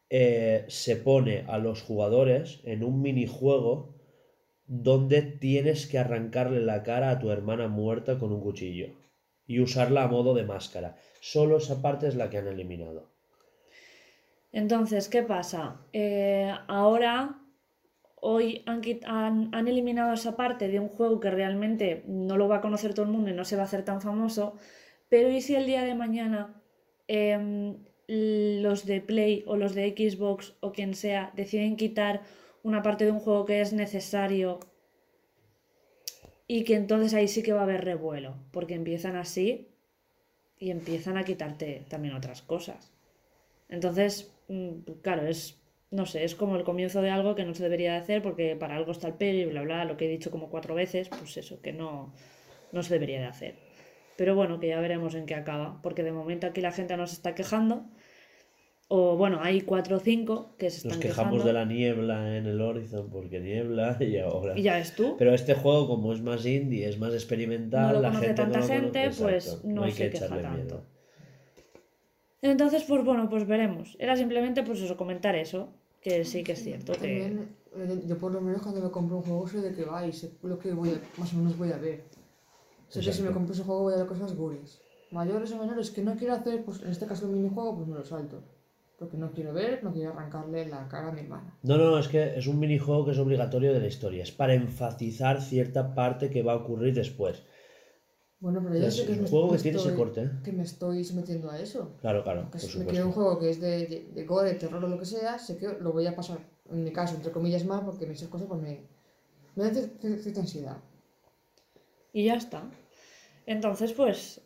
eh, se pone a los jugadores en un minijuego donde tienes que arrancarle la cara a tu hermana muerta con un cuchillo y usarla a modo de máscara. Solo esa parte es la que han eliminado. Entonces, ¿qué pasa? Eh, ahora, hoy han, han eliminado esa parte de un juego que realmente no lo va a conocer todo el mundo y no se va a hacer tan famoso, pero ¿y si el día de mañana em, los de Play o los de Xbox o quien sea deciden quitar una parte de un juego que es necesario y que entonces ahí sí que va a haber revuelo, porque empiezan así y empiezan a quitarte también otras cosas. Entonces, mm, claro, es, no sé, es como el comienzo de algo que no se debería de hacer porque para algo está el PEGI, bla, bla, lo que he dicho como cuatro veces, pues eso, que no, no se debería de hacer. Pero bueno, que ya veremos en qué acaba, porque de momento aquí la gente no se está quejando. O bueno, hay cuatro o cinco que se Nos están quejamos quejando. de la niebla en el Horizon porque niebla y ahora... Y ya ves tú. Pero este juego, como es más indie, es más experimental, No lo la conoce gente tanta no lo conoce- gente, pues, Exacto, no hay se que queja echarle tanto. miedo. Entonces, pues bueno, pues veremos. Era simplemente pues eso, comentar eso, que sí que es cierto que... También, eh, yo por lo menos cuando me compro un juego sé de qué va y sé lo que voy a- más o menos voy a ver. Sé que si me compro ese juego voy a ver cosas gures. Mayores o menores que no quiero hacer, pues en este caso el minijuego, pues me lo salto. Porque no quiero ver, no quiero arrancarle la cara a mi hermana. No, no, es que es un minijuego que es obligatorio de la historia. Es para enfatizar cierta parte que va a ocurrir después. Bueno, pero yo es sé que un me, juego que tiene ese corte, ¿eh? que me estoy sometiendo a eso. Claro, claro, por si me quiero un supuesto. juego que es de, de, de gore, terror o lo que sea, sé que lo voy a pasar, en mi caso, entre comillas, mal, porque esas cosas pues, me, me dan cier- cier- cierta ansiedad. Y ya está. Entonces, pues,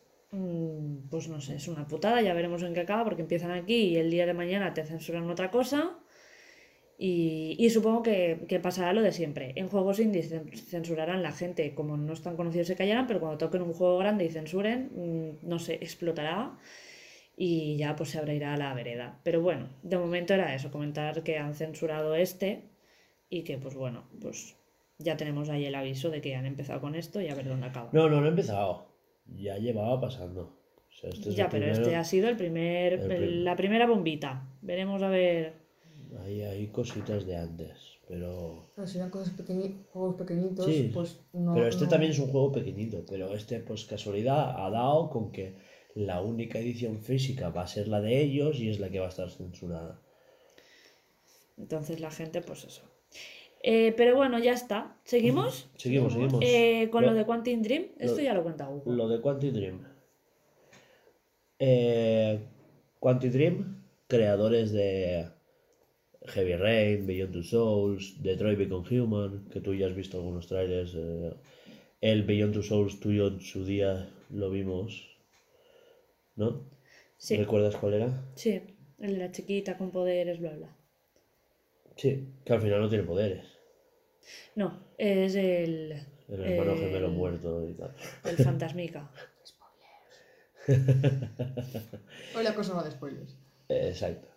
pues no sé, es una putada, ya veremos en qué acaba, porque empiezan aquí y el día de mañana te censuran otra cosa. Y, supongo que, pasará lo de siempre. En juegos indies cen- censurarán la gente, como no están conocidos se callarán, pero cuando toquen un juego grande y censuren, mm, no sé, explotará y ya pues se abrirá la vereda. Pero bueno, de momento era eso, comentar que han censurado este y que pues bueno, pues ya tenemos ahí el aviso de que han empezado con esto y a ver dónde acaba. No, no, no he empezado. Ya llevaba pasando. O sea, este es ya, pero primero. este ha sido el primer, el el- prim- la primera bombita. Veremos a ver. Hay, hay cositas de antes, pero... Pero si eran cosas pequeñi- juegos pequeñitos, Sí, pues no. pero este no- también es un juego pequeñito, pero este, pues casualidad, ha dado con que la única edición física va a ser la de ellos y es la que va a estar censurada. Entonces la gente, pues eso. Eh, pero bueno, ya está. ¿Seguimos? Seguimos, seguimos. Eh, con lo, Lo- de Quantum Dream. Esto lo- ya lo cuenta Hugo. Lo de Quantic Dream. Eh, Quantic Dream, creadores de Heavy Rain, Beyond Two Souls, Detroit Become Human, que tú ya has visto algunos trailers. eh, el Beyond Two Souls tuyo en su día lo vimos, ¿no? Sí, ¿Recuerdas cuál era? sí. El de la chiquita con poderes, bla, bla. Sí, que al final no tiene poderes. No, es el. El hermano el- gemelo muerto y tal. El fantasmica. Hoy la cosa va de spoilers. Eh, Exacto.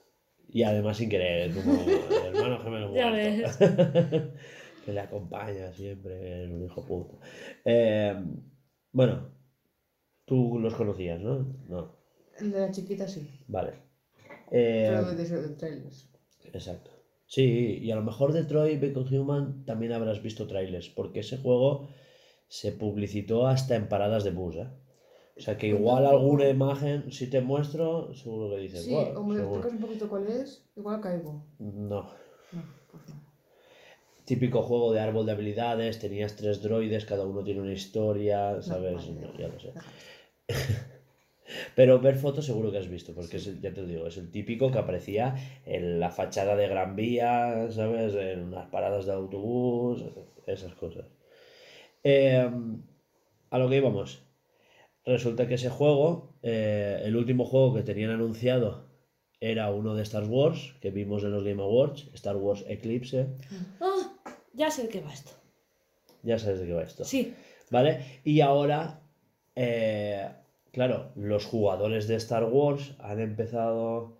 Y además sin querer, como el hermano gemelo Ya muerto. que le acompaña siempre, es un hijo puta. Eh, bueno, tú los conocías, ¿no? No, El de la chiquita sí. vale. Eh, Pero de, de, de trailers. Exacto. Sí, y a lo mejor de Troy Become Human también habrás visto trailers, porque ese juego se publicitó hasta en paradas de bus, ¿eh? O sea que igual alguna imagen, si te muestro, seguro que dices, Sí, "Buah, o me seguro". tocas un poquito cuál es, igual caigo. No. No, pues no. Típico juego de árbol de habilidades, tenías tres droides, cada uno tiene una historia, ¿sabes? vale, No, ya lo sé. Pero ver fotos seguro que has visto, porque es el- ya te digo, es el típico que aparecía en la fachada de Gran Vía, ¿sabes? En unas paradas de autobús, esas cosas. Eh, a lo que íbamos. Resulta que ese juego, eh, el último juego que tenían anunciado era uno de Star Wars, que vimos en los Game Awards, Star Wars Eclipse. ¡Ah! Ya sé de qué va esto. Ya sabes de qué va esto. Sí. ¿Vale? Y ahora, eh, claro, los jugadores de Star Wars han empezado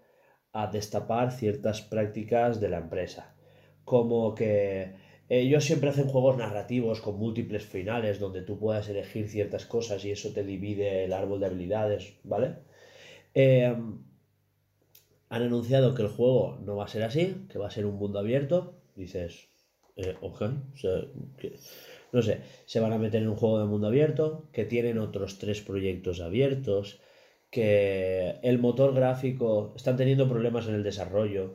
a destapar ciertas prácticas de la empresa. Como que ellos siempre hacen juegos narrativos con múltiples finales donde tú puedas elegir ciertas cosas y eso te divide el árbol de habilidades, ¿vale? Eh, han anunciado que el juego no va a ser así, que va a ser un mundo abierto. Dices, eh, ok, o sea, no sé, se van a meter en un juego de mundo abierto, que tienen otros tres proyectos abiertos, que el motor gráfico están teniendo problemas en el desarrollo,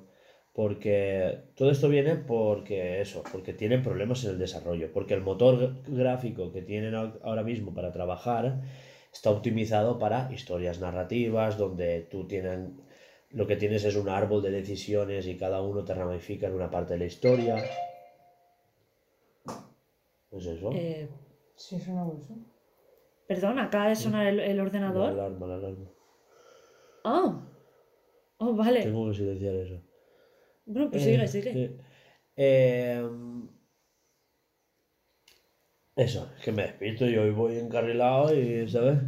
porque todo esto viene porque eso, porque tienen problemas en el desarrollo, porque el motor gr- gráfico que tienen ahora mismo para trabajar está optimizado para historias narrativas, donde tú tienen, lo que tienes es un árbol de decisiones y cada uno te ramifica en una parte de la historia. ¿Es eso? Eh, Sí, es una bolsa. perdón, acaba de sonar el, el La ordenador. alarma, la alarma. Ah. Oh, vale. Tengo que silenciar eso. Bueno, pues Eh, sigue, sigue. sí. Eh, eso, es que me despierto y hoy voy encarrilado y, ¿sabes?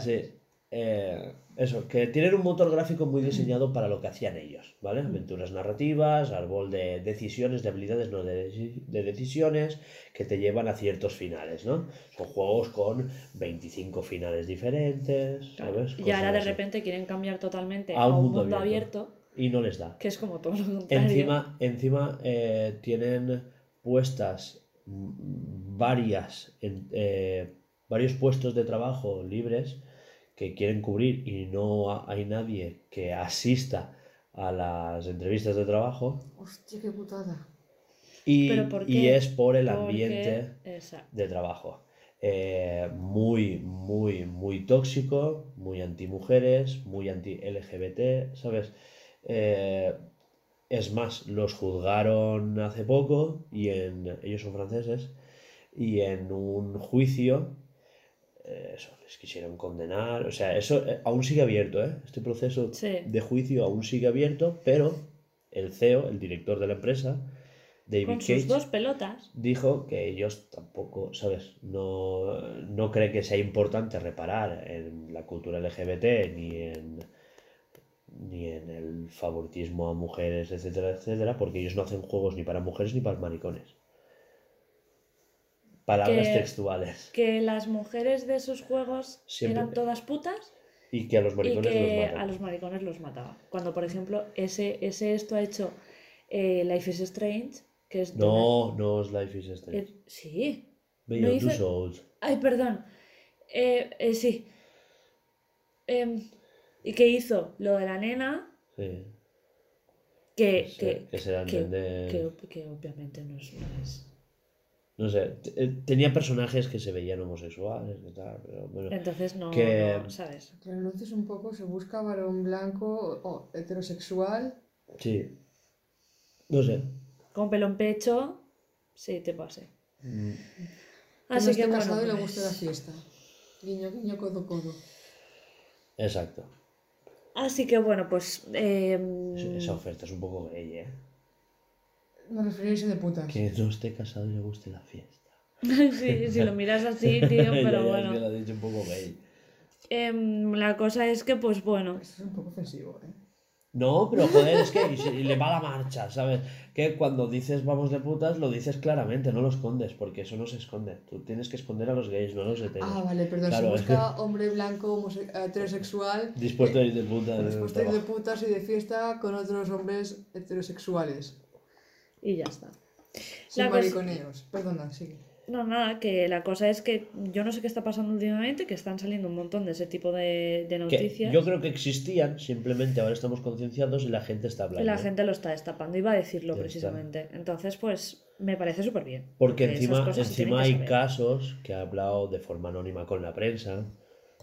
Sí. Eh, eso, que tienen un motor gráfico muy diseñado para lo que hacían ellos, ¿vale? Aventuras narrativas, árbol de decisiones, de habilidades, no de, de decisiones, que te llevan a ciertos finales, ¿no? Son juegos con 25 finales diferentes, ¿sabes? Y ahora de así. repente quieren cambiar totalmente A un un mundo mundo, abierto. abierto. Y no les da. que es como todo lo contrario. Encima, encima eh, tienen puestas varias, en- eh, varios puestos de trabajo libres que quieren cubrir y no ha- hay nadie que asista a las entrevistas de trabajo Hostia, qué putada. y, es por el ambiente de trabajo. Eh, muy, muy, muy tóxico, muy anti-mujeres, muy anti-LGBT, ¿sabes? Eh, es más, los juzgaron hace poco y en, ellos son franceses y en un juicio eso, les quisieron condenar, o sea, eso eh, aún sigue abierto, ¿eh? Este proceso Sí. de juicio aún sigue abierto, pero el CEO, el director de la empresa, David Con Cage, sus dos pelotas. dijo que ellos tampoco, ¿sabes? No, no cree que sea importante reparar en la cultura LGBT ni en, ni en el favoritismo a mujeres, etcétera, etcétera, porque ellos no hacen juegos ni para mujeres ni para maricones. Palabras Que- textuales. Que las mujeres de sus juegos Siempre- eran todas putas Y que a los y maricones que los matan. a los maricones los mataba. Cuando, por ejemplo, ese, ese esto ha hecho eh, Life is Strange, que es... No, no es Life is Strange. eh, sí. Beyond no Two Souls. Ay, perdón. Eh, eh, sí. Em, ¿Y qué hizo? Lo de la nena, Sí. que, que, que se da obviamente no es, no es- No sé, eh, tenía personajes que se veían homosexuales y tal, pero bueno. Entonces no, Que- no, ¿sabes? Traduces un poco, se busca varón blanco o heterosexual. Sí. No sé. Con pelo en pecho, sí, te pase. Mm, Que Así que bueno, casado y le pues, guste la fiesta. Guiño, guiño, codo, codo. Exacto. Así que bueno, pues. eh, Esa oferta es un poco gay, ¿eh? Me refería a irse de putas. Que no esté casado y le guste la fiesta. sí, si lo miras así, tío, pero ya, Es bueno. que lo ha dicho un poco gay. Em, la cosa es que, pues bueno. Esto es un poco ofensivo, ¿eh? No, pero joder, es que y si- y le va la marcha, ¿sabes? Que cuando dices vamos de putas, lo dices claramente, no lo escondes, porque eso no se esconde. Tú tienes que esconder a los gays, no a los heteros. Ah, vale, perdón. Claro, se es busca hombre blanco, heterosexual. Dispuesto a ir de putas. en el Dispuesto a ir de putas y de fiesta con otros hombres heterosexuales. Y ya está. Sin La cosa- mariconeos. Perdona, sigue. No, nada, que la cosa es que yo no sé qué está pasando últimamente, que están saliendo un montón de ese tipo de, de Que noticias. yo creo que existían, simplemente ahora estamos concienciados y la gente está Y hablando. la gente lo está destapando, iba a decirlo Ya está. precisamente. Entonces, pues me parece súper bien. Porque encima, encima hay saber. casos que ha hablado de forma anónima con la prensa.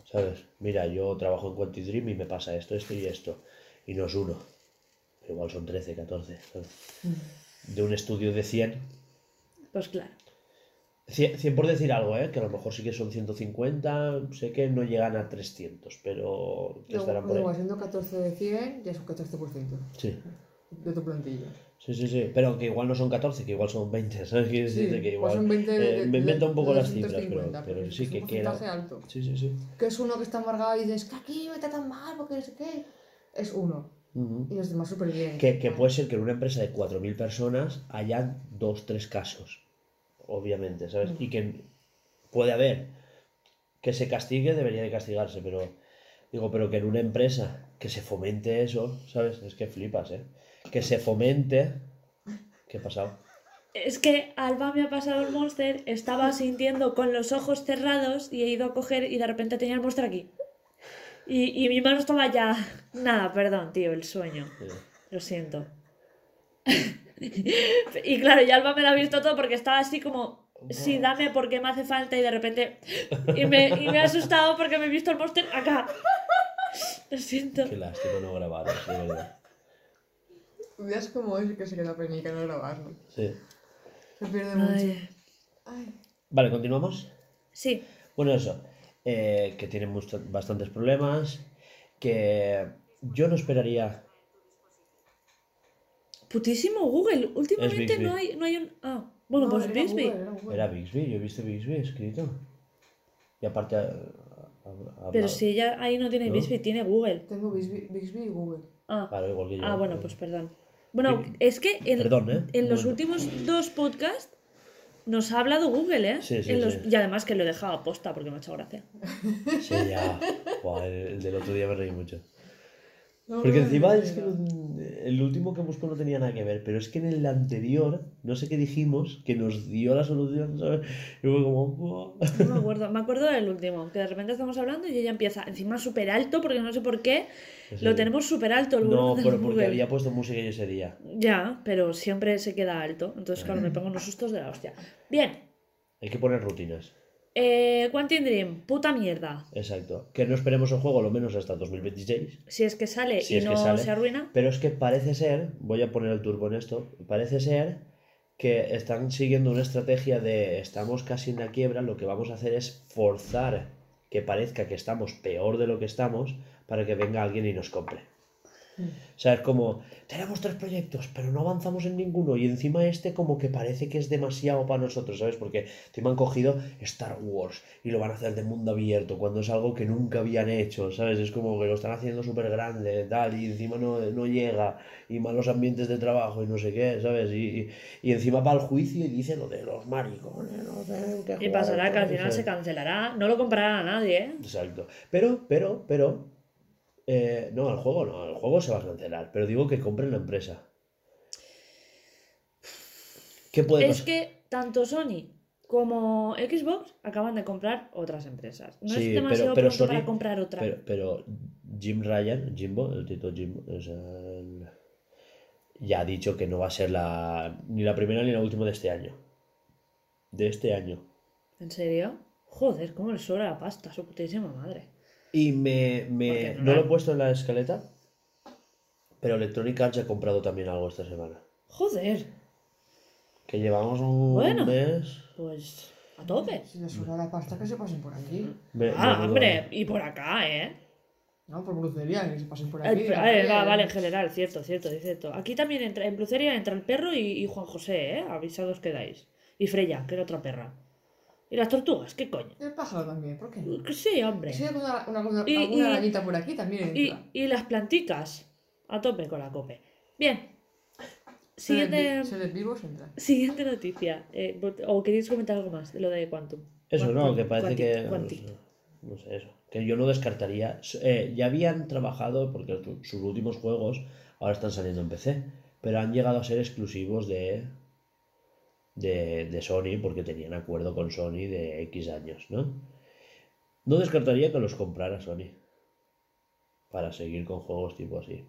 ¿Sabes? Mira, yo trabajo en Quantic Dream y me pasa esto, esto y esto. Y no es uno. Igual son 13, 14. ¿sabes? De un estudio de 100. Pues claro. 100, 100 por decir algo, ¿eh? Que a lo mejor sí que son 150. Sé que no llegan a 300, pero que estarán por ahí. siendo 14 de 100, ya es un 14% Sí. de tu plantilla. Sí, sí, sí. Pero que igual no son 14, que igual son 20. ¿Sabes? Quiere Sí, decirte que pues igual. son 20 de, eh, de- me invento un poco de las cifras, pero, 250, pero es sí un que queda. porcentaje alto. Sí, sí, sí. Que es uno que está amargado y dices que aquí me tratan mal porque no sé qué. Es uno. Y los demás súper bien. Que, que puede ser que en una empresa de 4.000 personas hayan dos, tres casos, obviamente, ¿sabes? Y que puede haber que se castigue, debería de castigarse, pero digo, pero que en una empresa que se fomente eso, ¿sabes? Es que flipas, ¿eh? Que se fomente... ¿Qué ha pasado? Es que Alba me ha pasado el monster, estaba sintiendo con los ojos cerrados y he ido a coger y de repente tenía el monster aquí. Y, y mi mano estaba ya. Nada, perdón, tío, el sueño. Lo siento. y claro, y Alba me lo ha visto todo porque estaba así como. Sí, dame porque me hace falta y de repente. Y me, y me ha asustado porque me he visto el monster acá. Lo siento. Qué lástima no grabaros, de verdad. Veas como es que se queda penica no grabarlo. Sí. Se pierde mucho. Ay. Vale, continuamos. Sí, Bueno, eso, eh, que tiene mucho- bastantes problemas, que yo no esperaría... putísimo Google. Últimamente no hay, no hay un. Ah, bueno, No, pues era Bixby. Google, era Google. Era Bixby, yo he visto Bixby escrito. Y aparte... ha Pero si ella ahí no tiene ¿No? Bixby, tiene Google. Tengo Bixby, Bixby y Google. Ah, Claro, igual que yo. ah bueno, pero- pues perdón. Bueno, es que en, Perdón, ¿eh? en los Bueno. últimos dos podcasts nos ha hablado Google, ¿eh? Sí, sí, En los- sí. Y además que lo he dejado a posta porque me ha hecho gracia. Sí, ya. Buah, el, el del otro día me reí mucho. No, Porque no, encima es que el último que busco no tenía nada que ver, pero es que en el anterior, no sé qué dijimos, que nos dio la solución, ¿sabes? Y fue como... No me acuerdo, me acuerdo del último, que de repente estamos hablando y ella empieza encima súper alto, porque no sé por qué, Sí. lo tenemos súper alto el No, pero porque Google. había puesto música yo ese día. Ya, pero siempre se queda alto, entonces claro, me pongo unos sustos de la hostia. Bien, Hay que poner rutinas. Eh, Quantum Dream, puta mierda. Exacto. Que no esperemos el juego lo menos hasta 2026. Si es que sale Si y no sale. se arruina, Pero es que parece ser, voy a poner el turbo en esto, parece ser que están siguiendo una estrategia de estamos casi en la quiebra, lo que vamos a hacer es forzar que parezca que estamos peor de lo que estamos para que venga alguien y nos compre. O sea, es como, tenemos tres proyectos, pero no avanzamos en ninguno. Y encima este como que parece que es demasiado para nosotros, ¿sabes? Porque encima han cogido Star Wars y lo van a hacer de mundo abierto, cuando es algo que nunca habían hecho, ¿sabes? Es como que lo están haciendo súper grande, tal, y encima no, no llega, y malos ambientes de trabajo y no sé qué, ¿sabes? Y, y, y encima va al juicio y dice lo de los maricones, no sé qué y pasará que al final ¿sabes? se cancelará, no lo comprará a nadie, ¿eh? Exacto. Pero, pero, pero. Eh, no, el juego no, el juego se va a cancelar. Pero digo que compren la empresa. ¿Qué puede Es pasar? que tanto Sony como Xbox acaban de comprar otras empresas. No Sí, es demasiado pero- pero pronto para Sony- comprar otra. Pero, pero Jim Ryan, Jimbo, el Tito Jimbo, o sea, el- ya ha dicho que no va a ser la, ni la primera ni la última de este año. De este año. ¿En serio? Joder, cómo le sobra la pasta, su putísima madre. Y me, me- no lo he puesto en la escaleta, pero Electronic Arts ha comprado también algo esta semana. Joder, Que llevamos un Bueno. mes. pues a tope. Si les sobra la pasta, que se pasen por aquí. Me- Ah, hombre, y por acá, ¿eh? No, por brucería, que se pasen por Eh, aquí. a eh, va, vale, en general, cierto, cierto, cierto. Aquí también entra, en Bruceria entra el perro y, y Juan José, ¿eh? Avisados quedáis. Y Freya, que era otra perra. Y las tortugas, ¿qué coño? El pájaro también, ¿por qué no? Que Sí, hombre. Si hay alguna, una, una- Y- alguna y- arañita por aquí, también Y, las planticas. A tope con la cope. Bien. Siguiente, Seres vivos entra. siguiente noticia. Eh, ¿O queréis comentar algo más de lo de Quantum? Eso Quantum- no, que parece que. Quantic. No sé, eso. Que yo no descartaría. eh, ya habían trabajado, porque su- sus últimos juegos ahora están saliendo en PC, pero han llegado a ser exclusivos de. De, de Sony, porque tenían acuerdo con Sony de X años, ¿no? No descartaría que los comprara Sony. Para seguir con juegos tipo así.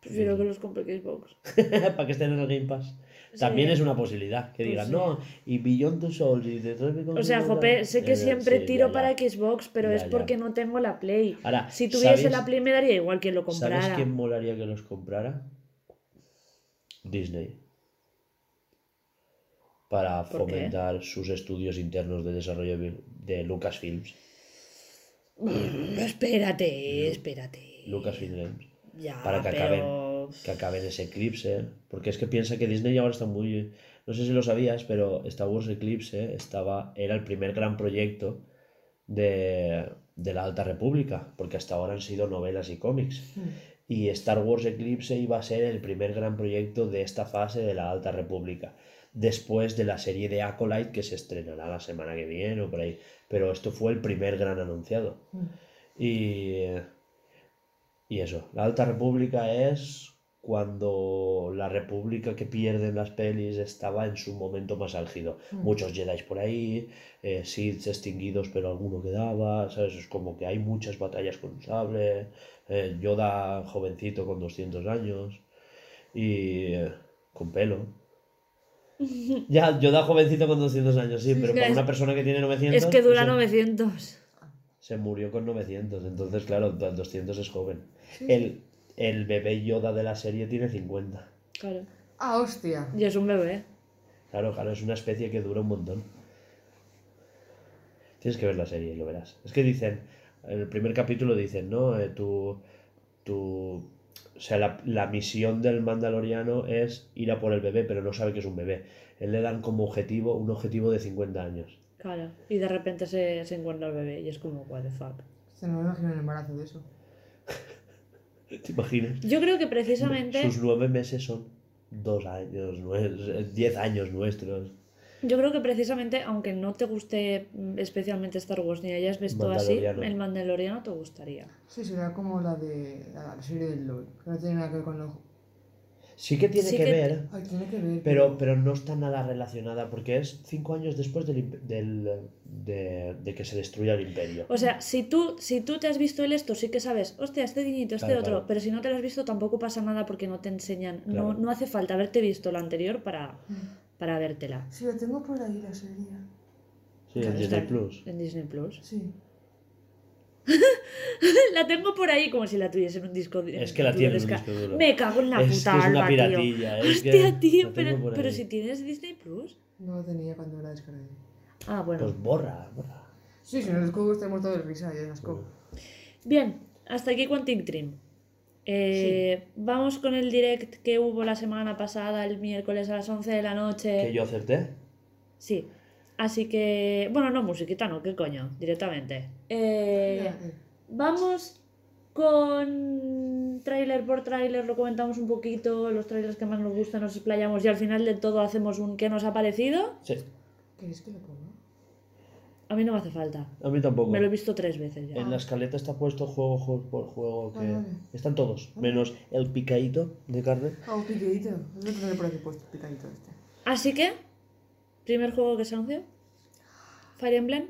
Prefiero que los compre Xbox. para que estén en el Game Pass. También es una posibilidad. Que Pues digan, sí. no, y Beyond the Souls y Become O sea, Human", Jope, sé que siempre tiro ya, ya. para Xbox, pero Ya, es porque no tengo la Play. Ahora, Si tuviese ¿sabes- la Play me daría igual que lo comprara. ¿Sabes quién molaría que los comprara? Disney. Para fomentar sus estudios internos de desarrollo de- Lucasfilms. Mm, Espérate, espérate. Lucasfilms. Ya, para que pero... Que acaben ese Eclipse. Porque es que piensa que Disney ahora está muy. No sé si lo sabías, pero Star Wars Eclipse estaba, era el primer gran proyecto de, de la Alta República. Porque hasta ahora han sido novelas y cómics. y Star Wars Eclipse iba a ser el primer gran proyecto de esta fase de la Alta República, después de la serie de Acolyte que se estrenará la semana que viene o por ahí, pero esto fue el primer gran anunciado. Y, y eso, la Alta República es cuando la República que pierden las pelis estaba en su momento más álgido. Muchos Jedi por ahí, eh, Sith extinguidos pero alguno quedaba, ¿sabes? Es como que hay muchas batallas con un sable, eh, Yoda jovencito con 200 años y eh, con pelo. Ya, Yoda jovencito con 200 años, sí, pero que para es- una persona que tiene 900... Es que dura pues, 900. se murió con 900, entonces claro, 200 es joven. El, el bebé Yoda de la serie tiene 50. Claro. Ah, hostia. Y es un bebé. Claro, claro, es una especie que dura un montón. Tienes que ver la serie y lo verás. Es que dicen, en el primer capítulo dicen, ¿no? Eh, tu, tu, o sea, la, la misión del mandaloriano es ir a por el bebé, pero no sabe que es un bebé. Él le dan como objetivo un objetivo de 50 años. Claro. Y de repente se, se encuentra el bebé y es como, what the fuck. Se me imagino el embarazo de eso. ¿Te imaginas? Yo creo que precisamente... Sus nueve meses son dos años, diez años nuestros. Yo creo que precisamente, aunque no te guste mm, especialmente Star Wars ni hayas visto así, el Mandaloriano te gustaría. Sí, será como la de la, serie del LOL. Que no tiene nada que ver con lo. Sí que tiene Sí que ver, Ay, tiene que ver. pero, pero no está nada relacionada, porque es cinco años después del, del- de, de que se destruya el imperio. O sea, si tú, si tú te has visto el esto, sí que sabes, hostia, este guiñito, este Claro, otro, claro. pero si no te lo has visto tampoco pasa nada porque no te enseñan. No, Claro. no hace falta haberte visto la anterior para, para vértela. Sí, la tengo por ahí la serie. Sí, en Disney Plus. En Disney Plus. Sí. La tengo por ahí como si la tuviese en un disco duro. Es que la tiene en un disco duro. Me cago en la Es que puta es una alba, tío. piratilla, es que Hostia, tío, pero, pero si tienes Disney Plus. No la tenía cuando la descargué. Ah, bueno. Pues borra, borra. Sí, si no les cubo estoy muerto de risa y de asco. Bien, hasta aquí Quantic Dream. Eh, Vamos con el direct que hubo la semana pasada, el miércoles a las 11 de la noche. Que yo acerté. Sí. Así que. Bueno, no, musiquita, no, ¿qué coño? Directamente. Eh, eh. vamos con tráiler por tráiler, lo comentamos un poquito, los trailers que más nos gustan, nos explayamos y al final de todo hacemos un ¿qué nos ha parecido? Sí, ¿Queréis que lo ponga? A mí no me hace falta. a mí tampoco. Me lo he visto tres veces ya. En la escaleta está puesto juego, juego por juego. Que... Ah. Están todos, menos el picadito de carne. Ah, un picadito. A tener por aquí puesto, el picadito este. Así que, primer juego que se anunció. Fire Emblem.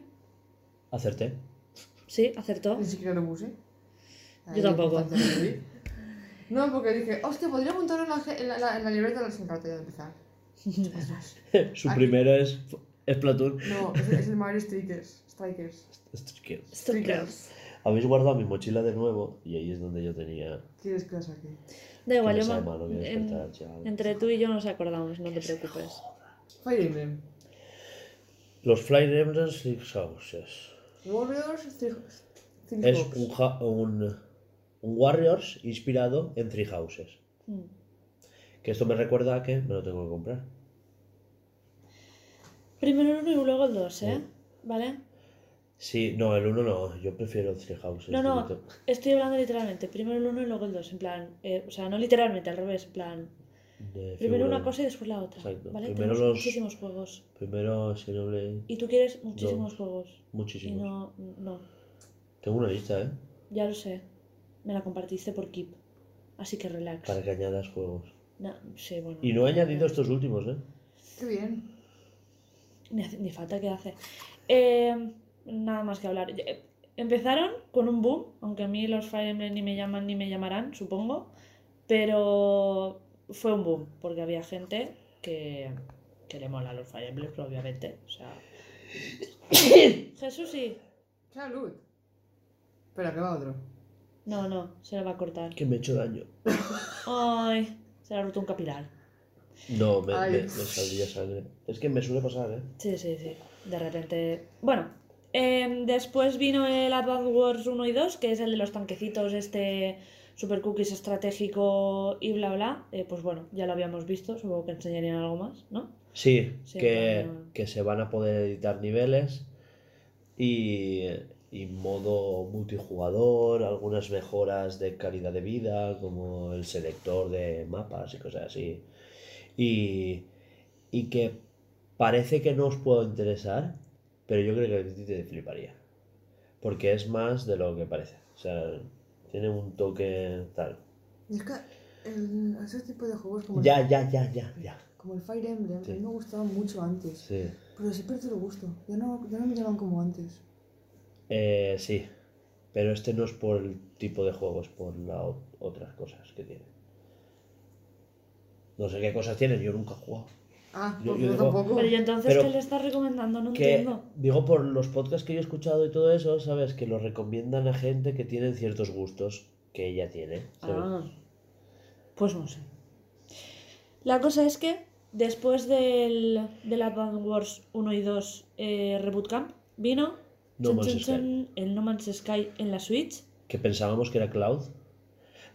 Acerté. Sí, acertó. Ni siquiera lo puse. Ahí tampoco. No, porque dije, hostia, podría apuntarlo en la, en la, en la- libreta sin rato ya de empezar. Su Aquí. primero es Splatoon. No, es, es el Mario Strikers. Strikers. Que- Strikers. Habéis guardado mi mochila de nuevo y ahí es donde yo tenía. ¿Quieres que la saque? Da igual, yo me no voy a en- entre tú y yo nos acordamos, no te preocupes. Fire Emblem. Los Fire Emblem Six Houses. Warriors, Three, Three Es un, ja- un, un Warriors inspirado en Three Houses. Mm. Que esto me recuerda a que me lo tengo que comprar. Primero el 1 y luego el 2, ¿eh? ¿Vale? Sí, no, el uno no, yo prefiero Three Houses. No, no, directo. estoy hablando literalmente. Primero el 1 y luego el 2, en plan. eh, o sea, no literalmente, al revés, en plan. De Primero figura. una cosa y después la otra. Exacto. ¿Vale? Primero Tenemos los- muchísimos juegos. Primero Xenoblade, Y tú quieres muchísimos Dos. juegos. Y muchísimos. no, no. Tengo una lista, ¿eh? Ya lo sé. Me la compartiste por Keep. Así que relax. Para que añadas juegos. No, sí, bueno. Y no he añadido estos últimos, ¿eh? Qué bien. Ni, hace- ni falta que hace. Eh, nada más que hablar. Empezaron con un boom, aunque a mí los Fire Emblem ni me llaman ni me llamarán, supongo. Pero fue un boom, porque había gente que, que le mola los Fire Emblem, obviamente. O sea. Jesús sí. Salud. Espera, que va otro. No, no, se le va a cortar. Que me he hecho daño. Ay, se le ha roto un capilar. No, me, Ay. me- me saldría sangre. Es que me suele pasar, ¿eh? Sí, sí, sí. De repente. Bueno, em, después vino el Advance Wars 1 y 2, que es el de los tanquecitos, este Super Cookies estratégico y bla bla. Eh, pues bueno, ya lo habíamos visto, supongo que enseñarían algo más, ¿no? Sí, Sí, que, que se van a poder editar niveles y, y modo multijugador, algunas mejoras de calidad de vida, como el selector de mapas y cosas así. Y, y que parece que no os puedo interesar, pero yo creo que a ti te fliparía. Porque es más de lo que parece. O sea, tiene un toque tal. Y es que el, ese tipo de juegos como, Ya, el, ya, ya, ya, ya. como el Fire Emblem, Sí. a mí me gustaban mucho antes. Sí. Pero sí perdido el gusto. Ya no, ya no me llaman como antes. Eh, sí, pero este no es por el tipo de juego, es por las otras cosas que tiene. No sé qué cosas tienen, yo nunca he jugado. Ah, Yo- pues yo digo- tampoco. Pero y entonces, Pero- ¿qué le estás recomendando? No Que, entiendo. digo, por los podcasts que yo he escuchado y todo eso, ¿sabes? Que lo recomiendan a gente que tiene ciertos gustos que ella tiene. ¿sabes? Ah, pues no sé. La cosa es que después del, del Advance Wars 1 y 2 eh, Reboot Camp vino No chun, Man's chun, Sky. chun, el No Man's Sky en la Switch. Que pensábamos que era Cloud.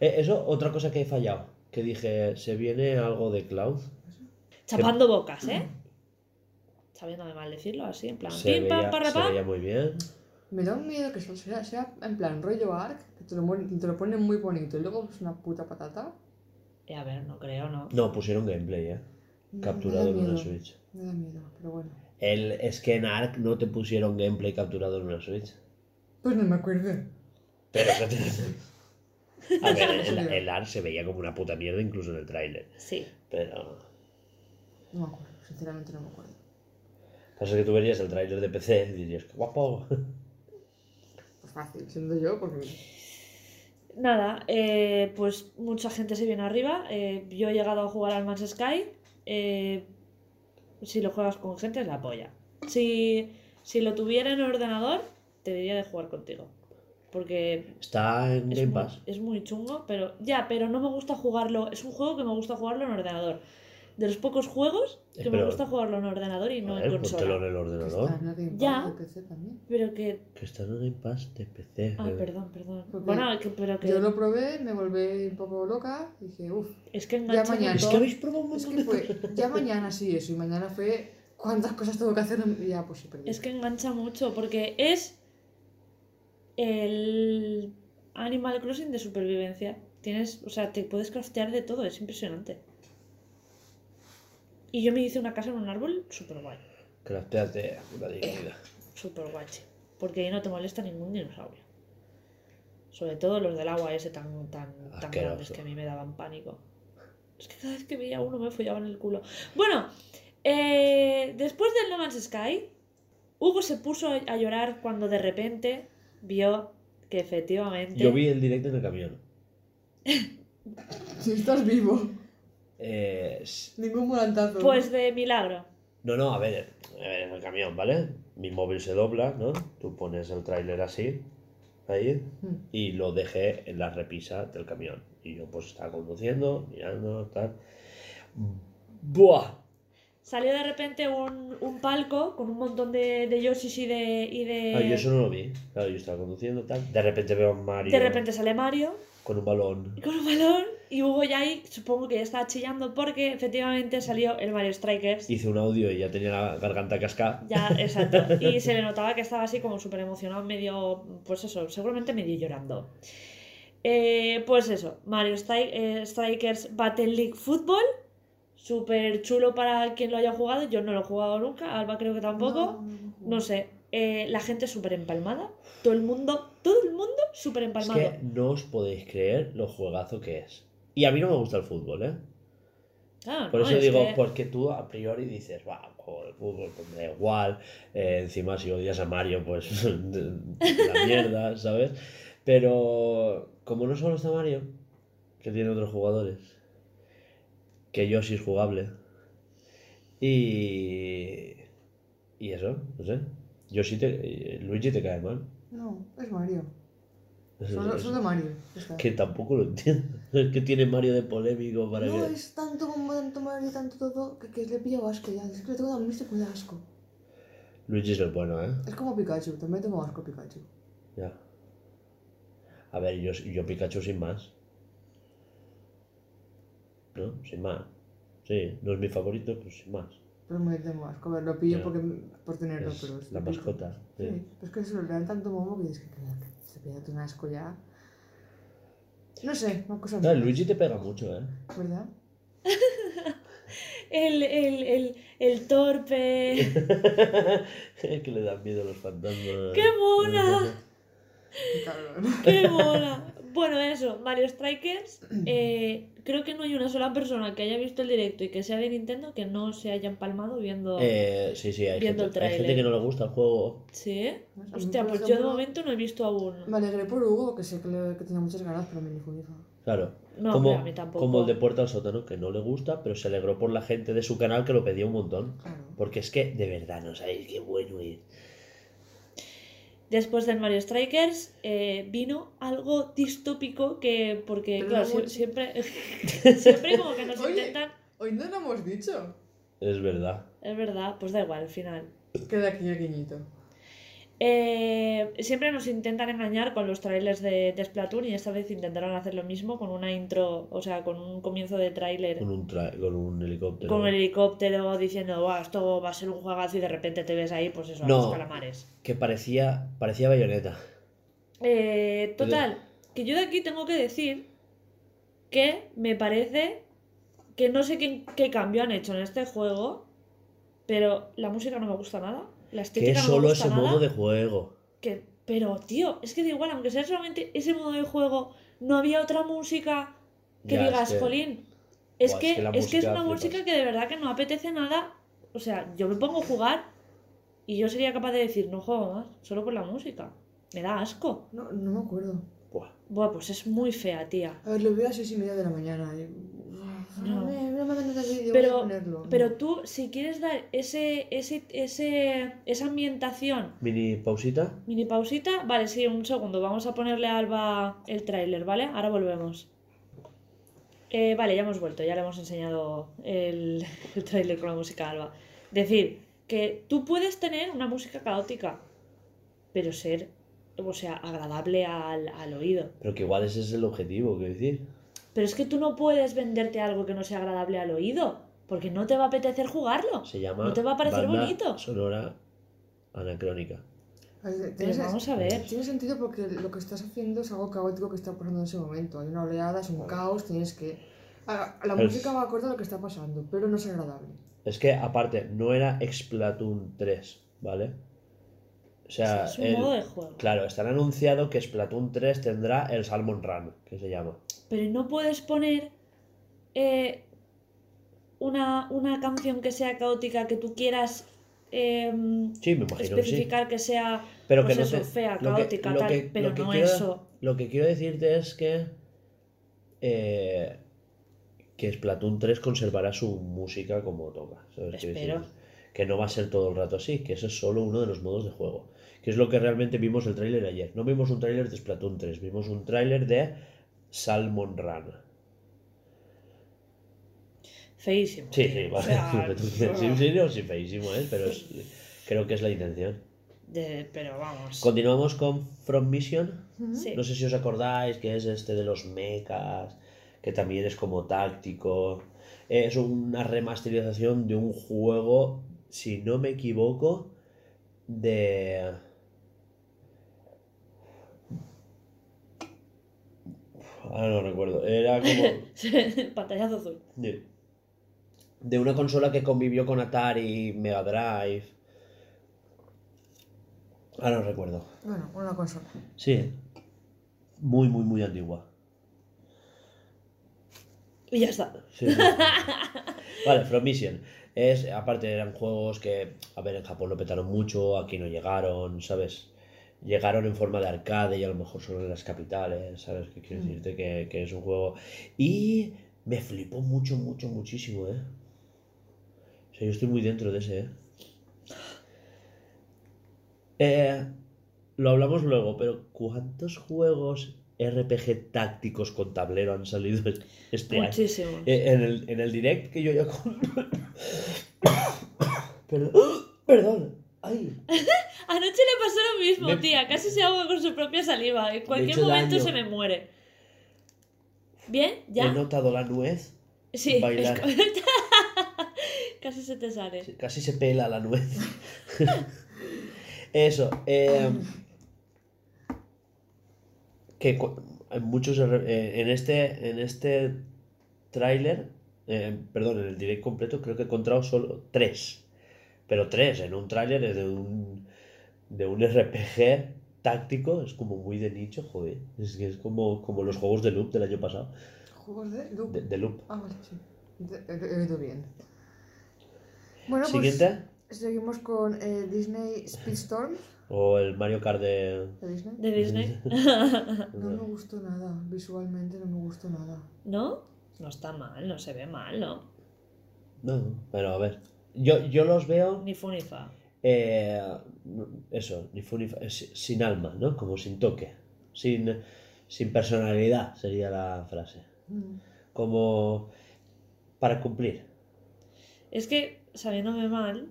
Eh, eso, otra cosa que he fallado. Que dije, se viene algo de Cloud. Chapando bocas, ¿eh? Sabiéndome mal decirlo así, en plan. Se pim, pam, veía, parra, se pam. veía muy bien. Me da un miedo que eso sea, sea en plan rollo ARC, que te lo, te lo ponen muy bonito y luego es una puta patata. Eh, a ver, no creo, ¿no? No, pusieron gameplay, ¿eh? Capturado en una Switch. Me da miedo, pero bueno. El, es que en Ark no te pusieron gameplay capturado en una Switch. Pues no me acuerdo. Pero. A ver, el, el Ark se veía como una puta mierda incluso en el tráiler. Sí. Pero... No me acuerdo, sinceramente no me acuerdo. Pasa que tú verías el tráiler de PC y dirías, qué guapo. Pues fácil, siendo yo, porque. Nada, eh, pues mucha gente se viene arriba. eh, yo he llegado a jugar al Man's Sky. eh, si lo juegas con gente es la polla. Si, si lo tuviera en ordenador, te diría de jugar contigo. Porque Está en es Game muy, Pass. es muy chungo, pero ya, pero no me gusta jugarlo. Es un juego que me gusta jugarlo en ordenador. De los pocos juegos que Eh, me pero- gusta jugarlo en ordenador y no en Joder, póntelo consola. en el que ordenador. está en Ya. de PC también. Pero que. Que está en el Game Pass de PC. Ah, perdón, perdón. Porque Bueno, que- pero que. Yo lo probé, me volví un poco loca y dije, uff, Es que Ya engancha mañana. Es que habéis probado un es montón que de fue, ya mañana sí eso, y mañana fue cuántas cosas tengo que hacer y ya pues sí perdí. Es que engancha mucho porque es el Animal Crossing de supervivencia. Tienes, o sea, te puedes craftear de todo, es impresionante. Y yo me hice una casa en un árbol súper guay, Crafteate una dignidad. súper guay, porque ahí no te molesta ningún dinosaurio. Sobre todo los del agua ese tan, tan, tan grandes que a mí me daban pánico. Es que cada vez que veía uno me follaban el culo. Bueno, eh, después del No Man's Sky, Hugo se puso a llorar cuando de repente vio que efectivamente... Yo vi el directo en el camión. Si estás vivo, Eh, ningún volantazo. Pues de milagro. no, no, a ver, a ver, en el camión, ¿vale? Mi móvil se dobla, ¿no? Tú pones el tráiler así, ahí, Mm. y lo dejé en la repisa del camión. Y yo pues estaba conduciendo, mirando, tal. ¡Buah! Salió de repente un, un palco con un montón de, de Yoshis y de, y de... Ah, yo eso no lo vi. Claro, yo estaba conduciendo tal. De repente veo a Mario De repente sale Mario con un balón. con un balón y Hugo ya ahí supongo que ya estaba chillando porque efectivamente salió el Mario Strikers. Hice un audio y ya tenía la garganta cascada. Ya, exacto. Y se le notaba que estaba así como súper emocionado, medio, pues eso, seguramente medio llorando. Eh, pues eso, Mario Stri- eh, Strikers Battle League Football. Súper chulo para quien lo haya jugado. Yo no lo he jugado nunca, Alba creo que tampoco. No sé, eh, la gente súper empalmada. Todo el mundo, todo el mundo súper Es empalmado. que no os podéis creer lo juegazo que es. Y a mí no me gusta el fútbol, ¿eh? Claro, Por no, eso es digo, que- porque tú a priori dices, va, el fútbol, pues me da igual. eh, encima, si odias a Mario, pues la mierda, ¿sabes? Pero como no solo está Mario, que tiene otros jugadores, que Yoshi es jugable. Y. Y eso, no sé. Yoshi te. Luigi te cae mal. No, es Mario. Solo, solo Mario. está. que tampoco lo entiendo. Es que tiene Mario de polémico para No, que. es tanto como tanto Mario, tanto todo, que, que le pillo asco ya. Es que le tengo tan visto que me da asco. Luigi es el bueno, ¿eh? Es como Pikachu, también tengo asco Pikachu. Ya. A ver, yo, yo Pikachu sin más. ¿No? Sin más. Sí, no es mi favorito, pues sin más. Pero me tengo asco. A ver, lo pillo Ya. porque, por tenerlo, Es pero... es la lo mascota. Sí, sí. pero es que se le dan tanto momo que dices que, que se pilla un asco ya. No sé, una cosa No, mía, Luigi te pega mucho, ¿eh? ¿Verdad? El, el, el, el torpe. que le dan miedo los fantasmas. ¡Qué mona! Qué cabrón. ¡Qué mola! Bueno, eso, Mario Strikers. eh, creo que no hay una sola persona que haya visto el directo y que sea de Nintendo que no se haya empalmado viendo. Eh, sí, sí, hay Viendo gente, el hay gente que no le gusta el juego. ¿Sí? A mí, Hostia, pues yo de momento no he visto aún. Me alegré por Hugo, que sé que, le, que tenía muchas ganas, pero me dijo, hija. Claro. No, como, a mí tampoco. como el de Puerta al Sótano, que no le gusta, pero se alegró por la gente de su canal que lo pedía un montón. Claro. Porque es que, de verdad, no sabéis qué bueno es. Después del Mario Strikers eh, vino algo distópico que, porque, Pero claro, no siempre, siempre como que nos Oye. intentan. Hoy no lo hemos dicho. Es verdad. Es verdad, pues da igual al final. Queda aquí el guiñito. Eh, siempre nos intentan engañar con los trailers de, de Splatoon y esta vez intentaron hacer lo mismo con una intro, o sea, con un comienzo de tráiler Con un, tra- con un helicóptero. con el helicóptero diciendo, "Buah, esto va a ser un juegazo y de repente te ves ahí, pues eso, a los calamares. Que parecía, parecía bayoneta. Eh, total, que yo de aquí tengo que decir que me parece que no sé qué, qué cambio han hecho en este juego, pero la música no me gusta nada, la Que estética es no me solo gusta ese nada. modo de juego. Que, pero, tío, es que da igual, aunque sea solamente ese modo de juego, no había otra música que Ya, es digas, que- jolín. Es, Buah, que, es que es que es una flipas. música que de verdad que no apetece nada. O sea, yo me pongo a jugar y yo sería capaz de decir, no juego más, solo por la música. Me da asco. No, no me acuerdo. Buah. Buah, pues es muy fea, tía. A ver, lo veo a las seis y media de la mañana. No. No, me, no vídeo, Pero- voy a ponerlo. Pero tú, si quieres dar ese, ese, ese, esa ambientación, Mini pausita. mini pausita, vale, sí, un segundo, vamos a ponerle a Alba el tráiler, ¿vale? Ahora volvemos. Eh, vale, ya hemos vuelto, ya le hemos enseñado el, el tráiler con la música a Alba. Decir, que tú puedes tener una música caótica, pero ser, o sea, agradable al, al oído. Pero que igual ese es el objetivo, quiero decir. Pero es que tú no puedes venderte algo que no sea agradable al oído, porque no te va a apetecer jugarlo. Se llama. ¿No te va a parecer banda bonito? Sonora anacrónica. A ver, Pero vamos a ver. Tiene sentido porque lo que estás haciendo es algo caótico que está pasando en ese momento. Hay una oleada, es un caos, tienes que... a- a La Es- música va acorde a lo que está pasando, pero no es agradable. Es que, aparte, no era Splatoon 3, ¿vale? O sea, es un el- modo de juego. claro, están anunciado que Splatoon 3 tendrá el Salmon Run, que se llama. Pero no puedes poner eh, una, una canción que sea caótica, que tú quieras em, Sí, me imagino que sí. especificar que sea Pero pues que no te- fea, lo que- caótica, lo tal, que- pero lo que no quiero- eso. Lo que quiero decirte es que. eh, que Splatoon 3 conservará su música como toca. Espero. que no va a ser todo el rato así, que ese es solo uno de los modos de juego. Que es lo que realmente vimos el tráiler ayer. No vimos un tráiler de Splatoon 3, vimos un tráiler de Salmon Run. Feísimo. Sí, sí, O vale. sea, sí, sí, no, sí, feísimo, ¿eh? Pero es- creo que es la intención. de- pero vamos. Continuamos con From Mission. Sí. No sé si os acordáis que es este de los mechas, que también es como táctico. Es una remasterización de un juego, si no me equivoco, de... Ahora no recuerdo. Era como Pantallazo azul. de, de una consola que convivió con Atari, Mega Drive. Ahora no recuerdo. Bueno, una consola. Sí. Muy, muy, muy antigua. Y ya está. Sí, sí. Vale, From Mission. Es, aparte eran juegos que, a ver, en Japón lo petaron mucho, aquí no llegaron, ¿sabes? Llegaron en forma de arcade y a lo mejor solo en las capitales, ¿sabes? qué quiero decirte que, que es un juego... Y me flipó mucho, mucho, muchísimo, ¿eh? O sea, yo estoy muy dentro de ese, ¿eh? Eh, lo hablamos luego, pero ¿cuántos juegos RPG tácticos con tablero han salido este año? Eh, en, el, en el direct que yo ya perdón, perdón, ay, Anoche le pasó lo mismo, Me- tía. Casi se ahoga con su propia saliva. En cualquier momento daño. se me muere. ¿Bien? he ¿Ya? notado la nuez, Sí. bailar. es Casi se te sale. casi se pela la nuez. Eso, eh, que en muchos eh, en este en este tráiler, eh, perdón, en el direct completo creo que he encontrado solo tres, pero tres en un tráiler de un de un RPG táctico es como muy de nicho, joder, es que es como como los juegos de Loop del año pasado, Juegos de Loop. de, de Loop. Ah, vale, sí. He he oído bien. Bueno, Siguiente pues seguimos con eh, Disney Speedstorm o el Mario Kart de de Disney. De Disney. No me gustó nada, visualmente no me gustó nada. ¿No? No está mal, no se ve mal, ¿no? No, pero a ver. Yo, yo los veo. Ni fu ni fa. eh, eso, ni fu ni fa- sin alma, ¿no? Como sin toque. Sin, sin personalidad sería la frase. Mm. Como para cumplir. Es que, sabiéndome mal,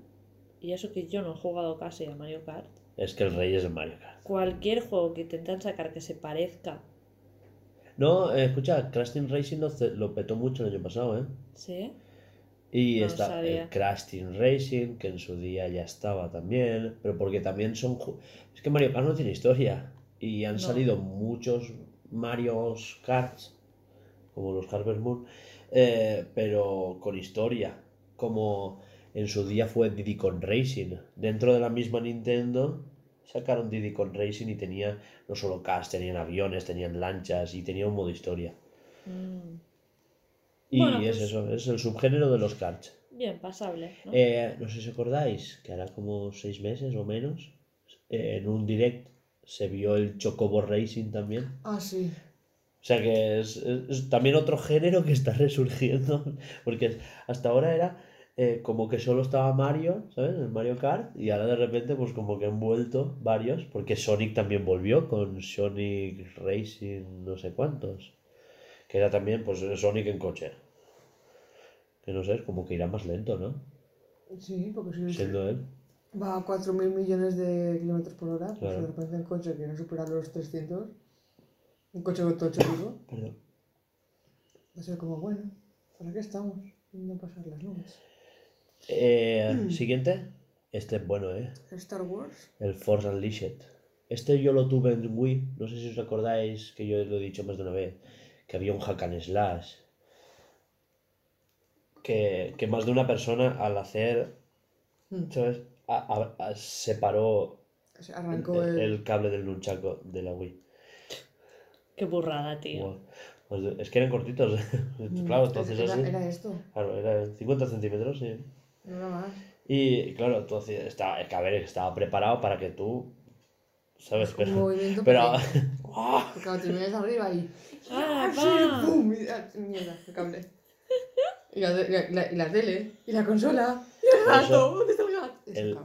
y eso que yo no he jugado casi a Mario Kart, Es que el rey es el Mario Kart. cualquier juego que intentan sacar que se parezca, No, eh, escucha, Crash Team Racing lo, lo petó mucho el año pasado, ¿eh? ¿sí? Y No está sabía. el Crash Team Racing, que en su día ya estaba también, pero porque también son... Es que Mario Kart no tiene historia. Y han No. salido muchos Mario Karts, como los Harvest Moon, eh, pero con historia. Como en su día fue Diddy Kong Racing. Dentro de la misma Nintendo sacaron Diddy Kong Racing y tenía no solo cars, tenían aviones, tenían lanchas y tenía un modo historia. Mm, Y Bueno, es pues- eso, es el subgénero de los karts. bien, pasable, ¿no? Eh, no sé si acordáis que hará como seis meses o menos, eh, en un direct se vio el Chocobo Racing también. Ah, sí. O sea que es, es- es también otro género que está resurgiendo, porque hasta ahora era eh, como que solo estaba Mario, ¿sabes? El Mario Kart, y ahora de repente pues como que han vuelto varios, porque Sonic también volvió con Sonic Racing no sé cuántos, que era también pues Sonic en coche. Que no sé, es como que irá más lento, ¿no? Sí, porque si Siendo él. va a 4.000 millones de kilómetros por hora, pues Claro. de repente un coche que no supera los 300, un coche con tocho digo, Perdón. va a ser como, bueno, ¿para qué estamos? No pasar las nubes. Eh, siguiente. Este es bueno, ¿eh? Star Wars. El Force Unleashed. Este yo lo tuve en Wii. No sé si os acordáis que yo lo he dicho más de una vez. Que había un hack and slash. Que, que más de una persona al hacer, Mm. ¿sabes? A- a- a- separó Se arrancó el... el cable del nunchaku de la Wii. Qué burrada, tío. Pues es que eran cortitos. Mm, claro, es- entonces era, así. era esto, Claro, era 50 centímetros, sí. no más. Y claro, tú hacías- estaba, es que a ver, estaba preparado para que tú, ¿sabes? Un Pero, movimiento pero porque- ¡Ah! porque cuando te miras arriba y... ¡Ah. ¡Pum! Y, ah, mierda, el cable. Y la, de- la, la- y la tele, y la consola, y el gato, Eso. ¿dónde está el gato?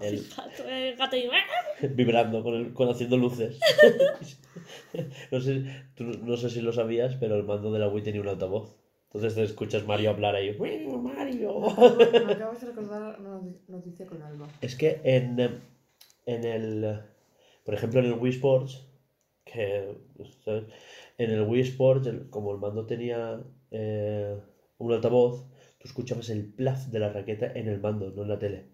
El, Gato, el gato y... vibrando con, el, con haciendo luces. no, sé, tú no sé si lo sabías, pero el mando de la Wii tenía un altavoz. Entonces te escuchas Mario hablar ahí. "Bueno, Mario. Me acabas de recordar una noti- noticia con Alba. Es que en, en el. Por ejemplo, en el Wii Sports, que. ¿sabes? En el Wii Sports, el- como el mando tenía eh, un altavoz, tú escuchabas el plaf de la raqueta en el mando, no en la tele.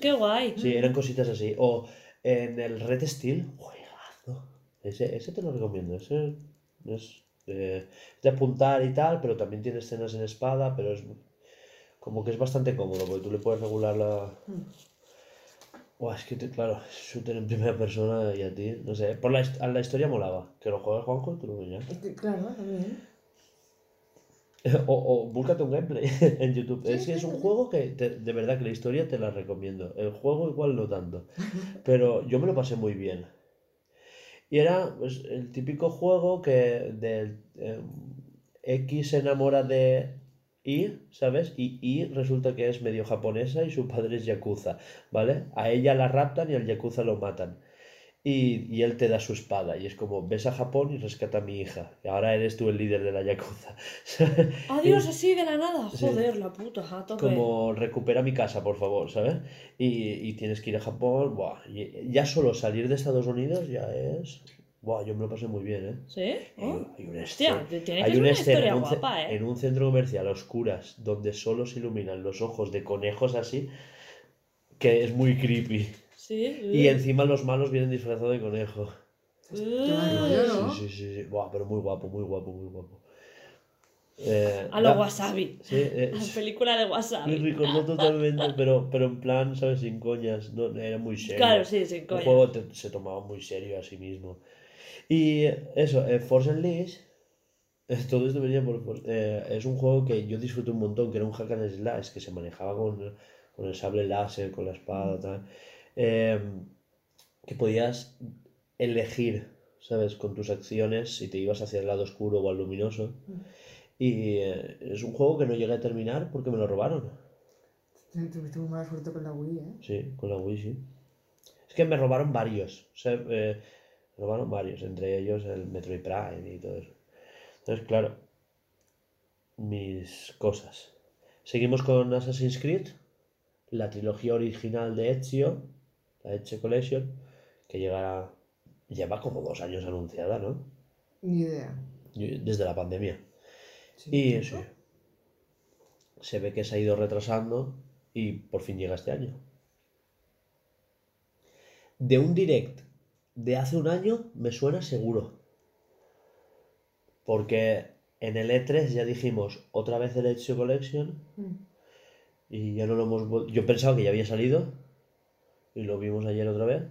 Qué guay. Sí, eran cositas así. O en el Red Steel, juegazo. Ese, ese te lo recomiendo. Ese es eh, de apuntar y tal, pero también tiene escenas en espada, pero es como que es bastante cómodo, porque tú le puedes regular la... Buah, es que, te- claro, shooter en primera persona y a ti, no sé, por la, a la historia molaba. Que lo juegas Juanjo, tú lo que, claro, también. O, o búscate un gameplay en YouTube. Es que es un juego que te- de verdad que la historia te la recomiendo. El juego igual no tanto. Pero yo me lo pasé muy bien. Y era pues, el típico juego que del eh, X se enamora de Y, ¿sabes? Y Y resulta que es medio japonesa y su padre es yakuza, ¿vale? A ella la raptan y al yakuza lo matan. Y, y él te da su espada. Y es como, ves a Japón y rescata a mi hija. Y ahora eres tú el líder de la yakuza. Adiós, así de la nada. Sí. Joder, la puta, a tope. como recupera mi casa, por favor, ¿sabes? Y, y tienes que ir a Japón, buah, ya solo salir de Estados Unidos ya es... Buah, yo me lo pasé muy bien, ¿eh? ¿Sí? Hay, Oh. hay Hostia, que hay una escena en un, guapa, ¿eh? en un centro comercial a oscuras donde solo se iluminan los ojos de conejos así, que es muy creepy. Sí. Y encima los malos vienen disfrazados de conejo. Sí, sí, sí, sí. Buah, pero muy guapo, muy guapo, muy guapo. Eh, A lo da- wasabi. Sí, eh, La película de Me wasabi. recordó totalmente, pero, pero en plan, ¿sabes? Sin coñas, no, era muy serio. Claro, sí, sin El coña. juego te- se tomaba muy serio a sí mismo. Y eso, eh, Force Unleashed, eh, todo esto venía por... por- eh, es un juego que yo disfruté un montón, que era un hack and slash, que se manejaba con, con el sable láser, con la espada, tal. Eh, que podías elegir, ¿sabes? Con tus acciones si te ibas hacia el lado oscuro o al luminoso. Y eh, es un juego que no llegué a terminar porque me lo robaron. Tuviste muy mala suerte con la Wii, ¿eh? Sí, con la Wii, sí. Es que me robaron varios. O sea, eh, me robaron varios, entre ellos el Metroid Prime y todo eso. Entonces, claro, mis cosas. Seguimos con Assassin's Creed, la trilogía original de Ezio, la Ezio Collection, que llegará, lleva como dos años anunciada, ¿no? Ni idea. Desde la pandemia. Sí, Y sí, se ve que se ha ido retrasando y por fin llega este año. De un direct de hace un año me suena seguro. Porque en el E3 ya dijimos otra vez el Ezio Collection Mm. y ya no lo hemos Yo pensaba que ya había salido y lo vimos ayer otra vez.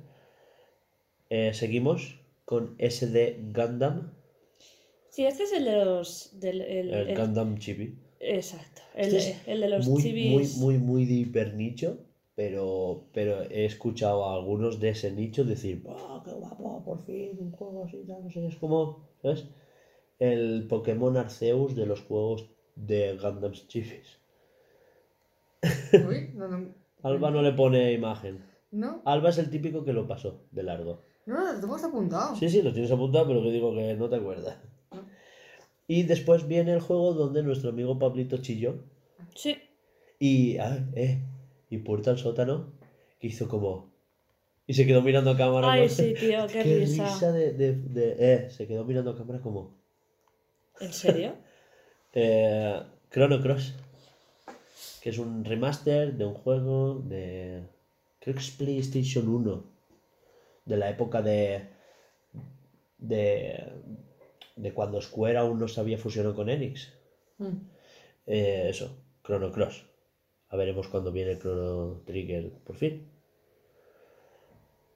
Eh, seguimos con SD Gundam, Sí, este es el de los. Del, el, el, el- Gundam Chibi. Exacto. El, Este es el de los muy, chibis. muy, muy, muy de hipernicho, pero, pero he escuchado a algunos de ese nicho decir, ¡ah, qué guapo, por fin, un juego así, no sé, es como, ¿sabes? El Pokémon Arceus de los juegos de Gundam Chibis. Uy, no, no. Alba no le pone imagen. No, Alba es el típico que lo pasó de largo. no, no, lo tengo hasta apuntado. Sí, sí, lo tienes apuntado, pero que digo que no te acuerdas. No. Y después viene el juego donde nuestro amigo Pablito chilló. Sí. Y, ah, eh, y puerta al sótano, que hizo como... Y se quedó mirando a cámara. Ay, como- sí, tío, qué, Qué risa. risa de, de, de- eh, se quedó mirando a cámara como... ¿En serio? Eh, Chrono Cross. Que es un remaster de un juego de... Creo que es PlayStation 1. De la época de... De... De cuando Square aún no se había fusionado con Enix. Mm. Eh, eso, Chrono Cross. A veremos cuando viene el Chrono Trigger por fin.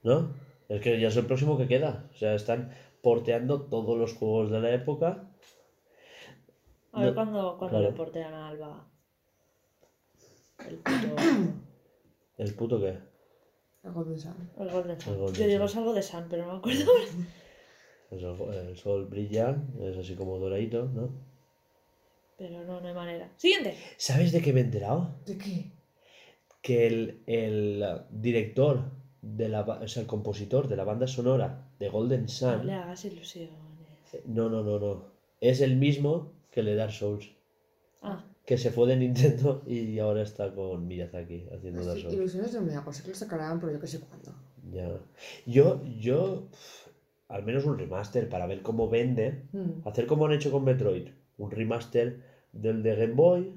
¿No? Es que ya es el próximo que queda. O sea, están porteando todos los juegos de la época. A ver No, cuando, cuando claro. le portean a Alba. El puto. ¿El puto qué? El Golden Sun. El Golden Sun. El Golden Yo digo es algo de Sun, pero no me acuerdo. Pues el, el sol brilla, es así como doradito, ¿no? Pero no, no hay manera. Siguiente. ¿Sabes de qué me he enterado? ¿De qué? Que el, el director, de la, o sea, el compositor de la banda sonora de Golden No Sun, le hagas ilusiones. no, no, no, no, es el mismo que el de Dark Souls. Ah, que se fue de Nintendo y ahora está con Miyazaki haciendo Dark Sí, Souls. ilusiones no me sé que lo sacarán, pero yo que sé cuándo. Ya. Yo, yo, al menos un remaster para ver cómo vende. Mm. Hacer como han hecho con Metroid. Un remaster del de Game Boy.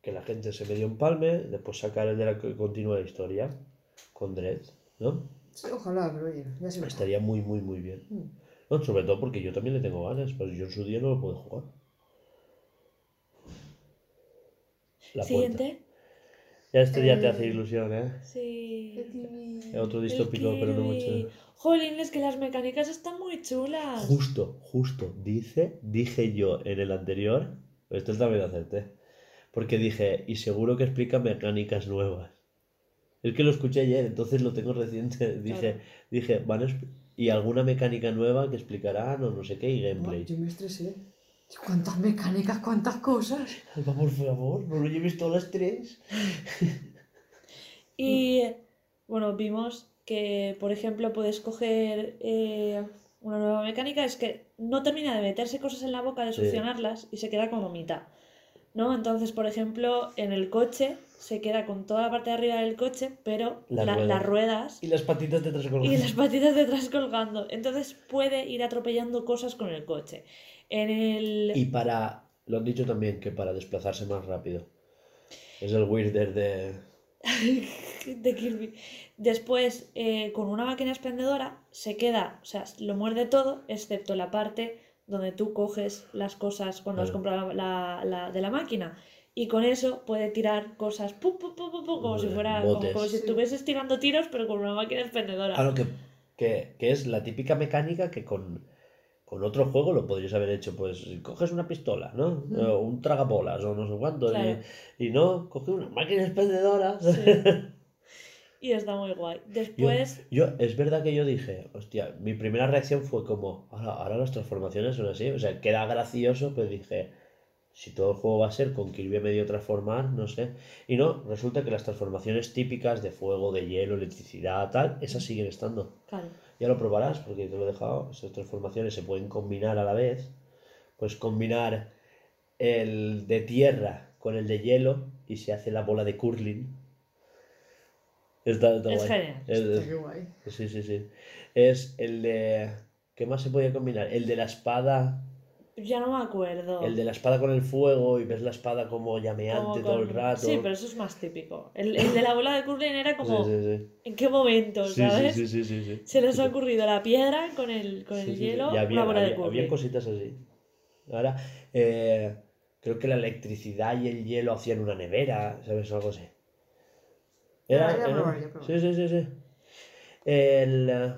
Que la gente se medio empalme. Después sacar el de la que continúa la historia. Con Dread. ¿No? Sí, ojalá, pero oye, ya se. Estaría muy, muy, muy bien. Mm. No, sobre todo porque yo también le tengo ganas. Pero yo en su día no lo puedo jugar. La puerta. siguiente. Ya este ya te Eh, hace ilusión, ¿eh? Sí. Es otro El distópico, pero no mucho. Jolín, es que las mecánicas están muy chulas. Justo, justo, dice, dije yo en el anterior, esto también lo acerté, porque dije, y seguro que explica mecánicas nuevas. Es que lo escuché ayer, entonces lo tengo reciente. Dije, Claro. dije, van a y alguna mecánica nueva que explicarán o no sé qué y No, gameplay. yo me estresé. ¿Cuántas mecánicas, cuántas cosas? Alba, por favor, no lo lleves todas las tres. Y bueno, vimos que, por ejemplo, puedes coger eh, una nueva mecánica, es que no termina de meterse cosas en la boca, de Sí. succionarlas y se queda como mitad. ¿No? Entonces, por ejemplo, en el coche se queda con toda la parte de arriba del coche, pero Las la- ruedas. las ruedas Y las patitas detrás y colgadas. las patitas detrás colgando. Entonces puede ir atropellando cosas con el coche. En el... Y para, lo han dicho también, que para desplazarse más rápido. Es el weirder de... de Kirby. Después, eh, con una máquina expendedora, se queda, o sea, lo muerde todo, excepto la parte donde tú coges las cosas cuando has comprado la, la- de la máquina. Y con eso puede tirar cosas pu, pu, pu, pu, pu, como si fuera como, como si estuvieses tirando tiros, pero con una máquina expendedora. Claro que, que, que es la típica mecánica que con, con otro juego lo podrías haber hecho. Pues coges una pistola, ¿no? O un tragabolas o no sé cuánto. y- Claro. Y, no, coges una máquina expendedora. Sí. Y está muy guay. Después, Yo, es verdad que yo dije, hostia, mi primera reacción fue como, ahora, ahora las transformaciones son así. O sea, queda gracioso, pero dije, si todo el juego va a ser con Kirby medio transformar, no sé. Y no, resulta que las transformaciones típicas de fuego, de hielo, electricidad, tal, esas siguen estando. claro, Ya lo probarás porque te lo he dejado. Esas transformaciones se pueden combinar a la vez. Puedes combinar el de tierra con el de hielo y se hace la bola de curling. Está, está Es guay. genial. Es- Hostia, qué guay. sí, sí, sí. Es el de... ¿Qué más se podía combinar? El de la espada. Ya no me acuerdo. El de la espada con el fuego y ves la espada como llameante Como todo el rato. Sí, pero eso es más típico. El, el de la bola de curling era como, Sí, sí, sí. ¿en qué momento, Sí, sabes? sí, sí, sí, sí, sí. Se les ha ocurrido la piedra con el, con el Sí, sí, sí. hielo, Y había, una bola de había- curling. había cositas así. Ahora, eh, creo que la electricidad y el hielo hacían una nevera, ¿sabes? Algo así. Ah, ya probaré, ya Sí, sí, sí, sí. El, eh,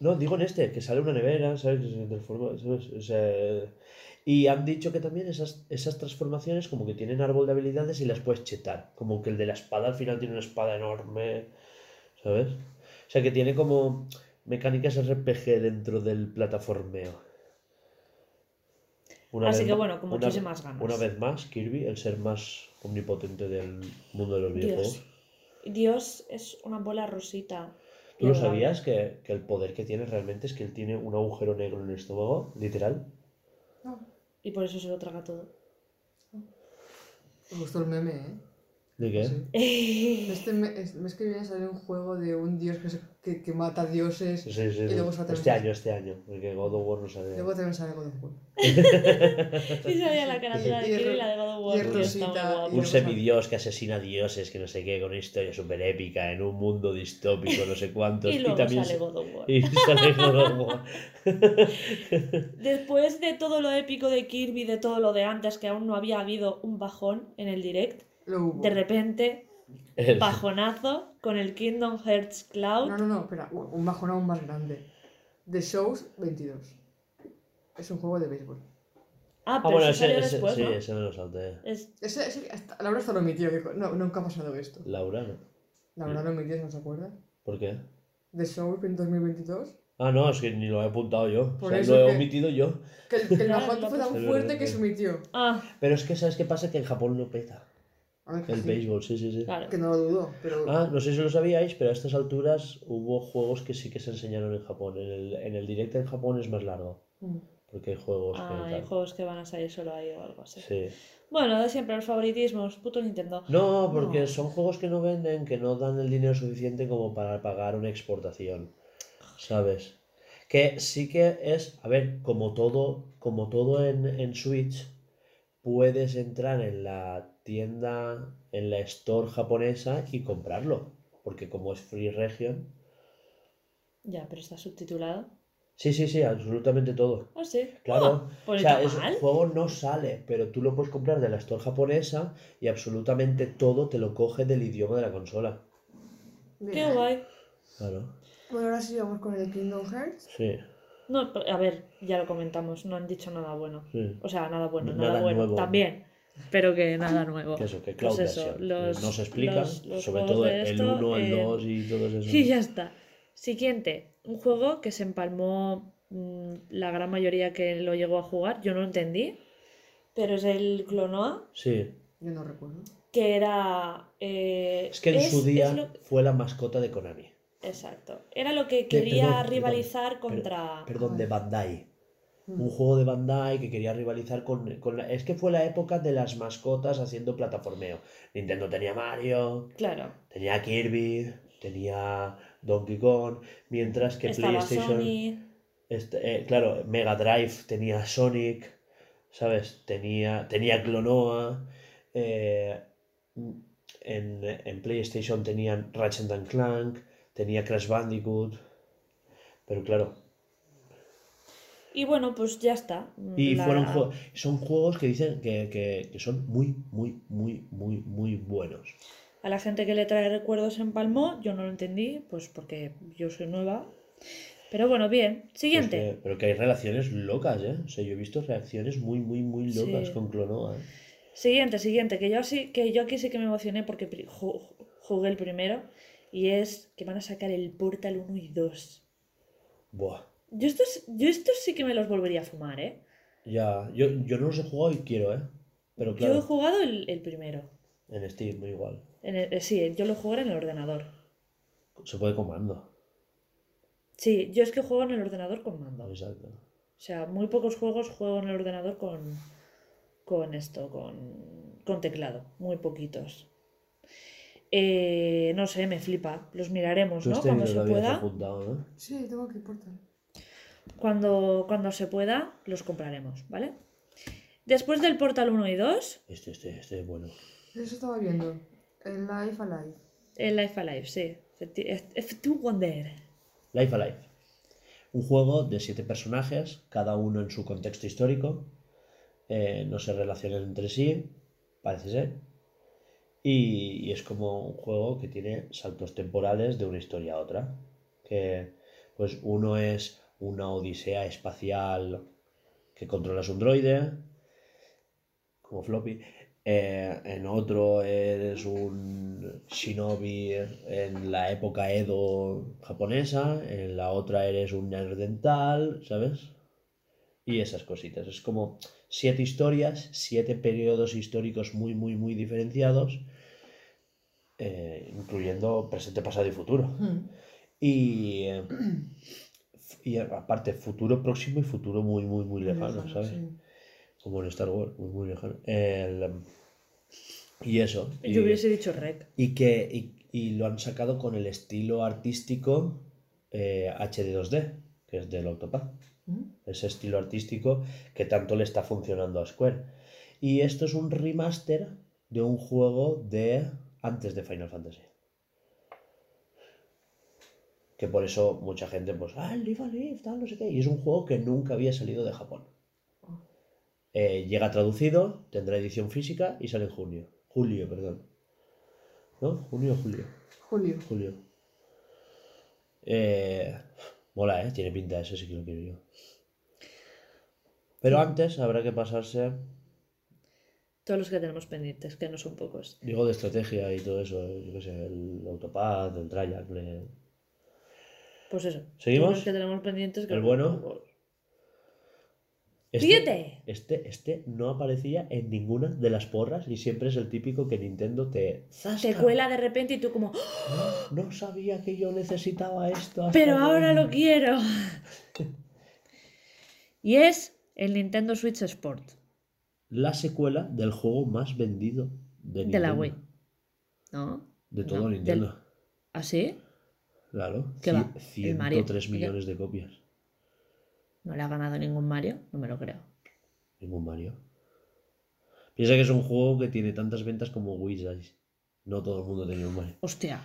no, digo en este, que sale una nevera, ¿sabes? Se transforma, ¿sabes? O sea, y han dicho que también esas, esas transformaciones como que tienen árbol de habilidades y las puedes chetar. Como que el de la espada al final tiene una espada enorme, ¿sabes? O sea que tiene como mecánicas RPG dentro del plataformeo. Una Así vez que bueno, con una- muchísimas ganas. Una vez más, Kirby, el ser más omnipotente del mundo de los videojuegos. Dios. Dios es una bola rosita. ¿Tú lo sabías que, que el poder que tiene realmente es que él tiene un agujero negro en el estómago, literal? No, Y por eso se lo traga todo. me gustó el meme, ¿eh? ¿De qué? Sí. Este me- es- mes que viene sale un juego de un dios que, se- que, que mata dioses. Sí, sí, sí. Y luego sale Este año, este año, porque God of War no sale. Luego también sale God of War. Y sabía la carátula de Y Kirby y ro- la de God of y War. el rosita, y Un semidios que asesina dioses, que no sé qué, con una historia súper épica, en un mundo distópico, no sé cuántos. Y luego también sale sa- God of War. Y sale God of War. Después de todo lo épico de Kirby, de todo lo de antes, que aún no había habido un bajón en el direct. De repente, El- bajonazo con el Kingdom Hearts Cloud. No, no, no, espera, un bajón aún más grande. The Shows 22. Es un juego de béisbol. Ah, Ah, pero bueno, ese, salió ese- después, sí, ¿no? ese me lo salté. Es- Ese, ese- hasta- Laura hasta lo emitió, dijo, no, nunca ha pasado esto. Laura, ¿no? Laura lo emitió, ¿no se acuerda? ¿Por qué? The Shows en 2022. Ah, no, es que ni lo he apuntado yo. Por o sea, eso lo he que- omitido yo. Que, el- que el bajón fue tan fuerte que se emitió. Ah, Pero es que, ¿sabes qué pasa? Que en Japón no peta. A ver, que El sí, béisbol, sí, sí, sí. claro. Que no lo dudo, pero... Ah, no sé si lo sabíais, pero a estas alturas hubo juegos que sí que se enseñaron en Japón. En el, en el directo en Japón es más largo. Mm. Porque hay juegos Ah, que. hay tal. juegos que van a salir solo ahí o algo así. Sí. Bueno, de siempre, los favoritismos, puto Nintendo. No, porque No. son juegos que no venden, que no dan el dinero suficiente como para pagar una exportación. ¿Sabes? Que sí que es, a ver, como todo, como todo en, en Switch, puedes entrar en la tienda, en la store japonesa y comprarlo. Porque como es Free Region. Ya, pero está subtitulado. Sí, sí, sí, absolutamente todo. Ah, sí. Claro. Ah, pues o sea, es- el juego no sale, pero tú lo puedes comprar de la store japonesa y absolutamente todo te lo coge del idioma de la consola. Qué guay. Claro. Bueno, ahora sí vamos con el Kingdom Hearts. Sí, No, a ver, ya lo comentamos, no han dicho nada bueno. sí. O sea, nada bueno, Nada nada, bueno. nuevo. También, pero que nada nuevo. Que eso, que cloud Pues eso, version. los- no se explica, los- los sobre todo el esto, 1, el eh, 2 y todos esos. Y ya está. Siguiente, un juego que se empalmó mm, la gran mayoría que lo llegó a jugar, yo no lo entendí, pero es el Clonoa, Sí, Yo no recuerdo. que era... eh, es que en es- su día lo- fue la mascota de Konami. Exacto. Era lo que De- quería perdón, rivalizar perdón, contra... Perdón, de Bandai. Mm. Un juego de Bandai que quería rivalizar con, con la... Es que fue la época de las mascotas haciendo plataformeo. Nintendo tenía Mario, Claro. tenía Kirby, tenía Donkey Kong, mientras que Estaba PlayStation... Sony... Este, eh, claro, Mega Drive tenía Sonic, ¿sabes? Tenía, tenía Clonoa. eh, en, en PlayStation tenían Ratchet and Clank, tenía Crash Bandicoot. Pero claro, Y bueno, pues ya está. y La- fueron jue- son juegos que dicen que, que- que son muy, muy, muy, muy, muy buenos. A la gente que le trae recuerdos en Palmo, yo no lo entendí, pues porque yo soy nueva. Pero bueno, bien. Siguiente. Pues que- pero que hay relaciones locas, ¿eh? O sea, yo he visto reacciones muy, muy, muy locas Sí. con Clonoa. ¿eh? Siguiente, siguiente, que yo sí, que yo aquí sí que me emocioné porque jugué el primero. Y es que van a sacar el Portal 1 y 2. Buah. Yo estos, yo estos sí que me los volvería a fumar, ¿eh? Ya, yo, yo no los he jugado y quiero, ¿eh? Pero Yo he claro, jugado el, el primero. en Steam igual. En el- eh, sí, yo lo jugué en el ordenador. Se puede comando. Sí, yo es que juego en el ordenador con mando. Exacto. O sea, muy pocos juegos juego en el ordenador con, con esto, con, con teclado. Muy poquitos. Eh, no sé, me flipa. Los miraremos, Tú ¿no? Cuando se pueda. apuntado, ¿no? Sí, tengo que Portal. Cuando, cuando se pueda, los compraremos, ¿vale? Después del Portal 1 y 2, Este, este, este es bueno. Eso estaba viendo. El Life Alive. el Life Alive, sí. Effective Wonder. Life Alive. Un juego de siete personajes, cada uno en su contexto histórico. eh, no se relacionan entre sí, parece ser. Y, y es como un juego que tiene saltos temporales de una historia a otra. Que, pues, uno es una odisea espacial que controlas un droide, como floppy. Eh, en otro eres un shinobi en la época Edo japonesa, en la otra eres un neandertal, ¿sabes? Y esas cositas. Es como siete historias, siete periodos históricos muy, muy, muy diferenciados, eh, incluyendo presente, pasado y futuro. Hmm. Y, eh, y aparte, futuro próximo y futuro muy, muy, muy lejano, Lejano, ¿sabes? sí. Como en Star Wars, muy, muy lejano. El, y eso. Y, Yo hubiese dicho Rec. y que y, y lo han sacado con el estilo artístico eh, HD2D, que es del Octopath. ¿Mm? Ese estilo artístico que tanto le está funcionando a Square. Y esto es un remaster de un juego de antes de Final Fantasy. Que por eso mucha gente, pues, ah, el Live Alive, tal, no sé qué. Y es un juego que nunca había salido de Japón. Eh, llega traducido, tendrá edición física y sale en junio. Julio, perdón. ¿No? Junio o julio. Julio. Julio. Eh, mola, ¿eh? Tiene pinta, ese sí que lo quiero yo. Pero antes habrá que pasarse, Todos los que tenemos pendientes, que no son pocos. digo, de estrategia y todo eso. eh, Yo qué sé, el Autopad, el Triangle. Pues eso. ¿Seguimos? Que tenemos pendientes, que ¿El no bueno? Este, este, este no aparecía en ninguna de las porras y siempre es el típico que Nintendo te... ¡zasca! Te cuela de repente y tú como. No sabía que yo necesitaba esto. pero ahora lo quiero. y es El Nintendo Switch Sport. La secuela del juego más vendido de, De la Nintendo. Wii. ¿No? De todo No, Nintendo. del- ¿Ah, sí? Claro. ¿Qué va? Cien- ¿El Mario? 103 ¿Y qué? millones de copias. ¿No le ha ganado ningún Mario? No me lo creo. Ningún Mario. Piensa que es un juego que tiene tantas ventas como Wii, ¿sabes? No todo el mundo tenía un Mario. Hostia.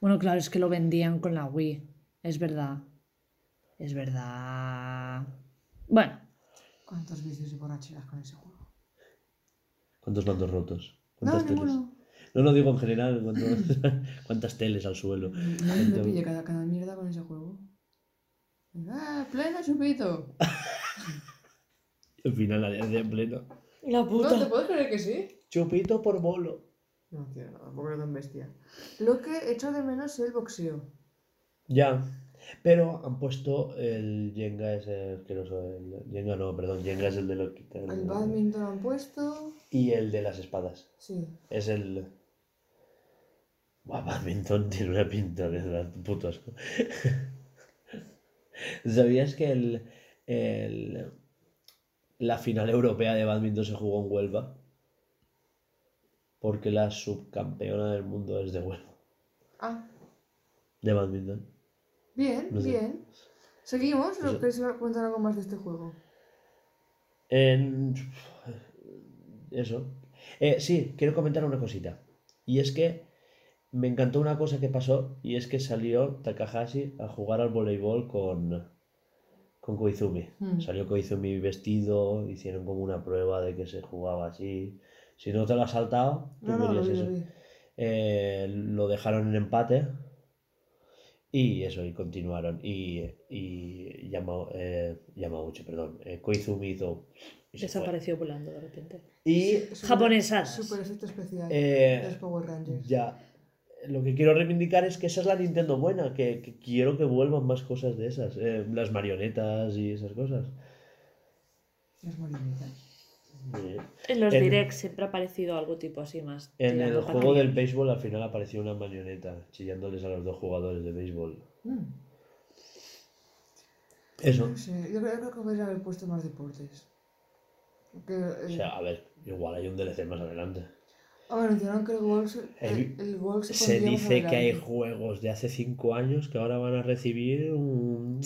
Bueno, claro, es que lo vendían con la Wii. Es verdad. Es verdad. Bueno, ¿Cuántos vicios y borracheras con ese juego? ¿Cuántos mandos rotos? No, ¿Cuántas teles? No, no digo en general. ¿cuántos- ¿Cuántas teles al suelo? Me pillé cada, cada mierda con ese juego. ¡Ah, pleno chupito! Al final la de en pleno. la ¿No te puedes creer que sí? Chupito por bolo. No, tío, no, tampoco tan bestia. Lo que echo de menos es el boxeo. Ya. Pero han puesto el Jenga ese asqueroso. El Jenga no, perdón. Jenga es el de los que quitan- El badminton han puesto. Y el de las espadas. Sí. Es el. Buah, badminton tiene una pinta de dar puto asco. ¿Sabías que el, el- la final europea de badminton se jugó en Huelva? Porque la subcampeona del mundo es de Huelva, Ah, de badminton. bien, No sé. bien. ¿Seguimos? No ¿O sé. queréis contar algo más de este juego? En... Eso. Eh, sí, quiero comentar una cosita. Y es que me encantó una cosa que pasó y es que salió Takahashi a jugar al voleibol con, con Koizumi. Hmm. Salió Koizumi vestido, hicieron como una prueba de que se jugaba así. Si no te lo has saltado, tú No, no, lo vi, eso. lo. Eh, dejaron en empate y eso, y continuaron. Y, y Yama- eh, Yamauchi, perdón, eh, Koizumi hizo... fue. Desapareció volando de repente. Y Super- Japonesadas. Super efecto especial. Eh, los Power Rangers. ya, lo que quiero reivindicar es que esa es la Nintendo buena, que, que quiero que vuelvan más cosas de esas, eh, las marionetas y esas cosas. Las marionetas. Eh, En los En- directs siempre ha aparecido algo tipo así más. En el juego del béisbol al final apareció una marioneta chillándoles a los dos jugadores de béisbol. Mm. Eso. No sé, yo creo, yo creo que podría haber puesto más deportes. Porque, eh, O sea, a ver, igual hay un DLC más adelante. A ver, anunciaron que el golf, se- El- el, se, dice que hay juegos de hace 5 años que ahora van a recibir un...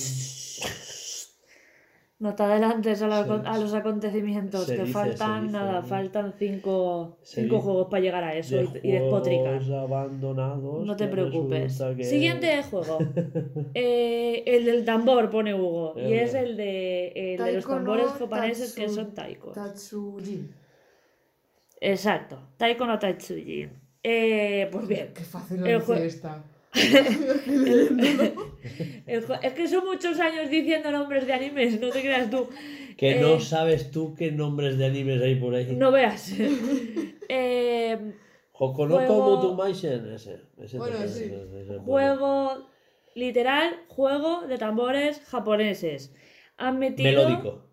No te adelantes a, la- Se- a los acontecimientos, que dice, faltan dice. nada, faltan cinco, cinco juegos para llegar a eso de y, y despotricar. abandonados. No te preocupes. que- Siguiente juego. Eh, el del tambor, pone Hugo. Y Es el de, el de los no tambores japoneses que son taikos. Tatsujin. Exacto. Taiko no Tatsujin. Eh, pues bien. Qué fácil lo El dice jue- esta. Es que son muchos años diciendo nombres de animes, no te creas tú. Que Eh, no sabes tú qué nombres de animes hay por ahí. No veas. Eh, Hokonoko Juego- Mutumaisen. Ese, ese Bueno, te- sí. ese- ese- juego, literal, juego de tambores japoneses. Han metido, Melódico.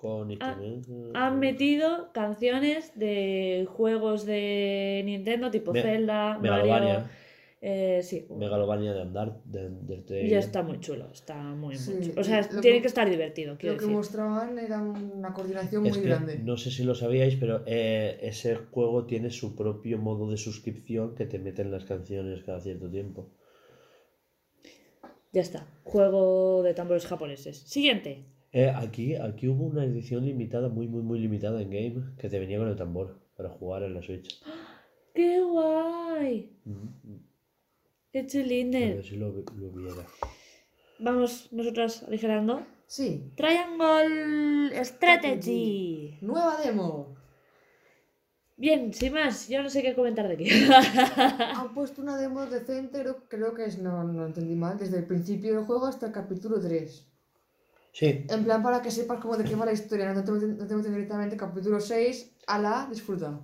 Con han metido canciones de juegos de Nintendo tipo Me- Zelda, Mario. Megalovania. Eh, sí. Megalovania de andar. De, de, Y está muy chulo, está muy, Sí, muy chulo. O sea, lo tiene que- que estar divertido, Lo que decir. mostraban era una coordinación muy Es grande. no sé si lo sabíais, pero eh, ese juego tiene su propio modo de suscripción que te meten las canciones cada cierto tiempo. Ya está. Juego de tambores japoneses. Siguiente. Eh, aquí, aquí hubo una edición limitada, muy, muy, muy limitada en game, que te venía con el tambor para jugar en la Switch. ¡Qué guay! Mm, ¡Qué A chulines! ver si lo, lo viera. Vamos nosotras aligerando. Sí. Triangle Strategy. Nueva demo. Bien, sin más, yo no sé qué comentar de aquí. Han puesto una demo decente, creo, creo que es, no, no entendí mal, desde el principio del juego hasta el capítulo 3. Sí, En plan para que sepas cómo de qué va la historia, no te meten, no te meten directamente capítulo 6, a la disfruta.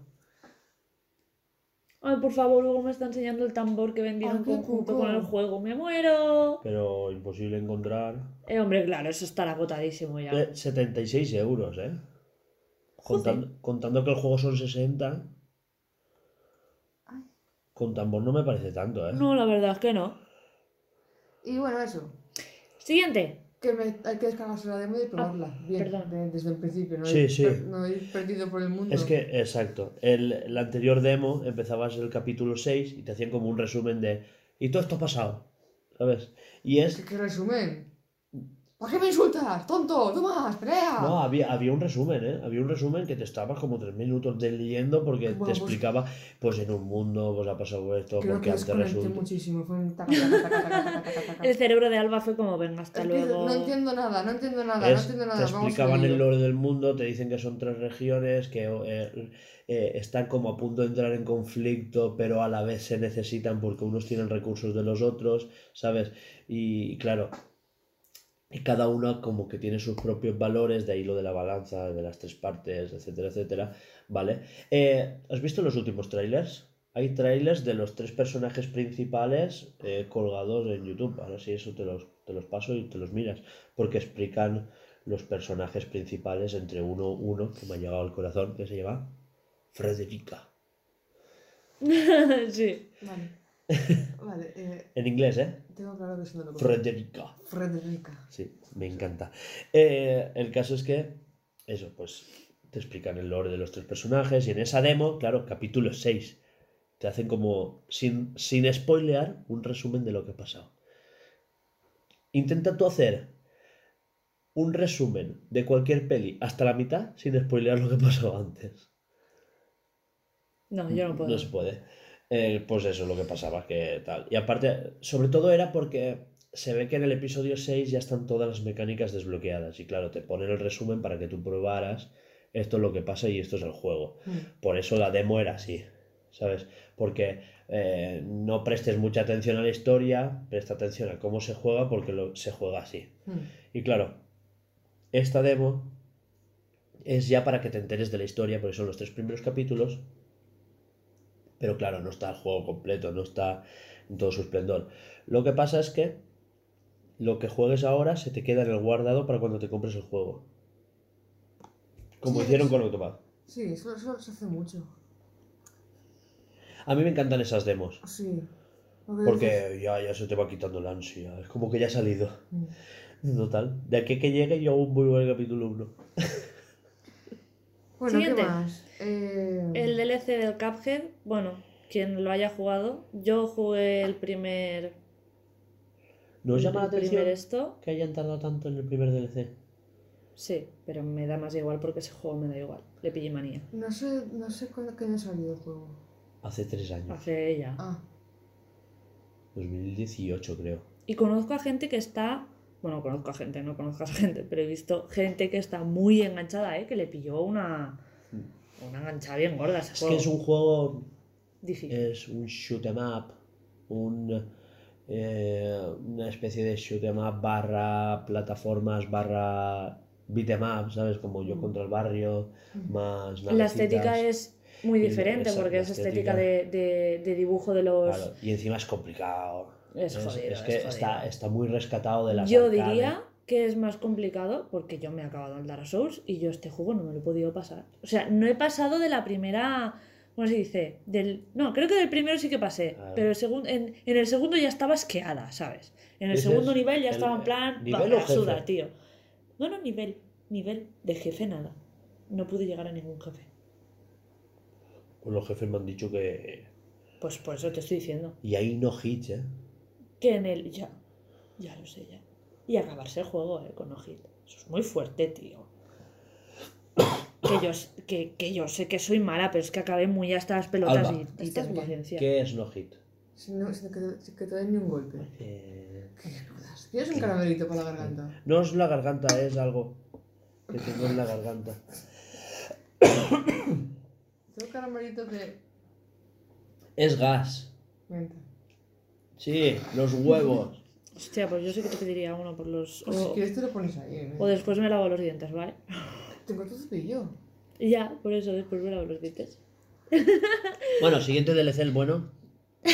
Ay, por favor, Hugo me está enseñando el tambor que vendieron Ay, conjunto con el juego. ¡Me muero! pero imposible encontrar. Eh, hombre, claro, eso estará agotadísimo ya. Eh, 76 euros, ¿eh? Contando, contando que el juego son 60. Ay. Con tambor no me parece tanto, ¿eh? No, la verdad es que no. Y bueno, eso. Siguiente. Que me, hay que descargarse la demo y probarla. Bien, perdón. de- desde el principio. No Sí, ir sí. per- no ir perdido por el mundo. Es que, exacto. El, el anterior demo empezabas el capítulo 6 y te hacían como un resumen de. Y todo esto ha pasado. ¿Sabes? Y es. ¿Qué, qué resumen? ¿Por qué me insultas? ¡Tonto! ¡Tomás! ¡Pelea! No, había, había un resumen, ¿eh? Había un resumen que te estabas como tres minutos de leyendo porque Bueno, te pues- explicaba, pues en un mundo, pues ha pasado esto, Creo porque que antes resulta. muchísimo. Fue un taca, taca, taca, taca, taca, taca, taca. El cerebro de Alba fue como, venga, hasta Es que luego. no entiendo nada, no entiendo nada, no entiendo nada. te explicaban el lore del mundo, te dicen que son tres regiones, que eh, eh, están como a punto de entrar en conflicto, pero a la vez se necesitan porque unos tienen recursos de los otros, ¿sabes? Y, claro, y cada una como que tiene sus propios valores, de ahí lo de la balanza, de las tres partes, etcétera, etcétera, ¿vale? Eh, ¿Has visto los últimos trailers? Hay trailers de los tres personajes principales eh, colgados en YouTube. Ahora sí, eso te los, te los paso y te los miras. Porque explican los personajes principales entre uno uno, que me ha llegado al corazón, que se llama Frederica. sí. Vale. Vale, eh, En inglés, ¿eh? tengo claro que lo conozco. Frederica. Frederica. Sí, me encanta. Eh, el caso es que, eso, pues te explican el lore de los tres personajes y en esa demo, claro, capítulo 6, te hacen como, sin, sin spoilear, un resumen de lo que ha pasado. Intenta tú hacer un resumen de cualquier peli hasta la mitad sin spoilear lo que pasó antes. No, yo no puedo. No se puede. Eh, pues eso es lo que pasaba, que tal. Y aparte, sobre todo era porque se ve que en el episodio 6 ya están todas las mecánicas desbloqueadas. Y claro, te ponen el resumen para que tú probaras esto es lo que pasa y esto es el juego. Mm. Por eso la demo era así, ¿sabes? Porque eh, no prestes mucha atención a la historia, presta atención a cómo se juega porque lo, se juega así. Mm. Y claro, esta demo es ya para que te enteres de la historia, porque son los tres primeros capítulos. Pero claro, no está el juego completo, no está en todo su esplendor. Lo que pasa es que lo que juegues ahora se te queda en el guardado para cuando te compres el juego. Como Sí, hicieron con Octopath. Sí, eso, eso se hace mucho. A mí me encantan esas demos. Sí. Dices- Porque ya, ya se te va quitando la ansia. Es como que ya ha salido. Mm. Total. De aquí que llegue yo aún voy al capítulo 1. Bueno, Siguiente. ¿qué más? Eh, El DLC del Cuphead, bueno, quien lo haya jugado, yo jugué el primer. ¿No os llama la el primer atención esto. que hayan tardado tanto en el primer DLC? Sí, pero me da más igual porque ese juego me da igual. Le pillé manía. No sé, no sé cuándo qué año salió el juego. Hace tres años. Hace ya. Ah, 2018 creo. Y conozco a gente que está. Bueno, conozco a gente, no conozco a gente, pero he visto gente que está muy enganchada, ¿eh? Que le pilló una. Una enganchada bien gorda ese Es juego. que es un juego, Difícil. es un shoot 'em up, un, eh, una especie de shoot 'em up barra plataformas barra beat 'em up, ¿sabes? Como yo contra el barrio, más La estética es muy diferente esa- porque es estética de, de- de dibujo de los. Claro, y encima es complicado. Es jodido, es que es está, jodido. está muy rescatado de las Yo arcades. diría que es más complicado porque yo me he acabado el Dark Souls y yo este juego no me lo he podido pasar. O sea, no he pasado de la primera. ¿Cómo se dice? Del, no, creo que del primero sí que pasé, Claro. pero el segun- en, en el segundo ya estaba esqueada, ¿sabes? En el segundo nivel ya el- estaba en plan. ¿nivel "Va, me o la suda, jefe?" tío. No, no, nivel. Nivel de jefe nada. No pude llegar a ningún jefe. Pues los jefes me han dicho que... Pues por eso te estoy diciendo. Y ahí no hits, ¿eh? Que en el. Ya. Ya lo sé, ya. Y acabarse el juego, eh, con no hit. Eso es muy fuerte, tío. Que yo, s- que, que yo sé que soy mala, pero es que acabé muy hasta las pelotas Alba, y, y ¿estás tengo bien? paciencia. ¿Qué es no hit? si no, si que, te- que te den ni un golpe. Eh, ¿Qué jodas? ¿Tienes un caramelito para la garganta? No es la garganta, es algo que tengo en la garganta. Tengo caramelito de Es gas. Sí, los huevos. Hostia, pues yo sí que te pediría uno por los. Pues si O, quieres te lo pones ahí. ¿eh? o después me lavo los dientes, ¿vale? Tengo tu cepillo. Ya, por eso después me lavo los dientes. Bueno, siguiente DLC, el bueno.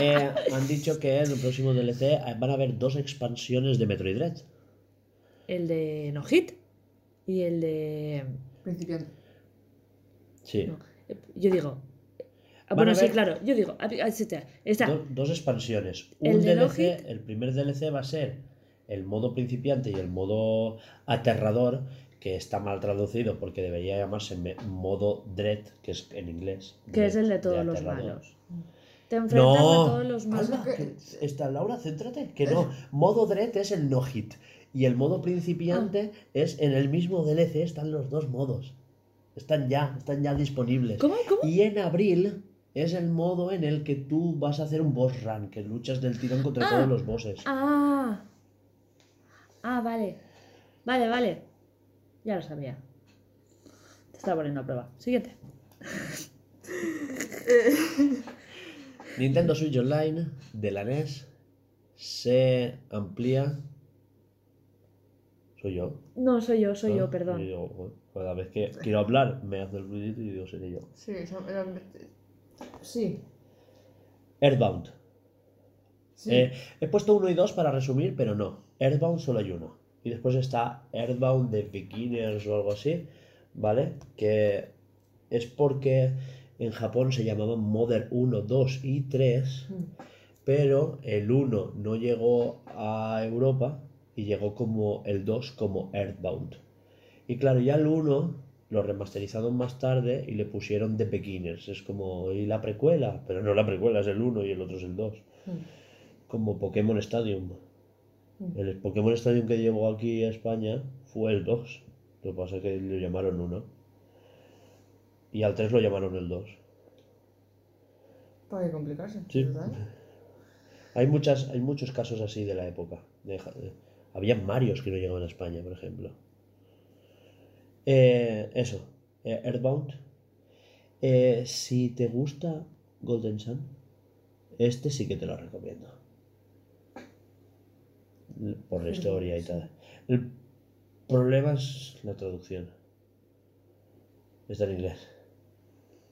Eh, han dicho que en el próximo DLC van a haber dos expansiones de Metroid Dread. El de no hit y el de. Principiante. Sí. no, Yo digo. Ah, Bueno, sí, claro, yo digo. ah, ah, sí, está. está. Do- dos expansiones. El Un DLC, el primer DLC va a ser el modo principiante y el modo aterrador, que está mal traducido porque debería llamarse modo dread, que es en inglés. Que es el de todos los malos. Te enfrentas No, a todos los malos. Alba, que- Laura, céntrate, que no. Modo Dread es el no hit y el modo principiante es en el mismo DLC están los dos modos. Están ya, están ya disponibles. ¿Cómo? ¿Cómo? Y en abril es el modo en el que tú vas a hacer un boss run, que luchas del tirón contra Ah. todos los bosses. Ah. Ah, vale. Vale, vale. Ya lo sabía. Te estaba poniendo a prueba. Siguiente. Nintendo Switch Online de la NES se amplía. Soy yo. No, soy yo, soy yo, perdón. bueno, cada vez que quiero hablar me hace el ruidito y digo, seré yo. Sí, sí. Earthbound. sí. Eh, he puesto uno y dos para resumir, pero no. Earthbound solo hay uno. Y después está Earthbound de Beginners o algo así, ¿vale? Que es porque en Japón se llamaban Mother 1, 2 y 3, Mm. pero el 1 no llegó a Europa y llegó como el 2 como Earthbound. Y claro, ya el 1 lo remasterizaron más tarde y le pusieron The Beginners. Es como, y la precuela, pero no la precuela, es el 1 y el otro es el 2 Mm. como Pokémon Stadium. Mm. El Pokémon Stadium que llegó aquí a España fue el 2. Lo que pasa es que lo llamaron 1. Y al 3 lo llamaron el 2. ¿Para qué complicarse? Sí. ¿verdad? Hay, muchas, hay muchos casos así de la época. De ja- de- había Marios que no llegaban a España, por ejemplo. Eh, eso, eh, Earthbound. Eh, si te gusta Golden Sun, este sí que te lo recomiendo. Por la historia y tal. El problema es la traducción. Está en inglés.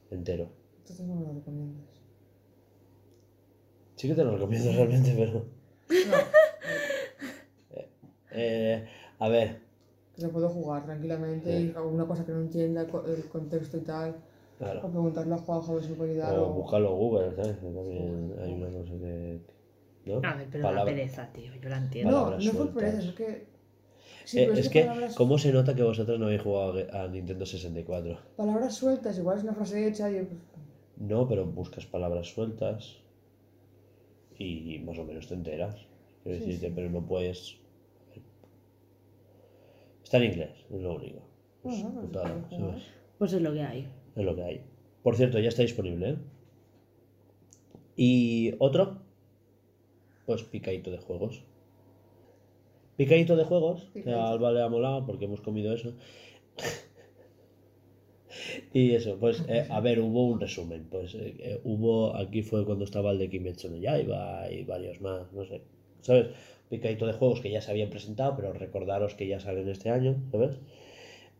Entero. Entonces no me lo recomiendas. Sí que te lo recomiendo realmente, pero... No, Eh, a ver, que lo puedo jugar tranquilamente Sí. y alguna cosa que no entienda el contexto y tal. O claro. preguntarle a Juanjo puede ayudar. O O... buscarlo en Google, ¿sabes? Que También hay una cosa que... ¿No? A ver, pero Palabra- la pereza, tío. Yo la entiendo. No, palabras no fue eso, es que. Sí, Eh, es que, palabras, ¿cómo se nota que vosotros no habéis jugado a Nintendo 64? palabras sueltas, igual es una frase hecha y. pues, No, pero buscas palabras sueltas y más o menos te enteras. Quiero Sí, decirte, sí. pero no puedes... Está en inglés, es lo único. Pues, Bueno, pues. Pues es lo que hay. Es lo que hay. Por cierto, ya está disponible, ¿eh? Y otro, pues picadito de juegos. Picadito de juegos, que Picadito. a Alba le ha molado porque hemos comido eso. y eso, pues, eh, a ver, hubo un resumen. Pues eh, hubo, aquí fue cuando estaba el de Kimetsu no Yaiba y varios más, no sé. ¿Sabes? Picadito de juegos que ya se habían presentado, pero recordaros que ya salen este año, ¿sabes?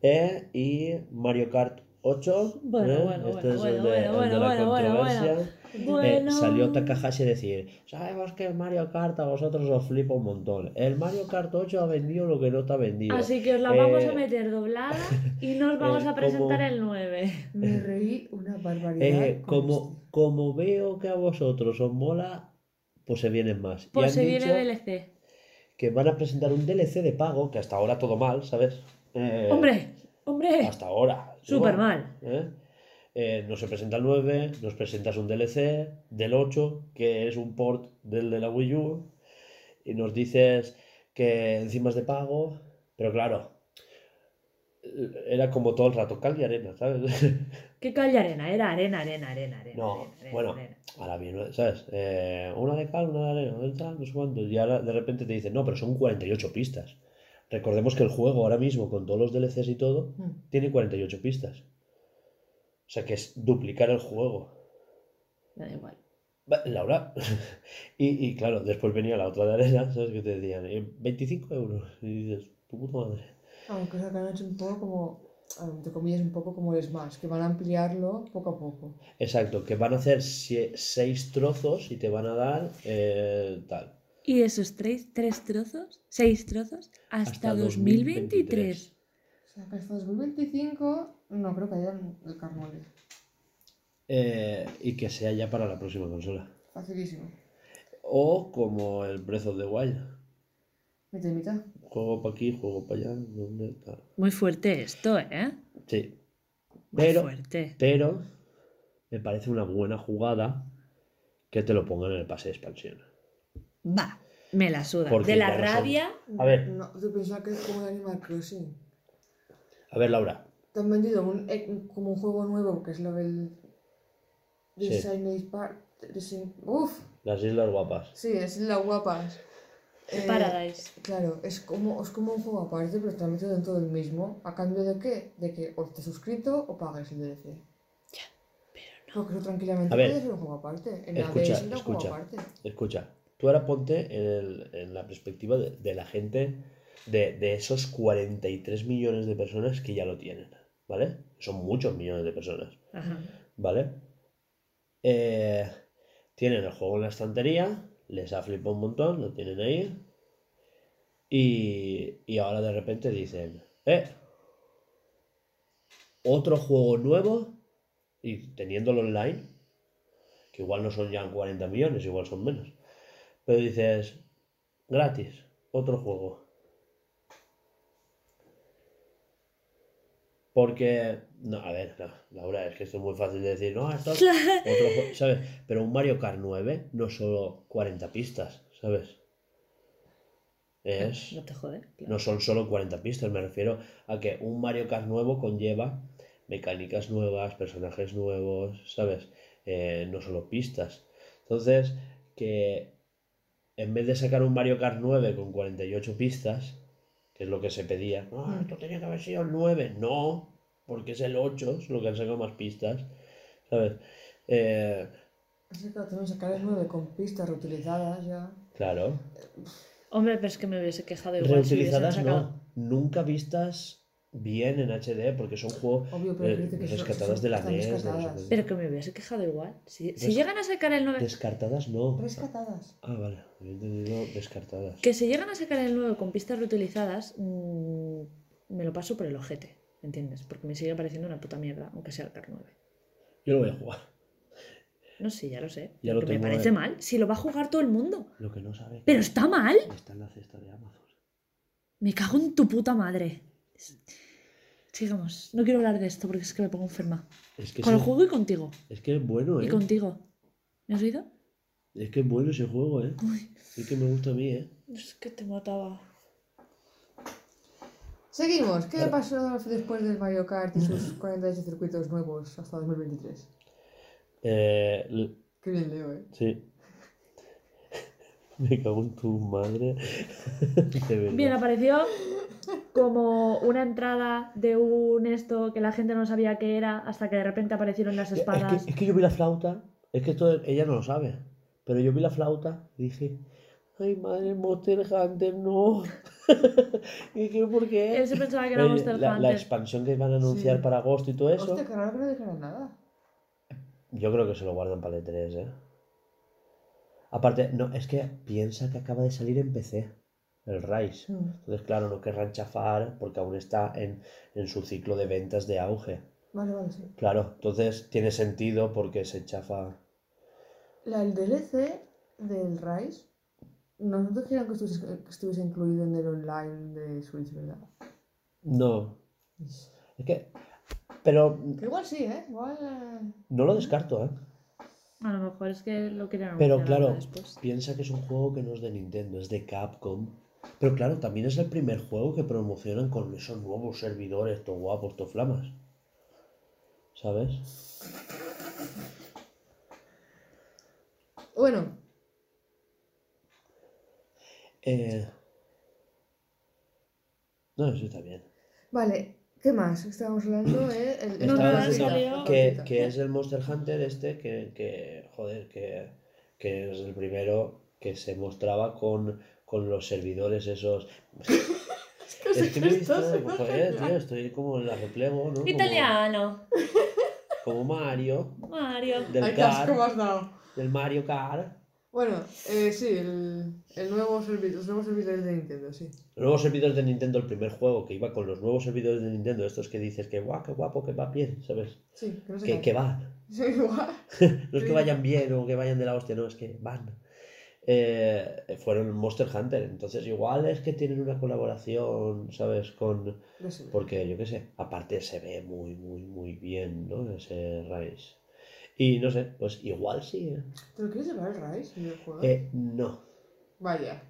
Eh, y Mario Kart 8. Bueno, ¿eh? bueno, Este bueno, es el bueno, de, el bueno, de la bueno, bueno, controversia. bueno. Eh, Bueno. salió Takahashi a decir, sabemos que el Mario Kart a vosotros os flipa un montón. El Mario Kart 8 ha vendido lo que no te ha vendido. Así que os la vamos Eh, a meter doblada y nos vamos eh, a presentar como- el 9. Me reí una barbaridad. Eh, como veo que a vosotros os mola, pues se vienen más. y Pues han se dicho viene DLC. que van a presentar un DLC de pago, que hasta ahora todo mal, ¿sabes? Eh, ¡Hombre! ¡Hombre! Hasta ahora. Súper mal. ¿Eh? Eh, nos se presenta el 9, nos presentas un DLC del 8, que es un port del de la Wii U, y nos dices que encima es de pago, pero claro, era como todo el rato cal y arena, ¿sabes? ¿Qué calle arena? Era arena, arena, arena, arena. No, arena, arena, bueno, arena. ahora bien, ¿sabes? Eh, una de cal, una de arena, una de tal, no sé cuánto, y ahora de repente te dicen, no, pero son 48 pistas. Recordemos que el juego ahora mismo, con todos los DLCs y todo, Mm. tiene 48 pistas. O sea que es duplicar el juego. Me da igual. Laura. y, y claro, después venía la otra de arena, ¿sabes? Que te decían, eh, 25 euros. Y dices, tu puta madre. Aunque que han hecho un poco como. Entre comillas, un poco como el Smash, que van a ampliarlo poco a poco. Exacto, que van a hacer seis trozos y te van a dar eh, tal. ¿Y esos tres, tres trozos? ¿Seis trozos? Hasta, Hasta 2023. O sea, que hasta 2025 no creo que haya el carnole. Eh, y que sea ya para la próxima consola. Facilísimo. O como el Breath of the Wild. Mitad y mitad. Juego para aquí, juego para allá. ¿dónde? Tal. Muy fuerte esto, ¿eh? Sí. Muy fuerte. pero me parece una buena jugada que te lo pongan en el pase de expansión. Va, me la suda. Porque de la son- rabia, A ver, No, yo pensaba que es como de Animal Crossing. a ver, Laura. Te han vendido un, eh, como un juego nuevo, que es lo del... Sí. Design Park. Design... Uf, Las Islas Guapas. sí, las guapas. Eh, Paradise. Claro, es como, es como un juego aparte, pero te han metido dentro del mismo. ¿A cambio de qué? De que o estés suscrito o pagues el DLC. Ya, pero no. Porque eso tranquilamente A ver, puede ser un juego aparte. En escucha, juego escucha. aparte. Escucha, tú ahora ponte en, el- en la perspectiva de, de la gente, de, de esos 43 millones de personas que ya lo tienen, ¿vale? Son muchos millones de personas, Ajá. ¿vale? Eh, tienen el juego en la estantería, les ha flipado un montón, lo tienen ahí, y, y ahora de repente dicen, ¡eh! Otro juego nuevo, y teniéndolo online, que igual no son ya 40 millones, igual son menos. Pero dices, gratis, otro juego. Porque, no, a ver, no, Laura, es que esto es muy fácil de decir, no, esto es otro juego, ¿sabes? Pero un Mario Kart 9 no solo 40 pistas, ¿sabes? Es, No te jode. claro. no son solo 40 pistas, me refiero a que un Mario Kart nuevo conlleva mecánicas nuevas, personajes nuevos, ¿sabes? Eh, no solo pistas. Entonces, que en vez de sacar un Mario Kart 9 con 48 pistas, que es lo que se pedía, no, esto tenía que haber sido el 9, no, porque es el 8, es lo que han sacado más pistas, ¿sabes? Eh, Así que también sacar el 9 con pistas reutilizadas ya. claro, Hombre, pero es que me hubiese quejado igual si reutilizadas sacado. no, nunca vistas bien en HD, porque son juegos Obvio, pero eh, rescatadas son- de la NES. de sé descartadas. qué. Pero que me hubiese quejado igual. Si, si Des- llegan a sacar el 9. Descartadas no. Rescatadas. Ah, vale. Había entendido descartadas. Que si llegan a sacar el 9 con pistas reutilizadas, mm, me lo paso por el ojete. ¿Entiendes? Porque me sigue pareciendo una puta mierda, aunque sea el CAR 9. Yo lo voy a jugar. No sé, ya lo sé. Ya Lo me parece mal. Si lo va a jugar todo el mundo. Lo que no sabe. Pero está mal. Está en la cesta de Amazon. Me cago en tu puta madre. Sigamos. No quiero hablar de esto porque es que me pongo enferma. Es que, Con el juego y contigo. es que es bueno, ¿eh? Y contigo. ¿Me has oído? Es que es bueno ese juego, ¿eh? Uy, Es que me gusta a mí, ¿eh? es que te mataba. Seguimos. ¿Qué pasó después del Mario Kart y sus 48 circuitos nuevos hasta 2023? eh Qué bien leo, ¿eh? sí. me cago en tu madre. Bien, apareció como una entrada de un esto que la gente no sabía qué era hasta que de repente aparecieron las Es espadas. que, es que yo vi la flauta. Es que esto ella no lo sabe. Pero yo vi la flauta y dije, ay madre, Monster Hunter, no. y dije, ¿por qué? Él se pensaba que era Monster la, la Hunter. expansión que van a anunciar Sí. para agosto y todo eso. Hostia, que raro que no dijeran nada. Yo creo que se lo guardan para el E3, ¿eh? Aparte, no, es que piensa que acaba de salir en PC, el Rise. Mm. Entonces, claro, no querrán chafar porque aún está en, en su ciclo de ventas de auge. Vale, vale, sí. Claro, entonces tiene sentido porque se chafa. La, el DLC del Rise, no te dijeron que estuviese, que estuviese incluido en el online de Switch, ¿verdad? No. Es que. Pero Que igual sí, ¿eh? Igual. eh, no lo descarto, ¿eh? A lo mejor es que lo querían Pero claro, después. piensa que es un juego que no es de Nintendo, es de Capcom. Pero claro, también es el primer juego que promocionan con esos nuevos servidores, todo guapos, todo flamas. ¿Sabes? Bueno, Eh... No, eso está bien. vale. ¿Qué más? Estábamos hablando, ¿eh? El, No, que, que es el Monster Hunter este que, que joder, que, que es el primero que se mostraba con, con los servidores esos. es que joder, tío, estoy como en la replego, ¿no? Como- Italiano. Como, Mario, Mario. del Ay, asco dado. del Mario Kart. Bueno, eh, sí, el, el nuevo servi- los nuevos servidores de Nintendo, sí. Los nuevos servidores de Nintendo, el primer juego que iba con los nuevos servidores de Nintendo, estos que dices que guau, qué guapo, que va bien, ¿sabes? Sí, que no sé Que, qué. que va. Sí, igual. No es que vayan bien o que vayan de la hostia, no, es que van. Eh, fueron Monster Hunter. Entonces, igual es que tienen una colaboración, ¿sabes? Con. No sé. Porque yo qué sé, aparte se ve muy, muy, muy bien, ¿no? Ese Rise. Y no sé, pues igual sí. ¿eh? ¿Te lo quieres llevar el Rise en el juego? Eh, no. Vaya.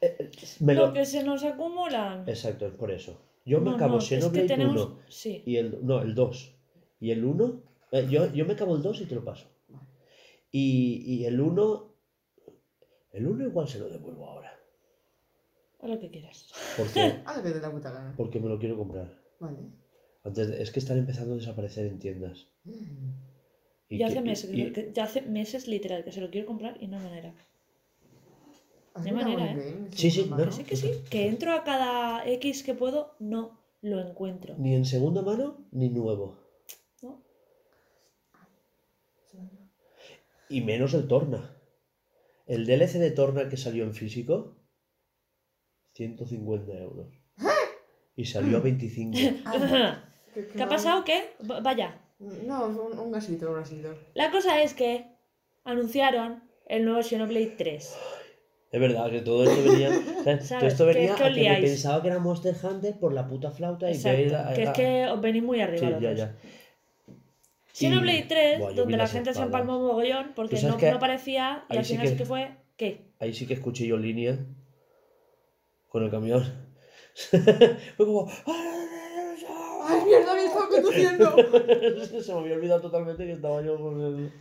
Eh, me lo- Porque se nos acumulan. Exacto, es por eso. Yo me No, acabo no, es que Xenoblade tenemos- 1 Sí. y el. No, el 2. Y el 1. eh, yo, yo me acabo el 2 y te lo paso. Y, y el 1. El 1 igual se lo devuelvo ahora. Haz lo que quieras. Porque, Haz lo que te dé la puta gana. porque me lo quiero comprar. Vale. Antes de- es que están empezando a desaparecer en tiendas. Y Ya que- hace, meses, y- que- ya hace meses literal que se lo quiero comprar y no hay manera. ¿Has De manera, ¿eh? Sí, sí, segunda no? Sí que sí, que entro a cada X que puedo, no lo encuentro. Ni en segunda mano ni nuevo. ¿no? Y menos el Torna. El DLC de Torna que salió en físico, 150 euros. Y salió a 25. Ah, ¿Qué ha pasado? ¿Qué? Va- Vaya. No, es un, un gasito, un gasito. La cosa es que anunciaron el nuevo Xenoblade 3. Es verdad que todo esto venía. ¿sabes? Todo ¿Sabes? esto Que venía es que a os que me liáis. pensaba que era Monster Hunter por la puta flauta y Exacto. que era. Que es que os venís muy arriba. Sí, los ya, dos. ya. Xenoblade Y- 3, Buah, donde la gente se empalmó mogollón porque no, no parecía y al sí final que- sí que fue. ¿Qué? Ahí sí que escuché yo en línea con el camión. Fue como. ¡Ay, mierda, que estaba conduciendo! Se me había olvidado totalmente que estaba yo con el.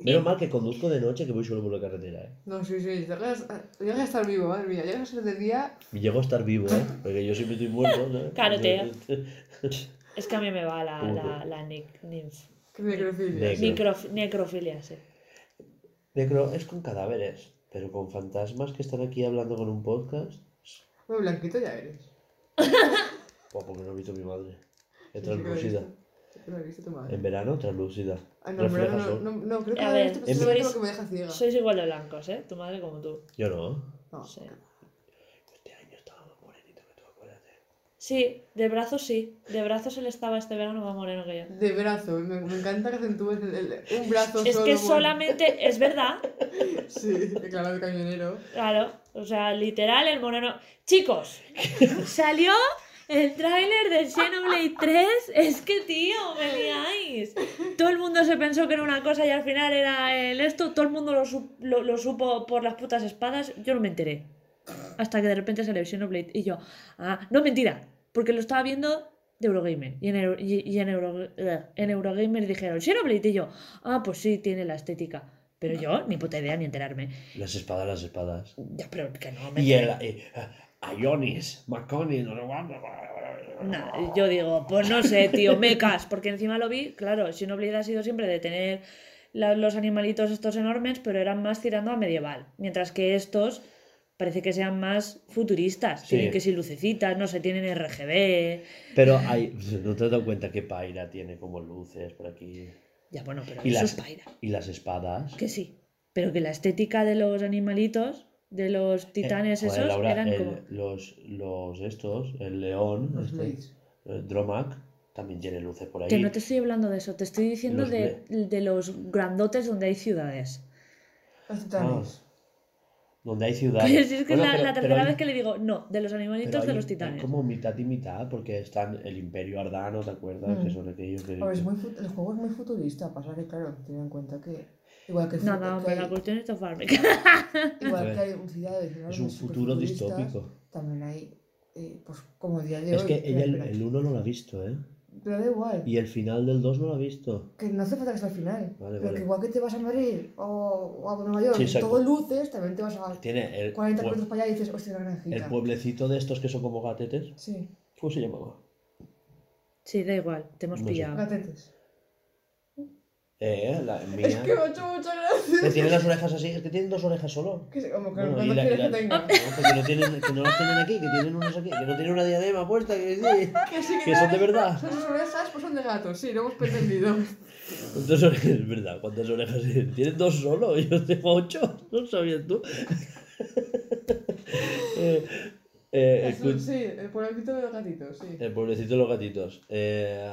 Menos mal que conduzco de noche que voy solo por la carretera, eh. No, sí, sí, llegas a, llegas a estar vivo, madre mía. Llegas a ser de día. Llego a estar vivo, eh. Porque yo siempre estoy muerto, ¿no? Claro, tío. Es que a mí me va la, la, la nic- ninf- Que necrofilia. Necro. necrofilia, sí. Necro es con cadáveres, pero con fantasmas que están aquí hablando con un podcast. Bueno, blanquito ya eres. Buah, porque no he visto a mi madre. Es que translúcida. visto. Sí que lo he visto tu madre. En verano, translúcida. Ah, no, en verdad no, no, no, creo que A ver, visto, pero en- solamente sois- porque me deja ciega. Sois igual de blancos, ¿eh? Tu madre como tú. Yo no. No. Sí. Este año estaba más morenito que tú, acuérdate. Sí, de brazos sí. De brazos él estaba este verano más moreno que yo. De brazo, me, me encanta que acentúes el, el- un brazo Es solo. que bueno. solamente, es verdad, Sí, claro, el camionero. claro. O sea, literal, el moreno. Chicos, salió el tráiler de Xenoblade 3. Es que, tío, me liáis. Todo el mundo se pensó que era una cosa y al final era el esto. Todo el mundo lo, lo supo por las putas espadas. Yo no me enteré. Hasta que de repente salió Xenoblade. Y yo, ah, no, mentira. Porque lo estaba viendo de Eurogamer. Y en, Euro- y, y en, Euro- eh, en Eurogamer dijeron, Xenoblade. Y yo, ah, pues sí, tiene la estética. Pero yo, ni puta idea, ni enterarme. Las espadas, las espadas. Ya, pero que no me Y el. enteré. eh, Ionis, Maconis, no yo digo, pues no sé, tío, mecas, porque encima lo vi, claro, Xenoblade ha sido siempre de tener la- los animalitos estos enormes, pero eran más tirando a medieval, mientras que estos parece que sean más futuristas, Sí. tienen que si lucecitas, no sé, tienen RGB, Pero hay. ¿No te has dado cuenta que Paira tiene como luces por aquí? ya bueno, pero Y eso las, es paira, y las espadas. que sí, pero que la estética de los animalitos, de los titanes Eh, joder, esos, Laura, eran el- como... los, los estos, el león, Los este, el Dromac, también tiene luces por ahí. Que no te estoy hablando de eso, te estoy diciendo Los de, de los grandotes donde hay ciudades. Los titanes. Donde hay ciudades. Si es que Bueno, es la, pero- la pero tercera hay- vez que le digo, no, de los animalitos pero de hay- los titanes. como mitad y mitad, porque están el Imperio Ardano, ¿te acuerdas? Mm. Que son aquellos que. Ver, es muy fut- el juego es muy futurista, pasa que, claro, ten en cuenta que. Igual que, el Nada, que hombre, hay, la cuestión es tofarme. A igual que hay ciudades es un futuro distópico. También hay, eh, pues, como día de Es hoy. que Espera, ella el, el 1 no lo ha visto, ¿eh? Pero da igual. Y el final del 2 no lo ha visto. Que no hace falta que sea al final. Vale, pero vale. que igual que te vas a Madrid o, o a Nueva York Sí, todo luces, también te vas a Tiene el, 40 pue- kilómetros para allá y dices, hostia, la granjita. el pueblecito de estos que son como gatetes. Sí, ¿Cómo se llamaba? Sí, da igual, te hemos No sé. pillado. gatetes. Eh, la mía. Es que me ha hecho mucha Que gracia. tienen las orejas así, es que tienen dos orejas solo. Que como que Bueno, no la- quieres la- que tenga. No, no, tienen, que no las tienen aquí, que tienen unos aquí, que no tienen una diadema puesta, que, sí, Que sí, que son de verdad. Son sus orejas, pues son de gato, sí, lo hemos pretendido. ¿Cuántas orejas? Es verdad, ¿cuántas orejas tienen? Tienen dos solo, yo tengo ocho, ¿no sabías tú? eh, eh, Eso, sí, el pueblito de los gatitos, sí. el pueblecito de los gatitos. Eh,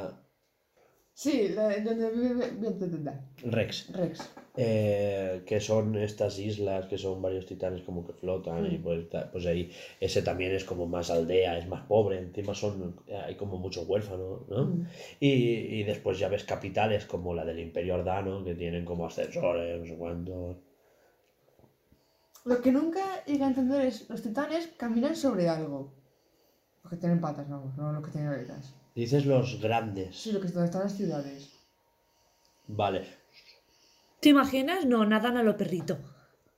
Sí, la, donde vive Rex. Rex. eh, que son estas islas que son varios titanes como que flotan y Mm. pues, pues ahí ese también es como más aldea, es más pobre, encima son hay como muchos huérfanos, ¿no? Mm. Y, y después ya ves capitales como la del Imperio Ardano que tienen como ascensores, no sé cuánto. Lo que nunca llega a entender es los titanes caminan sobre algo. Los que tienen patas, vamos, no los que tienen aletas. Dices los grandes. Sí, lo que es donde están las ciudades. Vale. ¿Te imaginas? No, nadan a lo perrito.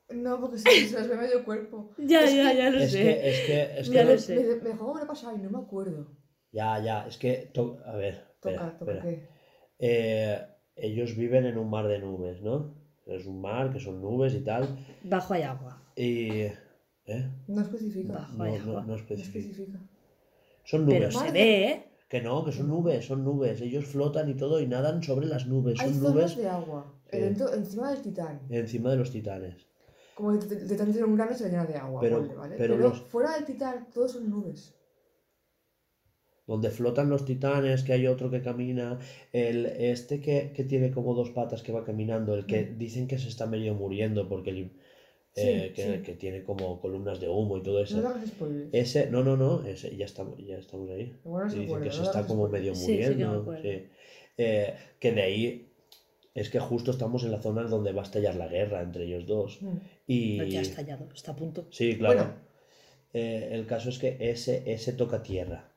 No, porque se, se les ve medio cuerpo. Ya, Es ya, que- ya lo Es sé. que, es que, es Ya que lo sé. Me, me juego me lo he pasado y no me acuerdo. Ya, ya, es que, to- a ver, Toca, espera, toca espera. qué. Eh, ellos viven en un mar de nubes, ¿no? Es un mar que son nubes y tal. Bajo hay agua. Y... ¿Eh? No especifica. Bajo No, hay agua. no No especifica. especifica. Son Pero nubes. se Mar- ve, ¿eh? Que no, que son nubes, son nubes. Ellos flotan y todo y nadan sobre las nubes. Hay Son zonas nubes de agua. Sí. dentro- encima del titán. encima de los titanes. Como el tit- el titán tiene un grano se le llena de agua. Pero- ponle, ¿vale? pero Pero, los- fuera del titán todos son nubes. Donde flotan los titanes, que hay otro que camina. El, este que, que tiene como dos patas que va caminando. El que dicen que se está medio muriendo porque el- eh, Sí, que, sí. que tiene como columnas de humo y todo eso. No. Ese, no, no, no, ese, ya estamos, ya estamos ahí. Igual no se Y dicen que se no está como medio Sí, sí que me muriendo. sí. Eh, que de ahí es que justo estamos en la zona donde va a estallar la guerra entre ellos dos. Mm. Y... Ya ha estallado, está a punto. Sí, claro. Bueno. Eh, el caso es que ese, ese toca tierra.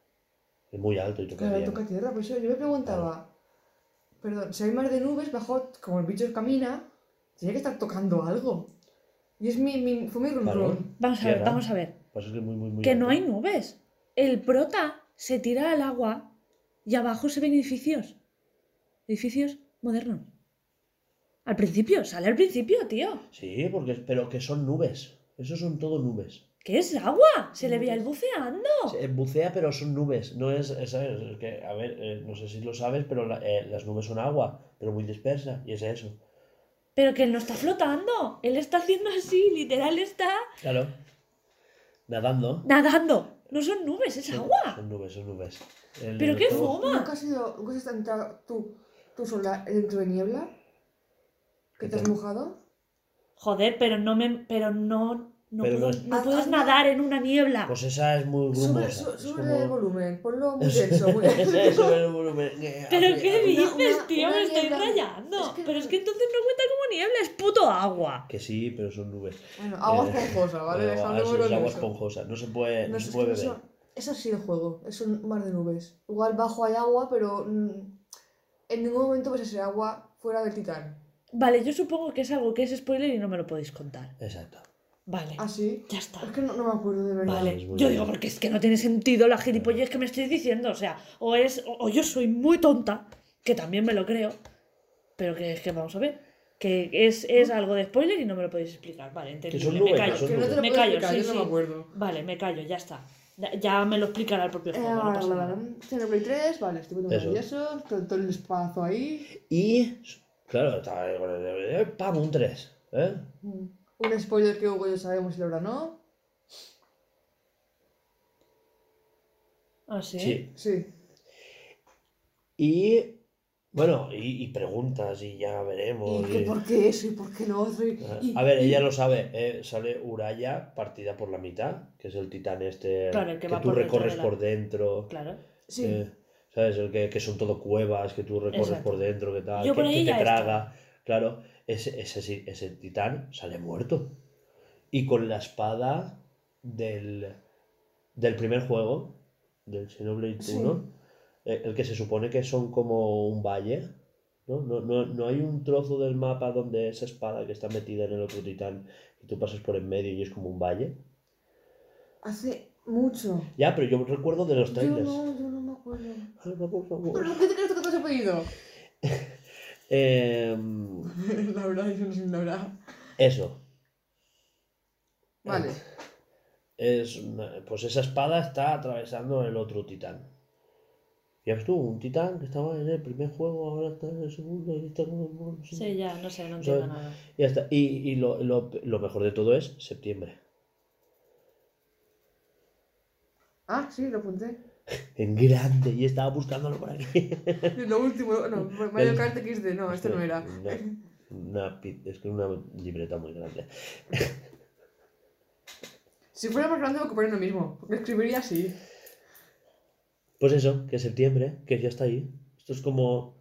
Es muy alto y toca Claro, tierra. toca tierra, por eso yo me preguntaba. Perdón, si hay mar de nubes, bajo, como el bicho camina, tiene que estar tocando algo. Y es mi, mi fue mi run. Vamos a ver, vamos a ver. Pasa que muy, muy, muy Que no hay nubes. El prota se tira al agua y abajo se ven edificios. Edificios modernos. Al principio, sale al principio, tío. Sí, porque, pero que son nubes. Esos son todo nubes. ¿Qué es agua? Se le veía el buceando. Se- bucea, pero son nubes. No es, es-. Es que, a ver, eh, no sé si lo sabes, pero la- eh, las nubes son agua, pero muy dispersa. Y es eso. Pero que él no está flotando. Él está haciendo así, literal está Claro. Nadando. nadando. No son nubes, es agua. Son nubes, son nubes. El- Pero qué todo- fuma. ¿Nunca has ido, nunca has entrado tú, tú sola dentro de niebla? ¿Que te has mojado? Joder, pero no me. Pero no. No, Pero puedo- no no puedes Anda. nadar en una niebla. Pues esa es muy Sube, su- es sube como- el volumen, ponlo muy Ese es el volumen. Eh, ¿Pero qué dices, una- tío? una me estoy niebla- rayando. es que- Pero es que entonces no cuenta como niebla, es puto agua. Que sí, pero son nubes. Bueno, agua Eh, esponjosa, ¿vale? Eso es agua eso. esponjosa. No se puede, no No se puede beber. eso, es así el juego, es un mar de nubes. Igual bajo hay agua, pero mm, en ningún momento ves ese agua fuera del titán. Vale, yo supongo que es algo que es spoiler y no me lo podéis contar. Exacto. Vale. ¿Ah, sí? Ya está. Es que no, no me acuerdo de verdad. Vale, yo digo porque es que no tiene sentido la gilipollez que me estoy diciendo. O sea, o es. O, o yo soy muy tonta, que también me lo creo. Pero que es que vamos a ver. Que es, es algo de spoiler y no me lo podéis explicar. Vale, entendible. son me nubes, callo. que no te lo me callo, explicar, sí, yo no sí. me acuerdo. Vale, me callo, ya está. Ya, ya me lo explicará el propio Eh, juego. no pasa vale, nada. vale. Tiene Play 3, vale, estoy muy Eso. maravilloso. Todo, el espacio ahí. Y. Claro, DVD. ¡Pam! Un 3. ¿eh? Mm. Un spoiler que Hugo ya sabemos si lo habrá no. ¿Ah, sí? Sí. Sí. Y. Bueno, y, y preguntas y ya veremos. ¿Y que y- por qué eso y por qué lo otro? Y, y- A ver, y- ella lo sabe. eh, sale Uraya partida por la mitad, que es el titán este Claro, el que va tú por dentro recorres de la- por dentro. Claro. Sí. eh, ¿Sabes? El que, que son todo cuevas, que tú recorres Exacto. por dentro, que tal, Yo que, por ahí que te traga. Claro, ese, ese, ese titán sale muerto. Y con la espada del, del primer juego, del Xenoblade Sí. 1, eh, el que se supone que son como un valle, ¿no? No, no, no hay un trozo del mapa donde esa espada que está metida en el otro titán y tú pasas por en medio y es como un valle. Hace mucho. Ya, pero yo recuerdo de los Yo trailers. no, yo no me acuerdo. Alba, por favor. ¿Pero qué te crees que te has apellido? Em, Laura, yo no soy Laura. eso. Vale. Es una- pues esa espada está atravesando el otro titán. Ya ves tú, un titán que estaba en el primer juego, ahora está en el segundo y está como... Sí, ya, no sé, no entiendo ¿Sabes? nada. Ya está. Y, y lo, lo- lo mejor de todo es septiembre. Ah, sí, lo apunté. En grande. Y estaba buscándolo por aquí. Lo último, no, Mario Kart XD, no, este no era. Una, es que una libreta muy grande. Si fuera más grande me ocuparía lo mismo, escribiría así. Pues eso, que septiembre, que ya está ahí. Esto es como.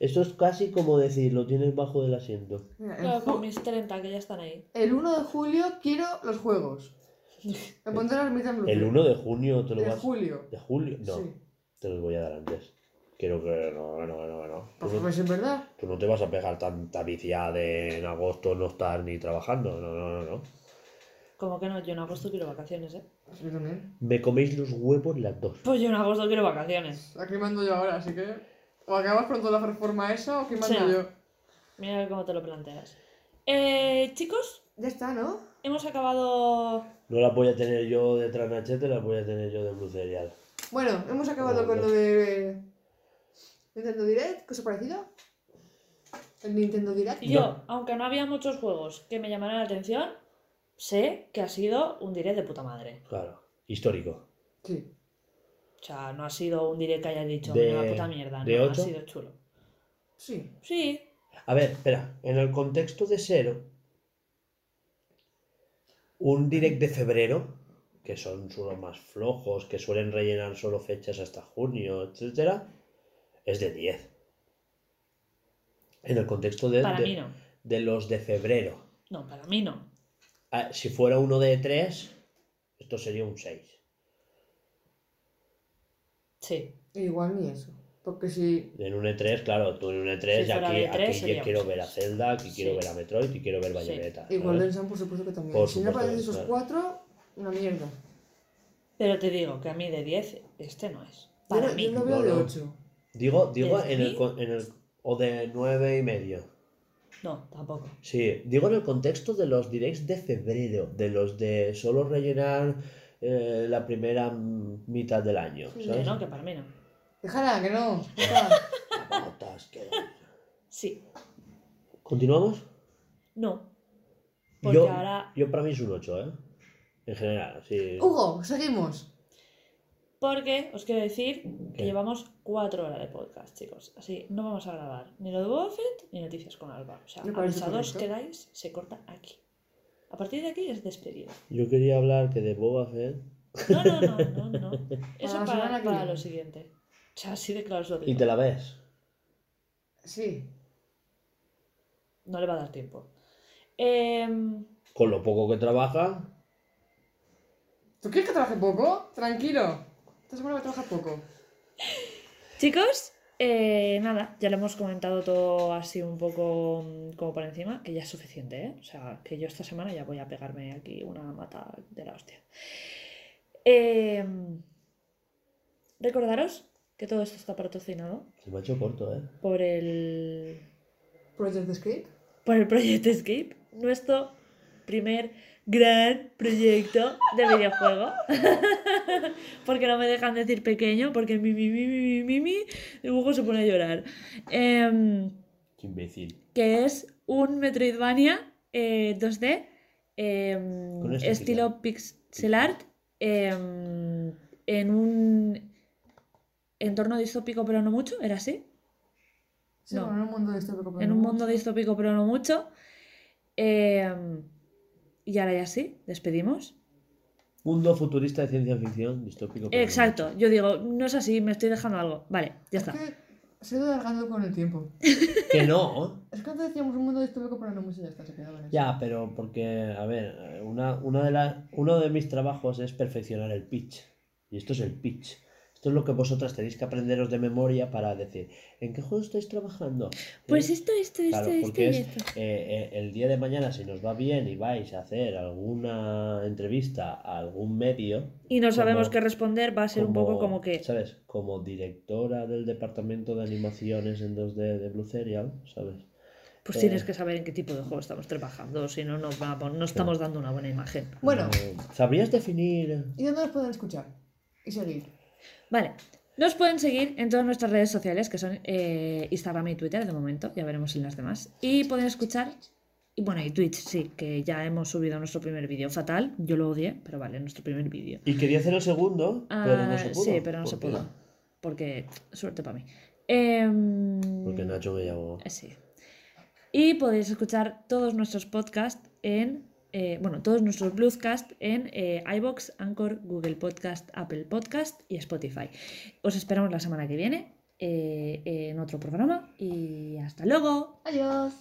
Esto es casi como decir, lo tienes bajo del asiento. Claro, con mis 30 que ya están ahí. el 1 de julio quiero los juegos. Me pondré la ermita en Blue. El 1 de junio te lo de vas. julio. ¿De julio? No, Sí. te los voy a dar antes. Quiero que. No, no, no, no. Pues no, pues es verdad. tú no te vas a pegar tanta viciada de en agosto no estar ni trabajando. No, no, no, no. Como que no, yo en agosto quiero vacaciones, ¿eh? Yo también. Me coméis los huevos las dos. Pues yo en agosto quiero vacaciones. Aquí mando yo ahora, así que. O acabas pronto la reforma esa o aquí mando Sí. yo. Mira cómo te lo planteas. Eh, chicos, Ya está, ¿no? hemos acabado. No las voy a tener yo de Tranachete, las voy a tener yo de Blue Cereal. Bueno, hemos acabado con lo de. Nintendo Direct, cosa parecida. El Nintendo Direct. Y yo, aunque no había muchos juegos que me llamaran la atención, sé que ha sido un direct de puta madre. Claro, histórico. Sí. O sea, no ha sido un direct que haya dicho De- una puta mierda, de no, ha sido chulo. Sí. Sí, A ver, espera, en el contexto de Zero, un direct de febrero, que son solo más flojos, que suelen rellenar solo fechas hasta junio, etcétera, es de 10. En el contexto de, para de- mí no. de los de febrero. No, para mí no. Ah, si fuera uno de 3, esto sería un 6. Sí. Igual ni eso. Porque si. En un E3, claro, tú en un E3, Si aquí, tres aquí sería yo quiero ver a Zelda, aquí quiero ver a Metroid y quiero ver Bayonetta. Y. Golden Sun, por supuesto que también. Por si no supuesto, aparecen esos claro. cuatro, una mierda. Pero te digo que a mí de 10 este no es. Para mí. Yo lo veo No, de no. 8. Digo, digo ¿Desde en el, en el. O de nueve y medio. No, tampoco. Sí, digo en el contexto de los directs de febrero, de los de solo rellenar eh, la primera mitad del año, ¿sabes? no, que para mí no. Déjala, que no. Que- Sí. ¿Continuamos? No. Porque Yo, ahora. yo para mí es un 8, ¿eh? En general, sí. Hugo, seguimos. Porque os quiero decir ¿Qué? que llevamos 4 horas de podcast, chicos. Así no vamos a grabar ni lo de Boba Fett ni noticias con Alba. O sea, avisados correcto. quedáis, se corta aquí. A partir de aquí es despedida. Yo quería hablar que de Boba Fett. No, no, no, no, no. Eso para, que para lo siguiente. O sea, así de claro os lo Y te la ves. Sí. No le va a dar tiempo. Em, Con lo poco que trabaja. ¿Tú quieres que trabaje poco? Tranquilo. Esta semana voy a trabajar poco. Chicos, eh, nada, ya lo hemos comentado todo así un poco mm, como por encima, que ya es suficiente, ¿eh? O sea, que yo esta semana ya voy a pegarme aquí una mata de la hostia. Eh, recordaros que todo esto está patrocinado Se me ha hecho corto, ¿eh? por el, Project Escape. por el Project Escape, nuestro primer gran proyecto de videojuego. porque no me dejan decir pequeño, porque mi, mi, mi, mi, mi, mi, dibujo se pone a llorar. Em, Qué imbécil. que es un Metroidvania eh, 2D, em, estilo pixel art, em, en un entorno distópico pero no mucho, ¿era así? Sí, No. bueno, en un mundo distópico. pero en no un mucho. mundo distópico pero no mucho. Em, y ahora ya sí, despedimos. Mundo futurista de ciencia ficción, distópico. pero no Exacto, yo digo, no es así, me estoy dejando algo. Vale, ya Es está. que se ha ido alargando con el tiempo. Que no. Es que antes decíamos un mundo distópico, pero no mucho ya está, se quedaba en eso. Ya, pero porque, a ver, una, una de las, uno de mis trabajos es perfeccionar el pitch. Y esto es el pitch. Esto es lo que vosotras tenéis que aprenderos de memoria para decir, ¿en qué juego estáis trabajando? Pues ¿Eh? esto, esto, esto, Claro, esto porque y es esto. eh, eh, el día de mañana, si nos va bien y vais a hacer alguna entrevista a algún medio. Y no sabemos como- qué responder, va a ser un poco como que... ¿Sabes? Como directora del departamento de animaciones en 2D de Blue Serial, ¿sabes? Pues Eh. tienes que saber en qué tipo de juego estamos trabajando, si no, nos vamos, no estamos dando una buena imagen. Bueno, Eh, ¿Sabrías definir ¿y dónde nos pueden escuchar? Y seguir. Vale, nos pueden seguir en todas nuestras redes sociales, que son eh, Instagram y Twitter de momento, ya veremos en las demás. Y pueden escuchar Y bueno, y Twitch, sí, que ya hemos subido nuestro primer vídeo. Fatal, yo lo odié, pero vale, nuestro primer vídeo. Y quería hacer el segundo, pero no Ah, se pudo. Sí, pero no ¿Por se pudo. Porque, suerte para mí. Em, Porque Nacho me llamó. eh, Sí. Y podéis escuchar todos nuestros podcasts en. Eh, bueno, todos nuestros Bluescast en eh, iBox, Anchor, Google Podcast, Apple Podcast y Spotify. Os esperamos la semana que viene eh, en otro programa y hasta luego. Adiós.